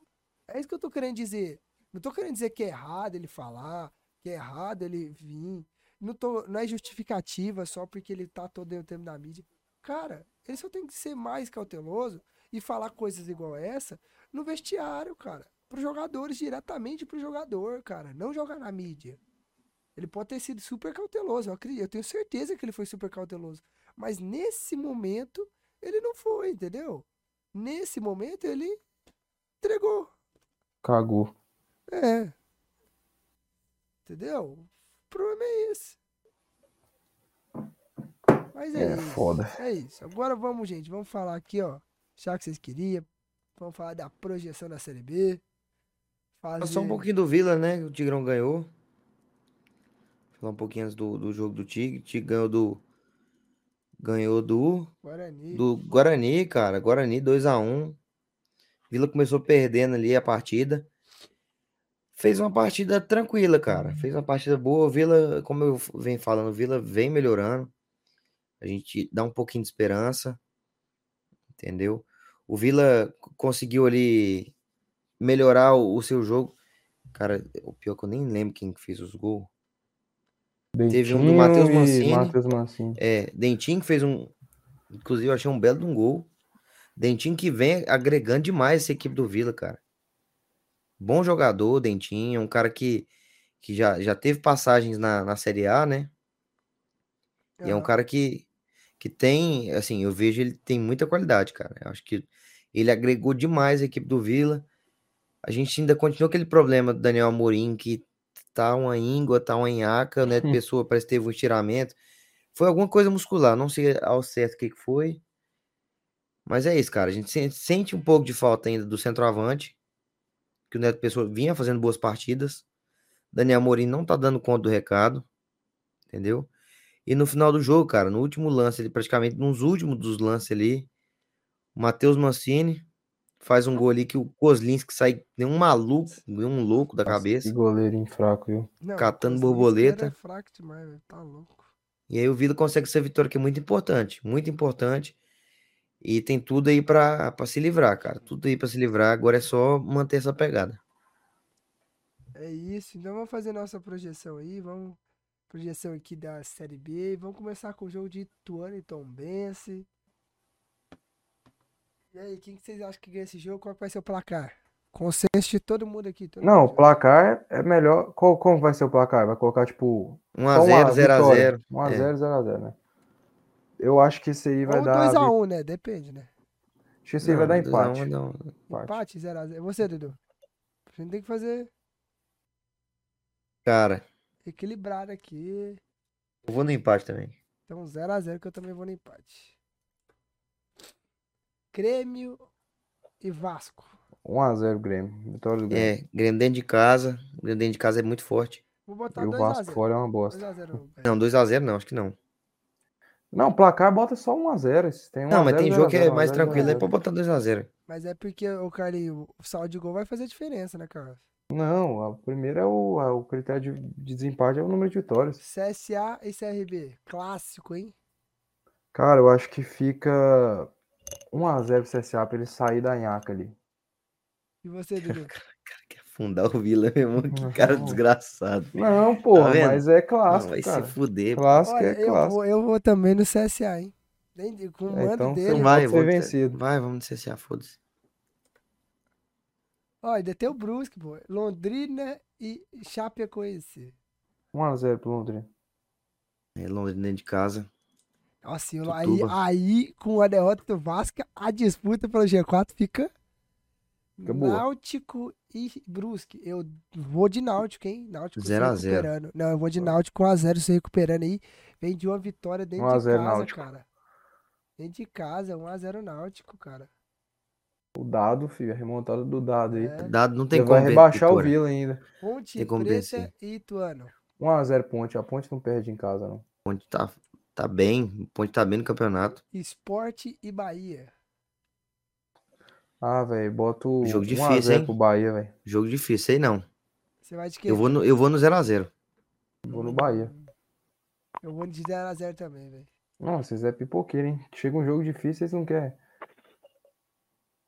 É isso que eu tô querendo dizer. Não tô querendo dizer que é errado ele falar, que é errado ele vir. Não, tô, não é justificativa só porque ele tá todo o tempo na mídia. Cara, ele só tem que ser mais cauteloso e falar coisas igual essa no vestiário, cara. Para os jogadores, diretamente pro jogador, cara. Não jogar na mídia. Ele pode ter sido super cauteloso, eu acredito, eu tenho certeza que ele foi super cauteloso. Mas nesse momento, ele não foi, entendeu? Nesse momento, ele entregou. Cagou. É. Entendeu? O problema é esse. Mas é, É isso. foda. É isso. Agora vamos, gente. Vamos falar aqui, ó. Já que vocês queriam. Vamos falar da projeção da Série B. Fazer... Só um pouquinho do Vila, né? O Tigrão ganhou. Falar um pouquinho antes do, do jogo do Tigre. O Tigre ganhou do. Ganhou do. Guarani. Do Guarani, cara. Guarani 2x1. Vila começou perdendo ali a partida. Fez uma partida tranquila, cara. Fez uma partida boa. Vila, como eu venho falando, Vila vem melhorando. A gente dá um pouquinho de esperança. Entendeu? O Vila conseguiu ali melhorar o, o seu jogo. Cara, o pior é que eu nem lembro quem que fez os gols. Teve um do Dentinho Matheus Mancini. Matheus Mancini. É, Dentinho que fez um. Inclusive, eu achei um belo de um gol. Dentinho que vem agregando demais essa equipe do Vila, cara. Bom jogador, Dentinho. Um cara que, que já, já teve passagens na, na Série A, né? E é um cara que, que tem, assim, eu vejo ele tem muita qualidade, cara. Eu acho que ele agregou demais a equipe do Vila. A gente ainda continua aquele problema do Daniel Amorim, que tá uma íngua, tá uma nhaca, né? (laughs) Pessoa parece que teve um estiramento. Foi alguma coisa muscular, não sei ao certo o que que foi. Mas é isso, cara. A gente sen- sente um pouco de falta ainda do centroavante, que o Neto Pessoa vinha fazendo boas partidas. Daniel Amorim não tá dando conta do recado, entendeu? E no final do jogo, cara, no último lance, ele praticamente nos últimos dos lances ali, o Matheus Mancini faz um gol ali que o Kozlinski sai nem um maluco, nem um louco da Nossa, cabeça. Que goleirinho fraco, viu? Não, catando borboleta. É fraco demais, velho. Tá louco. E aí o Vila consegue essa vitória que é muito importante, muito importante. E tem tudo aí pra pra se livrar, cara. Tudo aí pra se livrar. Agora é só manter essa pegada. É isso. Então vamos fazer nossa projeção aí. Vamos. Projeção aqui da Série B. Vamos começar com o jogo de Ituano e Tombense. E aí, quem que vocês acham que ganha esse jogo? Qual que vai ser o placar? Consenso de todo mundo aqui. todo Não, o mundo. placar é melhor. Qual, como vai ser o placar? Vai colocar, tipo, 1x0, 0x0. 1x0, 0x0, né? Eu acho que esse aí vai Ou dar. 2x1, né? Depende, né? Acho que esse aí vai dar empate. Não, Empate 0x0. Você, Dudu? A gente tem que fazer Cara, equilibrado aqui. eu vou no empate também. Então 0x0 que eu também vou no empate. Grêmio e Vasco. 1x0 Grêmio. Vitória do Grêmio. É, Grêmio dentro de casa. Grêmio dentro de casa é muito forte. Vou botar e o Vasco 2x0. fora é uma bosta. 2x0. Não, 2x0 não, acho que não. Não, placar bota só 1x0. esse Tem Não, mas 1x0, tem jogo que é 0x0, mais 0x0. tranquilo, é pra botar 2x0. Mas é porque, o Carlinho, o saldo de gol vai fazer diferença, né, Carlos? Não, a primeira é o, é o critério de, de desempate é o número de vitórias. CSA e CRB. Clássico, hein? Cara, eu acho que fica 1x0 pro CSA pra ele sair da nhaca ali. E você, Dudu? (laughs) Quer afundar o Vila, meu irmão. Que cara Não. desgraçado. Não, porra, vendo? mas é Não, clássico, vai cara. se fuder. pô. Clássico Olha, é eu clássico. vou, eu vou também no CSA, hein? Nem- Com o É, mando então dele. você Então vai, pode ser vencido. Vai, vamos no CSA, foda-se. Ó, ainda tem o Brusque, pô. Londrina e Chapecoense. 1x0 pro Londrina. É Londrina dentro de casa. Nossa, eu- aí, Tutuba. aí, com a derrota do Vasco, a disputa pelo G4 fica Fica. Náutico e Brusque. Eu vou de Náutico, hein? Náutico se Zero a zero. recuperando. Não, eu vou de Náutico 1x0 se recuperando aí. Vem de uma vitória dentro 1 a de 0 casa, Náutico. cara. Dentro de casa, 1x0 Náutico, cara. O dado, filho, a remontada do dado aí. É. Dado não tem Ele como vai rebaixar o. Vila ainda. Ponte Tem como Preta vencer. e Ituano. 1x0 Ponte. A Ponte não perde em casa, não. Ponte tá, tá bem. O Ponte tá bem no campeonato. Esporte e Bahia. Ah, velho, boto Jogo 1x0 difícil, hein? pro Bahia, velho. Jogo difícil, sei não. Você vai de quê? Eu vou no, eu vou no 0x0. Vou no Bahia. Eu vou de 0x0 também, velho. Nossa, vocês é pipoqueiro, hein? Chega um jogo difícil, vocês não querem.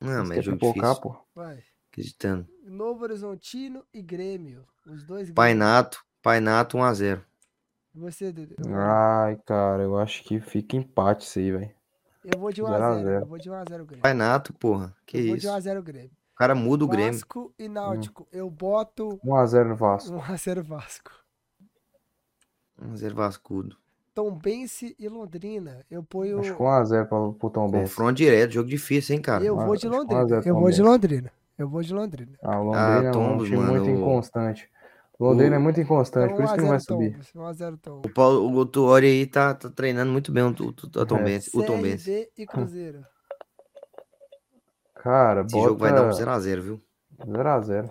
Não, mas é jogo pipocar, difícil. pô. Vai. Acreditando. Novo Horizontino e Grêmio. Os dois Pai Grêmio. Nato, Pai Nato 1x0. E você, Dudu? Ai, cara, eu acho que fica empate isso aí, velho. Eu vou de 0 a 1x0. 0. Eu vou de 1x0 Grêmio. Pai Nato, porra. Que eu vou de isso. 1x0 Grêmio. O cara muda o Grêmio. Vasco e Náutico. Eu boto 1x0 no Vasco. 1x0 Vasco. 1x0 Vascudo. Tombense e Londrina. Eu ponho. Acho que 1x0 pro, pro Tom Benz. Confronto direto, jogo difícil, hein, cara. Eu vou de que Londrina. 1 a 0 Eu vou de Tombense. Londrina. Eu vou de Londrina. Ah, o Londrina é um Tombos, time muito mano. inconstante. O Londrina O- é muito inconstante, Então por isso que não vai 1x0 subir. Tombos. 1x0 Tombos. O, Paulo, o Tuori aí tá, tá treinando muito bem o, o, o, É. Tom Benz, o Tom Benz. CRB e Cruzeiro. Cara, Esse bota jogo vai dar um 0x0, viu? 0x0.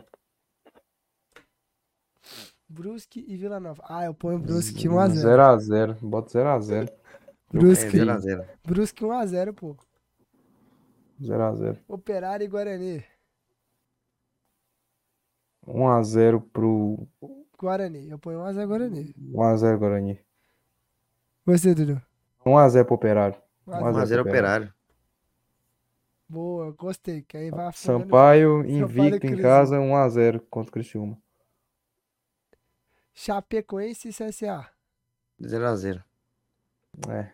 Brusque e Vila Nova. Ah, eu ponho Brusque 1x0. 0x0. Bota 0x0. É Brusque, 0x0. Brusque 1x0, pô. 0x0. Operário e Guarani. 1x0 pro. Guarani. Eu ponho 1x0 Guarani. 1x0 Guarani. Você, Dudu? 1x0 pro Operário. 1x0. 1x0 Operário. Boa, gostei. Que aí vai afundando. Sampaio invicto em casa, 1x0 contra o Criciúma. Chapecoense e CSA. 0x0. É.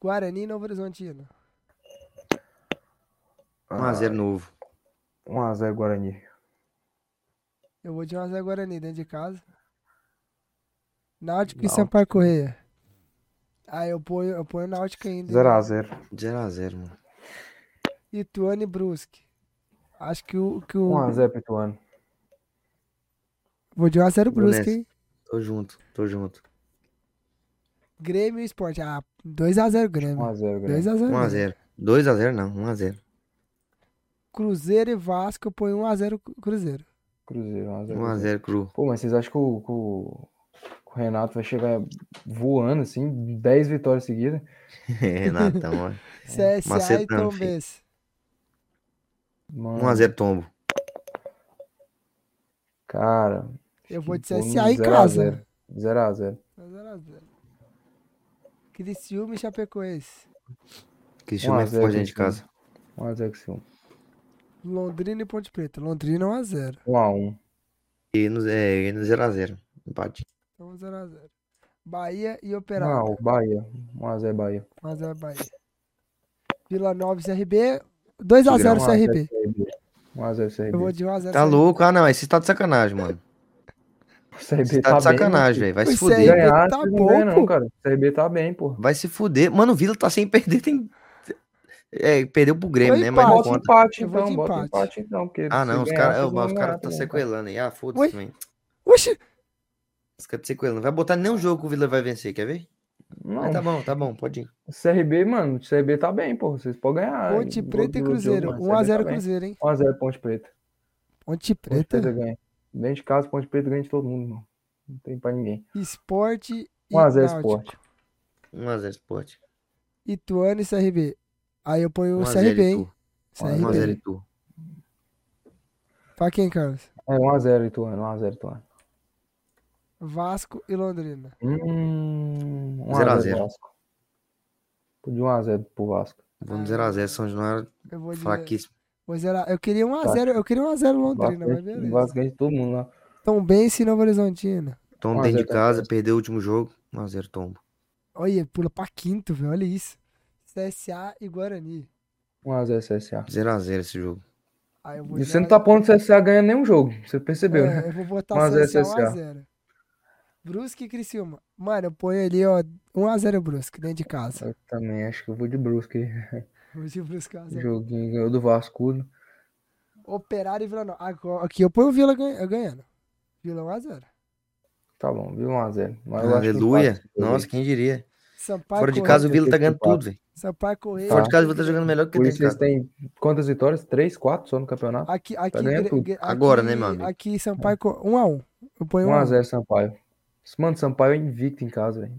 Guarani e Novo Horizontino. 1x0 novo. 1x0 Guarani. Eu vou de 1x0 Guarani dentro de casa. Náutico e Náutico. Sampaio Correia. Ah, eu ponho, eu ponho Náutico ainda. 0x0. 0x0, mano. Ituano e Brusque. Acho que o. Que o 1x0 pro Ituano. Vou de 1x0 Vou Brusque, hein? Tô junto, tô junto. Grêmio e Sport. Ah, 2x0 Grêmio. 1x0 Grêmio. 2x0. 1x0. 2x0 não, 1x0. Cruzeiro e Vasco, eu ponho 1x0 Cruzeiro. Cruzeiro, 1x0. 1x0 cru. Pô, mas vocês acham que o, que o- que o Renato vai chegar voando assim, 10 vitórias seguidas? (laughs) Renatão, ó. CSA e macetando, filho. Mano, 1x0 tombo. Cara, Eu vou de CSA em 0 a casa. 0. 0x0. 0x0. Criciúma e Chapecoense. Cristiano é 1 a 0 forte dentro de Criciúma. casa. 1x0 Criciúma. Londrina e Ponte Preta. Londrina 1x0. 1x1. E no, é, e no 0x0. Empate. Então 0x0. Bahia e Operário. Não, Bahia. 1x0 Bahia. 1x0 Bahia. Vila Nova e CRB. 2x0 Tigrão, CRB. 1x0 CRB. Eu vou de 1x0 Tá louco? Ah, não. Esse tá de sacanagem, mano. O CRB Você tá de sacanagem, velho. Vai se fuder. aí- Ganhar, tá bom, não cara. O CRB tá bem, pô. Vai se fuder. Mano, o Vila tá sem perder. Tem... É, perdeu pro Grêmio, Foi né? Mas não conta. empate, então. Bota empate. empate, então. Porque Ah, não. Os caras caras ganhar tá também, sequelando aí. Ah, foda-se também. Oxi! Os caras tá sequelando. Vai botar nenhum jogo que o Vila vai vencer, quer ver? Não, Mas tá bom, tá bom, pode ir. o CRB, mano, o CRB tá bem, pô. Vocês podem ganhar. Ponte Preta e Cruzeiro. jogo, mas o CRB 1x0 tá. Cruzeiro, hein? 1x0 Ponte Preta. Ponte Ponte Preta Preta. ganha. Dentro de casa, Ponte Preta ganha de todo mundo, mano. Não tem pra ninguém. Esporte e 1x0 Náutico. Sport. 1x0 Sport. Ituano e CRB. Aí eu ponho o 1x0 CRB, hein? Itu. CRB. 1x0 Itu. Pra quem, Carlos? É 1x0 Ituano, 1x0 Ituano. Vasco e Londrina. Hum, 0 a 1x0 0. Vasco. Podia 1x0 pro Vasco. Vamos 0x0. São Januário Eu vou dizer. fraquíssimo. Vou zerar. Eu queria 1x0. Eu queria 1x0 Londrina, mas Vasco, beleza. Vasco ganha de todo mundo lá. Tom Bense e Novo Horizontino. Tom 1 a dentro 0 de casa, perdeu o último jogo. 1x0 Tombo. Olha, pula pra quinto, velho. Olha isso. CSA e Guarani. 1x0 CSA. 0x0 esse jogo. Vou E você não tá pondo o CSA ganhando nenhum jogo. Você percebeu, É, né? eu vou botar 1 a 0 CSA CSA. 1x0. Brusque e Criciúma. Mano, eu ponho ali, ó, 1x0 Brusque, dentro de casa. Eu também acho que eu vou de Brusque. (laughs) Vou de Brusque 1x0. Joguinho ganhou do Vasco. né? Operário e Vila aqui eu ponho o Vila ganha- ganhando. Vila 1x0. Tá bom, viu? 1x0. Mas eu acho que Aleluia. empate, Nossa, quem diria? Sampaio Fora de casa o Vila tá ganhando tudo, velho. Sampaio Correia. Fora de casa o Vila tá jogando melhor que Por isso de vocês casa. têm quantas vitórias? 3, 4 só no campeonato? Aqui, aqui, Tá. Gre- Agora, aqui- né, amigo? Aqui, Sampaio Correia. 1x1. Eu ponho 1x1. 1x0 Sampaio. Mano, Sampaio é invicto em casa, velho.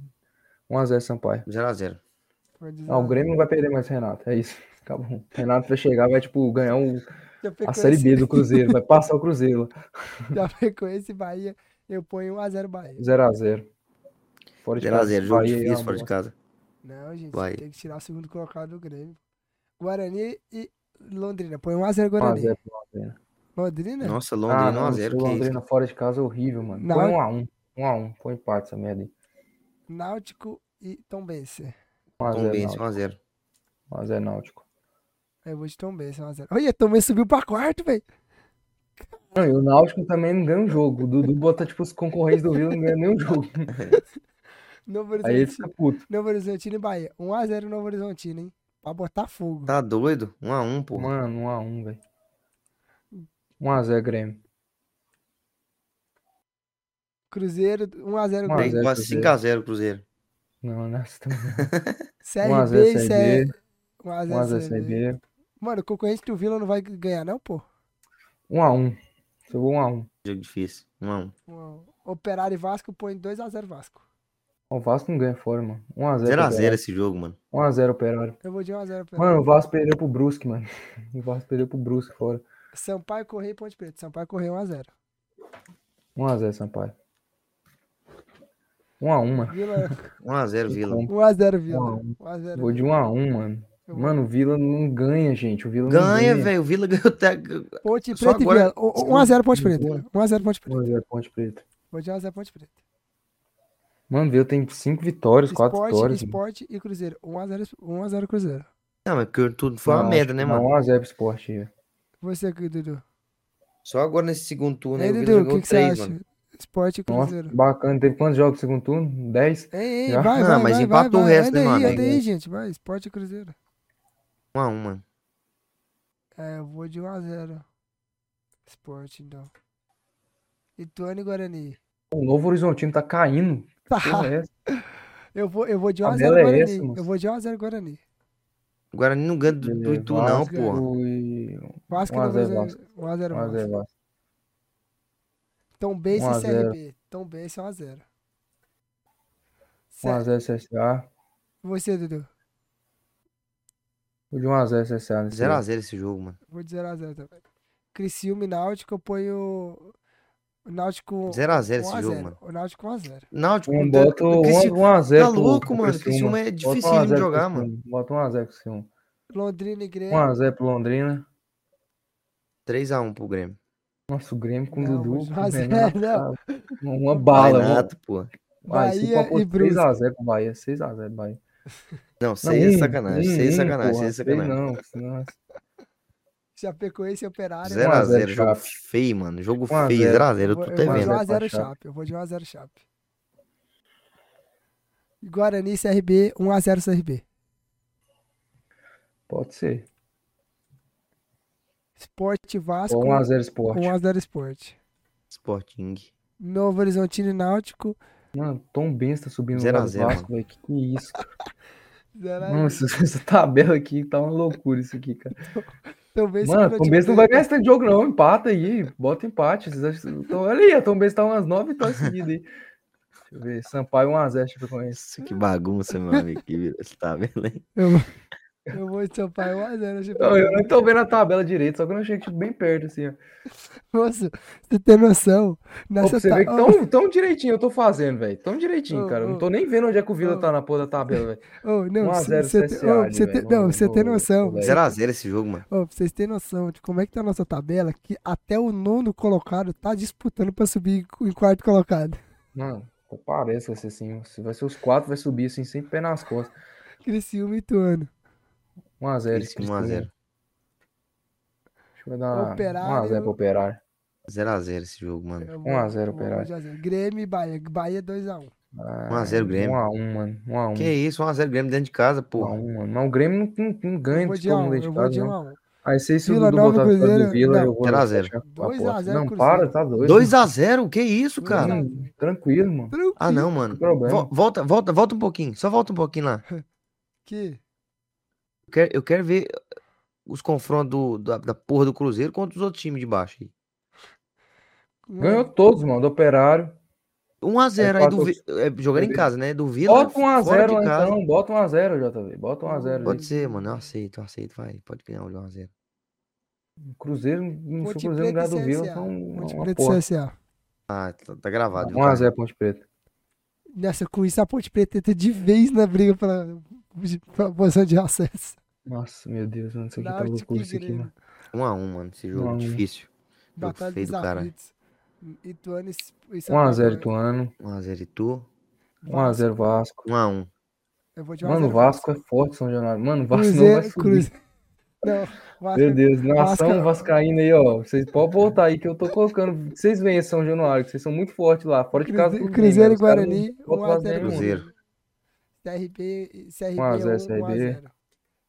1x0 Sampaio. 0x0. Vou dizer Ah, o Grêmio não vai perder mais Renato. É isso. (laughs) Acabou. Renato vai chegar, vai, tipo, ganhar o- a Série B do Cruzeiro. Vai passar o Cruzeiro. (laughs) Chapecoense e Bahia. Eu ponho 1x0 Bahia. 0x0. Fora de casa. 0x0. Jogo Bahia é difícil fora de casa. Não, gente. Vai. Tem que tirar o segundo colocado do Grêmio. Guarani e Londrina. Põe 1x0 Guarani. 1x0 pro Londrina. Londrina? Nossa, Ah, Londrina não, 1x0. esse Que isso? Londrina fora de casa é horrível, mano. Não. Põe 1x1. 1x1. Põe empate essa merda aí. Náutico e Tombense. 1x0 Tombense, Náutico. 1x0. 1x0 Náutico. Eu vou de Tombense, 1x0. Olha, Tombense subiu pra quarto, velho. Não, e o Náutico também não ganha um jogo. O Dudu bota, tipo, os concorrentes do Vila não ganham nenhum jogo. (laughs) Novo Aí ele Horizontino, fica puto. Novo Horizontino e Bahia. 1x0 Novo Horizontino, hein? Pra botar fogo. Tá doido? 1x1, pô. Mano, 1x1, velho. 1x0 Grêmio. Cruzeiro, 1x0 1 a Tem 0 quase Cruzeiro. 5x0 Cruzeiro. Não, nessa também. CRB (laughs) 1x0 e CR. CRB. 1x0 1x0 CRB. Mano, o concorrente do Vila não vai ganhar, não, pô? 1x1. Eu vou 1x1. Jogo difícil. 1x1. Um- Operário e Vasco põe 2x0 Vasco. O Vasco não ganha fora, mano. 1x0. 0x0 esse jogo, mano. 1x0 Operário. Eu vou de 1x0 Operário. Mano, o Vasco perdeu pro Brusque, mano. (laughs) O Vasco perdeu pro Brusque fora. Sampaio Correia e Ponte Preta. Sampaio Correia 1x0. 1x0 Sampaio. 1x1, mano. Vila 1x0 Vila. 1x0 Vila. 1 1x0. Vou de 1x1, mano. Eu vou- Mano, o Vila não ganha, gente. O Vila não Ganha, ganha. velho. O Vila ganhou até. Ponte Só Preta e agora- Vila. O- 1x0 Ponte Preta. Boa. 1x0 Ponte Preta. 1x0 Ponte Preta. Vou de 1x0 Ponte Preta. Mano, o Vila tem 5 vitórias, 4 Esporte, vitórias. mano. Esporte e Cruzeiro. 1x0 1x0 Cruzeiro. Não, mas porque tudo foi uma merda, né, que mano? 1x0 pro Sport. Você aqui, Dudu. Só agora nesse segundo turno aí, Vila Dudu, o jogou que, que você 3, acha? Esporte e Nossa, Cruzeiro. bacana. Teve quantos jogos no segundo turno? 10? Ei, ei, Já? vai, Ah, vai, mas vai, empatou vai, o vai. resto, né, mano? gente. Vai, Esporte e Cruzeiro. 1x1, mano. É, eu vou de 1x0. Esporte, então. Ituano e Guarani. O Novo Horizontino tá caindo. (laughs) Tá. É essa? Eu vou, eu vou de 1x0 tabela é Guarani. essa, moço? eu vou de 1x0 Guarani. O Guarani não ganha do, do Itu, não, Vasco e- Vasco 1 a não 0 vai Vasco. 1x0 1 a 0 Vasco. Tom 1 a e 0. CRB. Tom Bense 1x0. 1x0 CSA. Você, Dudu. Vou de 1x0 CSA nesse jogo. 0x0 esse jogo, mano. Vou de 0x0 também. Criciúma e Náutico, eu ponho. O Náutico. 0x0 esse 1 jogo, a 0. mano. O Náutico 1x0. Náutico, Um tá- bota o Crici- 1x0. Tá louco, mano. Criciúma é dificílimo de jogar, mano. Bota 1x0 pro Criciúma. Londrina e Grêmio. 1x0 pro Londrina. 3x1 pro Grêmio. Nossa, o Grêmio com o Não, Dudu. vou de com o 1 a 0, Renato, não. Uma bala. Renato, pô. Vai, Bahia e Brusque. 3x0 pro Bahia. 6x0 Bahia. Não, Não, 6 é sacanagem. um, 6 é sacanagem. porra, 6 é sacanagem. Não, senão... Chapecoense e Operário. 0x0, 1 a 0 jogo Chape. feio, mano. Jogo 1 a feio, 0. 0x0. Eu Eu tô vou, até eu vou de vendo. 1x0 Chape. Eu vou de 1x0 Chape. Guarani CRB, 1x0 CRB. Pode ser. Sport Vasco, Ou 1x0 Sport. 1x0 Sport. Sporting. Novo Horizontino e Náutico, Mano, Tom Benz tá subindo no 0 a lugar do 0, Vasco, velho. Que que é isso? (laughs) 0x0. Nossa, essa tabela aqui tá uma loucura isso aqui, cara. (laughs) Talvez Mano, Tom Benz não vai ganhar esse jogo, não. Empata aí. Bota empate. Então, olha aí, a Tom Benz tá umas 9 vitórias seguidas aí. Deixa eu ver. Sampaio 1x0, Chapecoense. Isso que bagunça, meu amigo. Que vira- tá vendo aí? Eu, Eu vou de Sampaio 1x0. Não, eu não tô vendo a tabela direito, só que eu não achei tipo, bem perto, assim. ó. Moço, você tem noção? Nessa pra você ta- ver que tão, tão direitinho eu tô fazendo, velho. Tão direitinho, Ô, cara. Eu ô, não tô nem vendo onde é que o Vila tá na porra da tabela, velho. não, 1 a cê- 0 cê tem- Não, você tem no- noção. no- 0x0 esse jogo, mano. Ô, pra vocês terem noção de como é que tá a nossa tabela, que até o nono colocado tá disputando pra subir em quarto colocado. Mano, até parece que vai ser assim. Se vai ser os quatro, vai subir assim, sem pé nas costas. Criciúma e Ituano. 1x0. Isso, 1x0. Acho que vai dar Operário. 1x0 pro Operário. 0x0 esse jogo, mano. Eu 1 a 0 vou- vou Operário. de a zero. Grêmio e Bahia. Bahia 2x1. 1x0 Grêmio. 1x1, mano. 1x1. Que isso, 1x0 Grêmio dentro de casa, porra. 1x1, mano. Mas o Grêmio não, não, não ganha Eu de de todo 1 mundo dentro eu de casa, não. 1x1. Aí se esse Vila Dudu botar Cruzeiro, do Vila, não. eu vou 0 a 0. fechar a 2 a aposta. 0 Não, Cruzeiro. para, tá doido. 2x0? Que isso, cara? Hum, tranquilo, mano. Tranquilo. Ah, não, mano. Volta, volta, volta um pouquinho. Só volta um pouquinho lá. (laughs) Que? Eu quero, eu quero ver os confrontos do- da, da porra do Cruzeiro contra os outros times de baixo aí. Ganhou todos, mano. Do Operário. 1x0 Aí aí do é, jogando em casa, né? Do Vila. Bota fora 1x0 de lá casa. então. Bota 1x0, JV. Bota 1x0. Pode aí. ser, mano. Eu aceito, eu aceito. Vai, pode ganhar o 1x0. Cruzeiro, se o Ponte Cruzeiro não ganhar do Vila, um- Ponte uma Preta e porra. CSA. Ah, tá, tá gravado. viu, cara? 1x0 Ponte Preta. Nessa, com isso, a Ponte Preta entra de vez na briga pela, (laughs) pela posição de acesso. Nossa, meu Deus, mano. Isso aqui tá loucura e isso aqui, mano. 1x1, mano. Esse jogo 1 a 1. difícil. Jogo Batalha feio do cara. aflitos. Ituano e, e 1x0 Sampaio. Ituano. 1x0 e tu. 1x0 Vasco. 1x1. Eu vou de 1 a Mano, o 0 Vasco é forte, São Januário. Mano, o Vasco não vai Cruzeiro, subir. Cruzeiro. (laughs) Não, Vasco. Meu Deus, nação Vasco- vascaína aí, ó. Vocês podem voltar aí que eu tô colocando. Vocês veem São Januário, que vocês são muito fortes lá. Fora de casa, Cruze- Cruzeiro né? e Os caras Guarani, não botam 1 a quase 0 nenhum. Cruzeiro. CRB, CRB 1 a 0 1 a CRB. 0.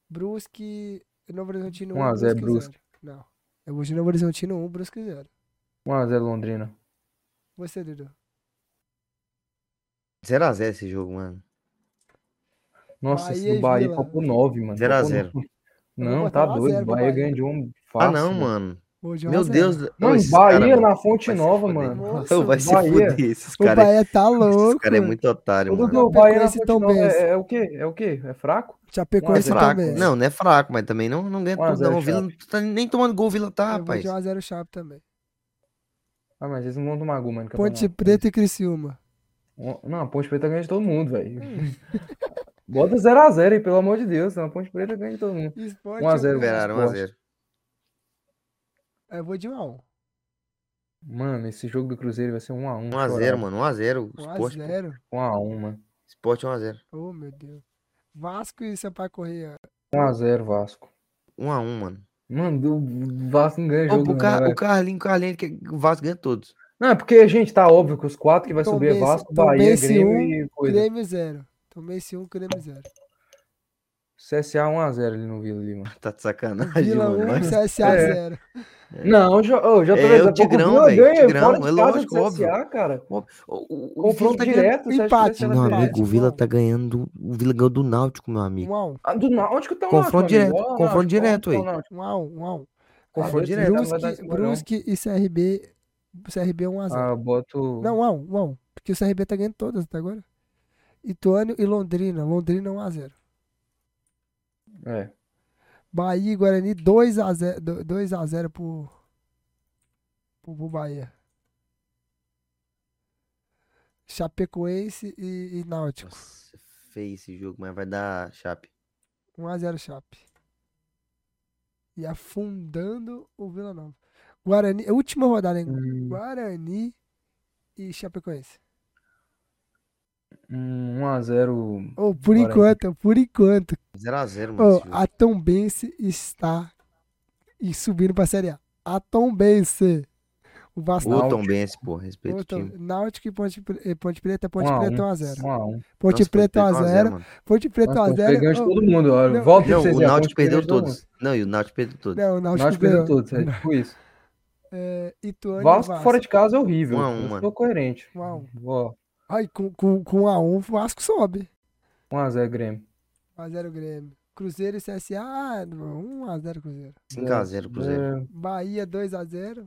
Brusque, Novo Horizontino 1, 1 a 0 Brusque 0. Não. Eu vou de Novo Horizontino 1, Brusque 0. 1x0 Londrina. Você, Dudu. 0x0 esse jogo, mano. Nossa, Bahia esse do Bahia Vila. foi pro 9, mano. 0 a Foi pro 0. nove. Eu vou Não, botar tá 1 doido. 0 pro Bahia Bahia. ganha de um Ah, fácil. não, mano. Mano. Vou de 1 a Meu 0. Deus. Mano, Ô, Bahia cara, na Fonte Nova, mano. Nossa, Ô, vai se Bahia. fuder. Esses O caras Bahia tá esses louco. cara é muito otário, O mano. Dudu, Bahia na Fonte Nova é, é o quê? É o quê? É fraco? É Chapecoense a fraco. também. Não, não é fraco, mas também não, não ganha 1 a tudo, 0 não. O Vila não tá nem tomando gol, o Vila tá, rapaz. de 1 a 0 Chape também. Ah, mas eles não vão tomar gol, mano. no Ponte. Preta e Criciúma. Não, a Ponte Preta ganha de todo mundo, velho. (laughs) Bota 0x0 aí, pelo amor de Deus. A Ponte Preta ganha de todo mundo. Esporte 1 a 0 ou- Liberaram Esporte. 1x0. Eu vou de 1 a 1. Mano, esse jogo do Cruzeiro vai ser 1x1. 1x0, mano. 1x0. 1 a Esporte, pô. 0. 1x1, mano. Esporte 1x0. Oh, meu Deus. Vasco e Sampaio Correia. 1x0 Vasco. 1x1, mano. Mano, do Vasco não ganha jogo, o, Car... velho. o Carlinho, o Carlinho, que o Vasco ganha todos. Não, é porque, gente, tá óbvio que os quatro que vai Tom subir é Vasco, Bahia, Grêmio um, e coisa. Grêmio 0. Tomei esse 1, Grêmio 0. CSA 1x0 ali no Vila ali, mano. (laughs) Tá de sacanagem, Vila mano. 1, Mas... CSA É. 0. Não, já, ô, já tô É, vendo, o pouco Tigrão, velho, Tigrão, é lógico, CSA, cara. O, o, o Confronto tá ganhando- direto, que empate, Meu amigo, o Vila tá ganhando. O Vila ganhou do Náutico, meu amigo. 1 a 1. Ah, do Náutico tá o Confronto amigo. direto, Ó, confronto Náutico, direto aí. 1 a 1, 1 a 1. Confronto direto, Brusque, e CRB. CRB 1 a 0. Ah, boto. Não, 1 a 1, 1 a 1. Porque o CRB tá ganhando todas até agora. Ituano e Londrina. Londrina 1 a 0. É. Bahia e Guarani 2 a 0, 2 a 0 pro, pro, pro Bahia. Chapecoense e, e Náutico. Nossa, feio esse jogo, mas vai dar chape. 1 a 0 Chape. E afundando o Vila Nova. Guarani, última rodada, hein? Hum, Guarani e Chapecoense. Hum, 1x0. Oh, por Guarani. enquanto, por enquanto. 0x0, mano. Oh, a Tombense está e subindo pra Série A. A Tombense. O Vasco. Ô, Náutico. Tom Benz, pô, respeita o time. Náutico e Ponte, Pre- eh, Ponte Preta, Ponte 1 a 1. Preta 1x0. 1x1. Ponte Preta Ponte Preta 1x0. mano. Ponte Preta Nossa, Ponte Preta 1x0. ganha de Oh, todo mundo. não. Volta Não, o a Náutico perdeu todos. Não, e o Náutico perdeu todos. Não, o. O Náutico Náutico perdeu ganhou. todos, é tipo isso. (laughs) É, e Vasco Vasco. fora de casa é horrível. 1 a 1, Eu mano. sou coerente. 1x1. Ó, Ai, com, com, com 1x1 o Vasco sobe. 1x0 Grêmio. 1x0 Grêmio. Cruzeiro e CSA, ah, não, 1x0 Cruzeiro. 5x0 Cruzeiro. É, Bahia 2x0.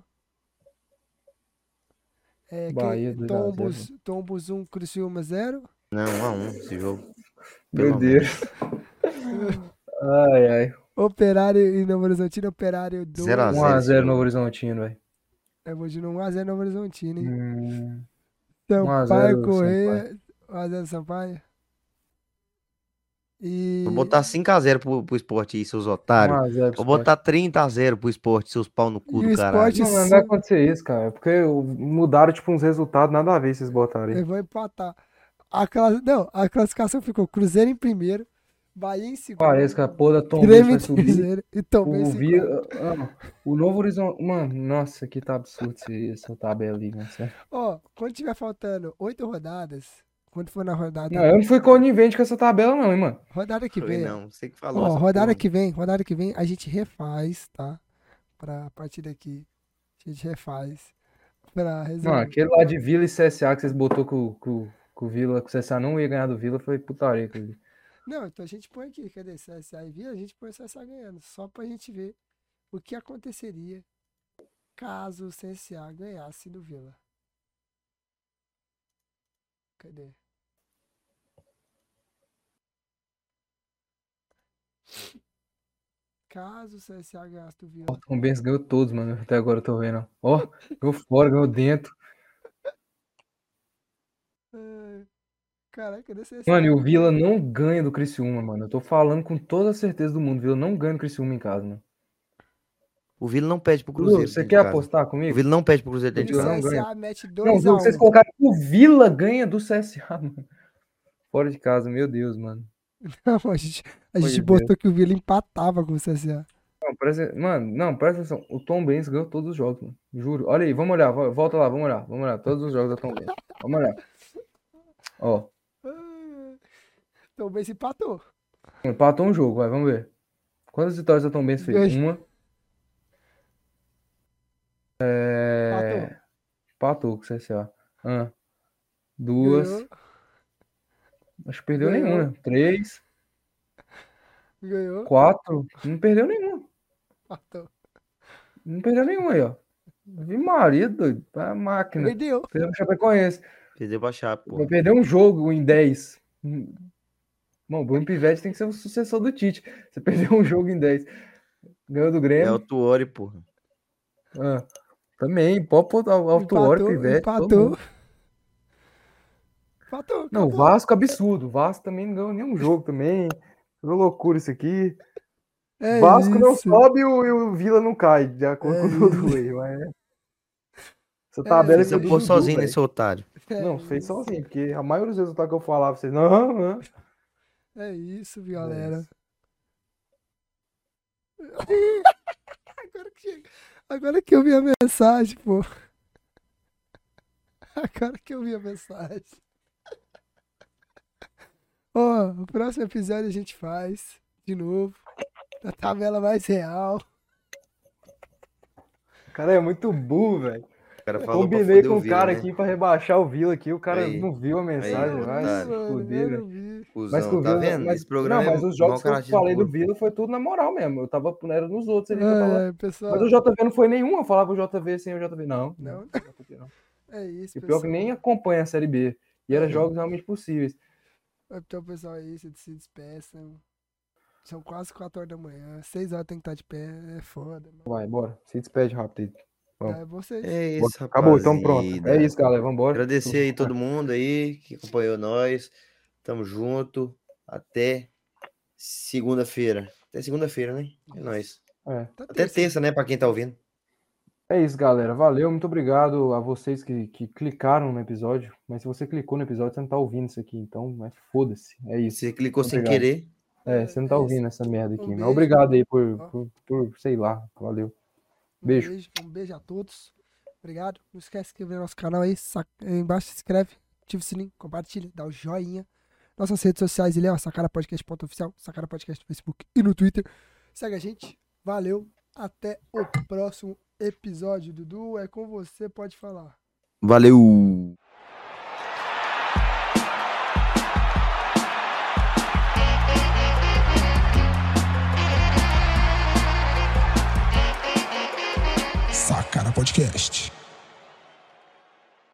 É, Bahia, que- 2 a 0. Tombos, Tombos 1, Criciúma 0. Não, 1x1 esse jogo. Meu Pelo Deus. (laughs) Ai, ai. Operário e Novo Horizontino, Operário 2. 0 a 0. 1x0 Novo Horizontino, velho. Eu vou de 1x0 Novo Horizontino, hein? Hum, Sampaio 1x0 Correia. 1x0 Sampaio. E. Vou botar 5x0 pro, pro esporte aí, seus otários. 1x0 Vou botar 30x0 pro esporte, seus pau no cu E do o caralho. Sport- Não, não vai acontecer isso, cara. Porque mudaram, tipo, uns resultados, nada a ver vocês botarem. Eu vou empatar. A class... Não, a classificação ficou Cruzeiro em primeiro, Bahia em segundo. Parece que a porra da Tom Grêmio vai subir. e Tom O, Benz em Vi... quarto. ah, o Novo Horizonte. Mano, nossa, que tá absurdo essa mano. sério. Ó, quando tiver faltando oito rodadas, quando for na rodada, Não, eu não fui conivente com essa tabela, não, hein, mano. rodada que Foi, vem, não, você que falou. ó, rodada porra. que vem, rodada que vem, a gente refaz, tá? Pra partir daqui, a gente refaz pra resolver. Não, aquele lá de Vila e CSA que vocês botou com, com, com o Vila, que o CSA não ia ganhar do Vila, foi putaria. dia. Não, então a gente põe aqui, cadê CSA e Vila? A gente põe o CSA ganhando, só pra gente ver o que aconteceria caso o CSA ganhasse do Vila. Cadê? Caso o CSA ganhasse do Vila. O Tom Benz ganhou todos, mano. Até agora eu tô vendo. Ó, ganhou fora, ganhou dentro. Ai, Caraca, o CSA? Mano, e o Vila não ganha do Criciúma, mano. Eu tô falando com toda a certeza do mundo. O Vila não ganha do Criciúma em casa, mano. O Vila não pede pro Lu, Cruzeiro. você quer casa. apostar O comigo? Vila não pede pro Cruzeiro O dentro de Vila casa. não ganha. CSA mete Não, 2 Lu, a vocês 1 colocaram que o Vila ganha do CSA, (laughs) mano. Fora de casa, meu Deus, mano. (laughs) Não, a gente, a gente Deus. botou que o Vila empatava com o CSA. Não, presta, mano, não, presta atenção. O Tom Benz ganhou todos os jogos, mano. Juro. Olha aí, vamos olhar. vo- Volta lá, vamos olhar. Vamos olhar. Todos os jogos da Tom Benz. Vamos olhar. Ó, Então o Benz empatou. empatou um jogo, vai, vamos ver. Quantas vitórias a Tom Benz fez? Dois. Uma. É... Empatou. Empatou com o CSA. Ah, duas. Ganhou. Acho que perdeu Ganhou. nenhuma. né? Três. Ganhou. Quatro. Não perdeu nenhuma. Empatou. Não perdeu nenhuma aí, ó. Vi Maria, doido. A máquina. Perdeu. Perdeu pro Chapecoense. Perdeu pra Chape, perder um jogo em 10. Bom, o Bruno Pivete tem que ser o sucessor do Tite. Você (laughs) perdeu um jogo em 10. Ganhou do É Grêmio. o Tuori, porra. Ah, também, pode pôr Alto Hora, Empatou. Empatou. Não, o. Vasco absurdo. O Vasco também não ganhou nenhum jogo também. Foi loucura isso aqui. É Vasco não isso. sobe e o, o Vila não cai, de acordo É com o aí. Mas... é. Essa É, tabela Você é do pôs sozinho nesse otário. É Não, fez sozinho, porque a maioria dos resultados que eu falava, vocês. Não, não. É isso, galera. (laughs) Agora que, agora que eu vi a mensagem, pô. Agora que eu vi a mensagem. Ó, o próximo episódio a gente faz de novo. Da tabela mais real. O cara é muito burro, velho. Cara falou Combinei com o o Vila, cara né? aqui pra rebaixar o Vila aqui. O cara Aí. não viu a mensagem. Aí, vi. Cusão, Mas que o tá Vila, vendo? mas, Esse programa não, é mas os jogos que eu falei do. Vila foi tudo na moral mesmo. Eu tava, não era nos outros ali que eu tava. É, pessoal. Mas o JV não foi nenhum. Eu falava o JV sem o JV. Não, Não. não. Não. É isso, E pior que pessoal. nem acompanha a Série B. E era jogos realmente possíveis. Então, pessoal, é isso. Se despeçam. São quase 4 horas da manhã. 6 horas tem que estar de pé. É foda, mano. Vai, bora. Se despede rápido aí. Vamos. É vocês. É isso, Acabou, então pronto. É isso, galera. Vambora. Agradecer aí todo (laughs) mundo aí que acompanhou nós. Tamo junto. Até segunda-feira. Até segunda-feira, né? É nóis. É. Até terça. né? Pra quem tá ouvindo. É isso, galera. Valeu, muito obrigado a vocês que, que clicaram no episódio. Mas se você clicou no episódio, você não tá ouvindo isso aqui. Então, mas foda-se. É isso. Você clicou sem Obrigado. querer. É, você não tá É ouvindo essa merda aqui. Um Mas beijo. obrigado aí por, por, por, sei lá. Valeu. Um Beijo. beijo. Um beijo a todos. Obrigado. Não esquece de inscrever no nosso canal aí. aí embaixo se inscreve, ativa o sininho, compartilha, dá o joinha. Nossas redes sociais, ele é o Sacara Podcast ponto oficial, Sacara Podcast no Facebook e no Twitter. Segue a gente. Valeu. Até o próximo episódio. Dudu, é com você, pode falar. Valeu! Podcast.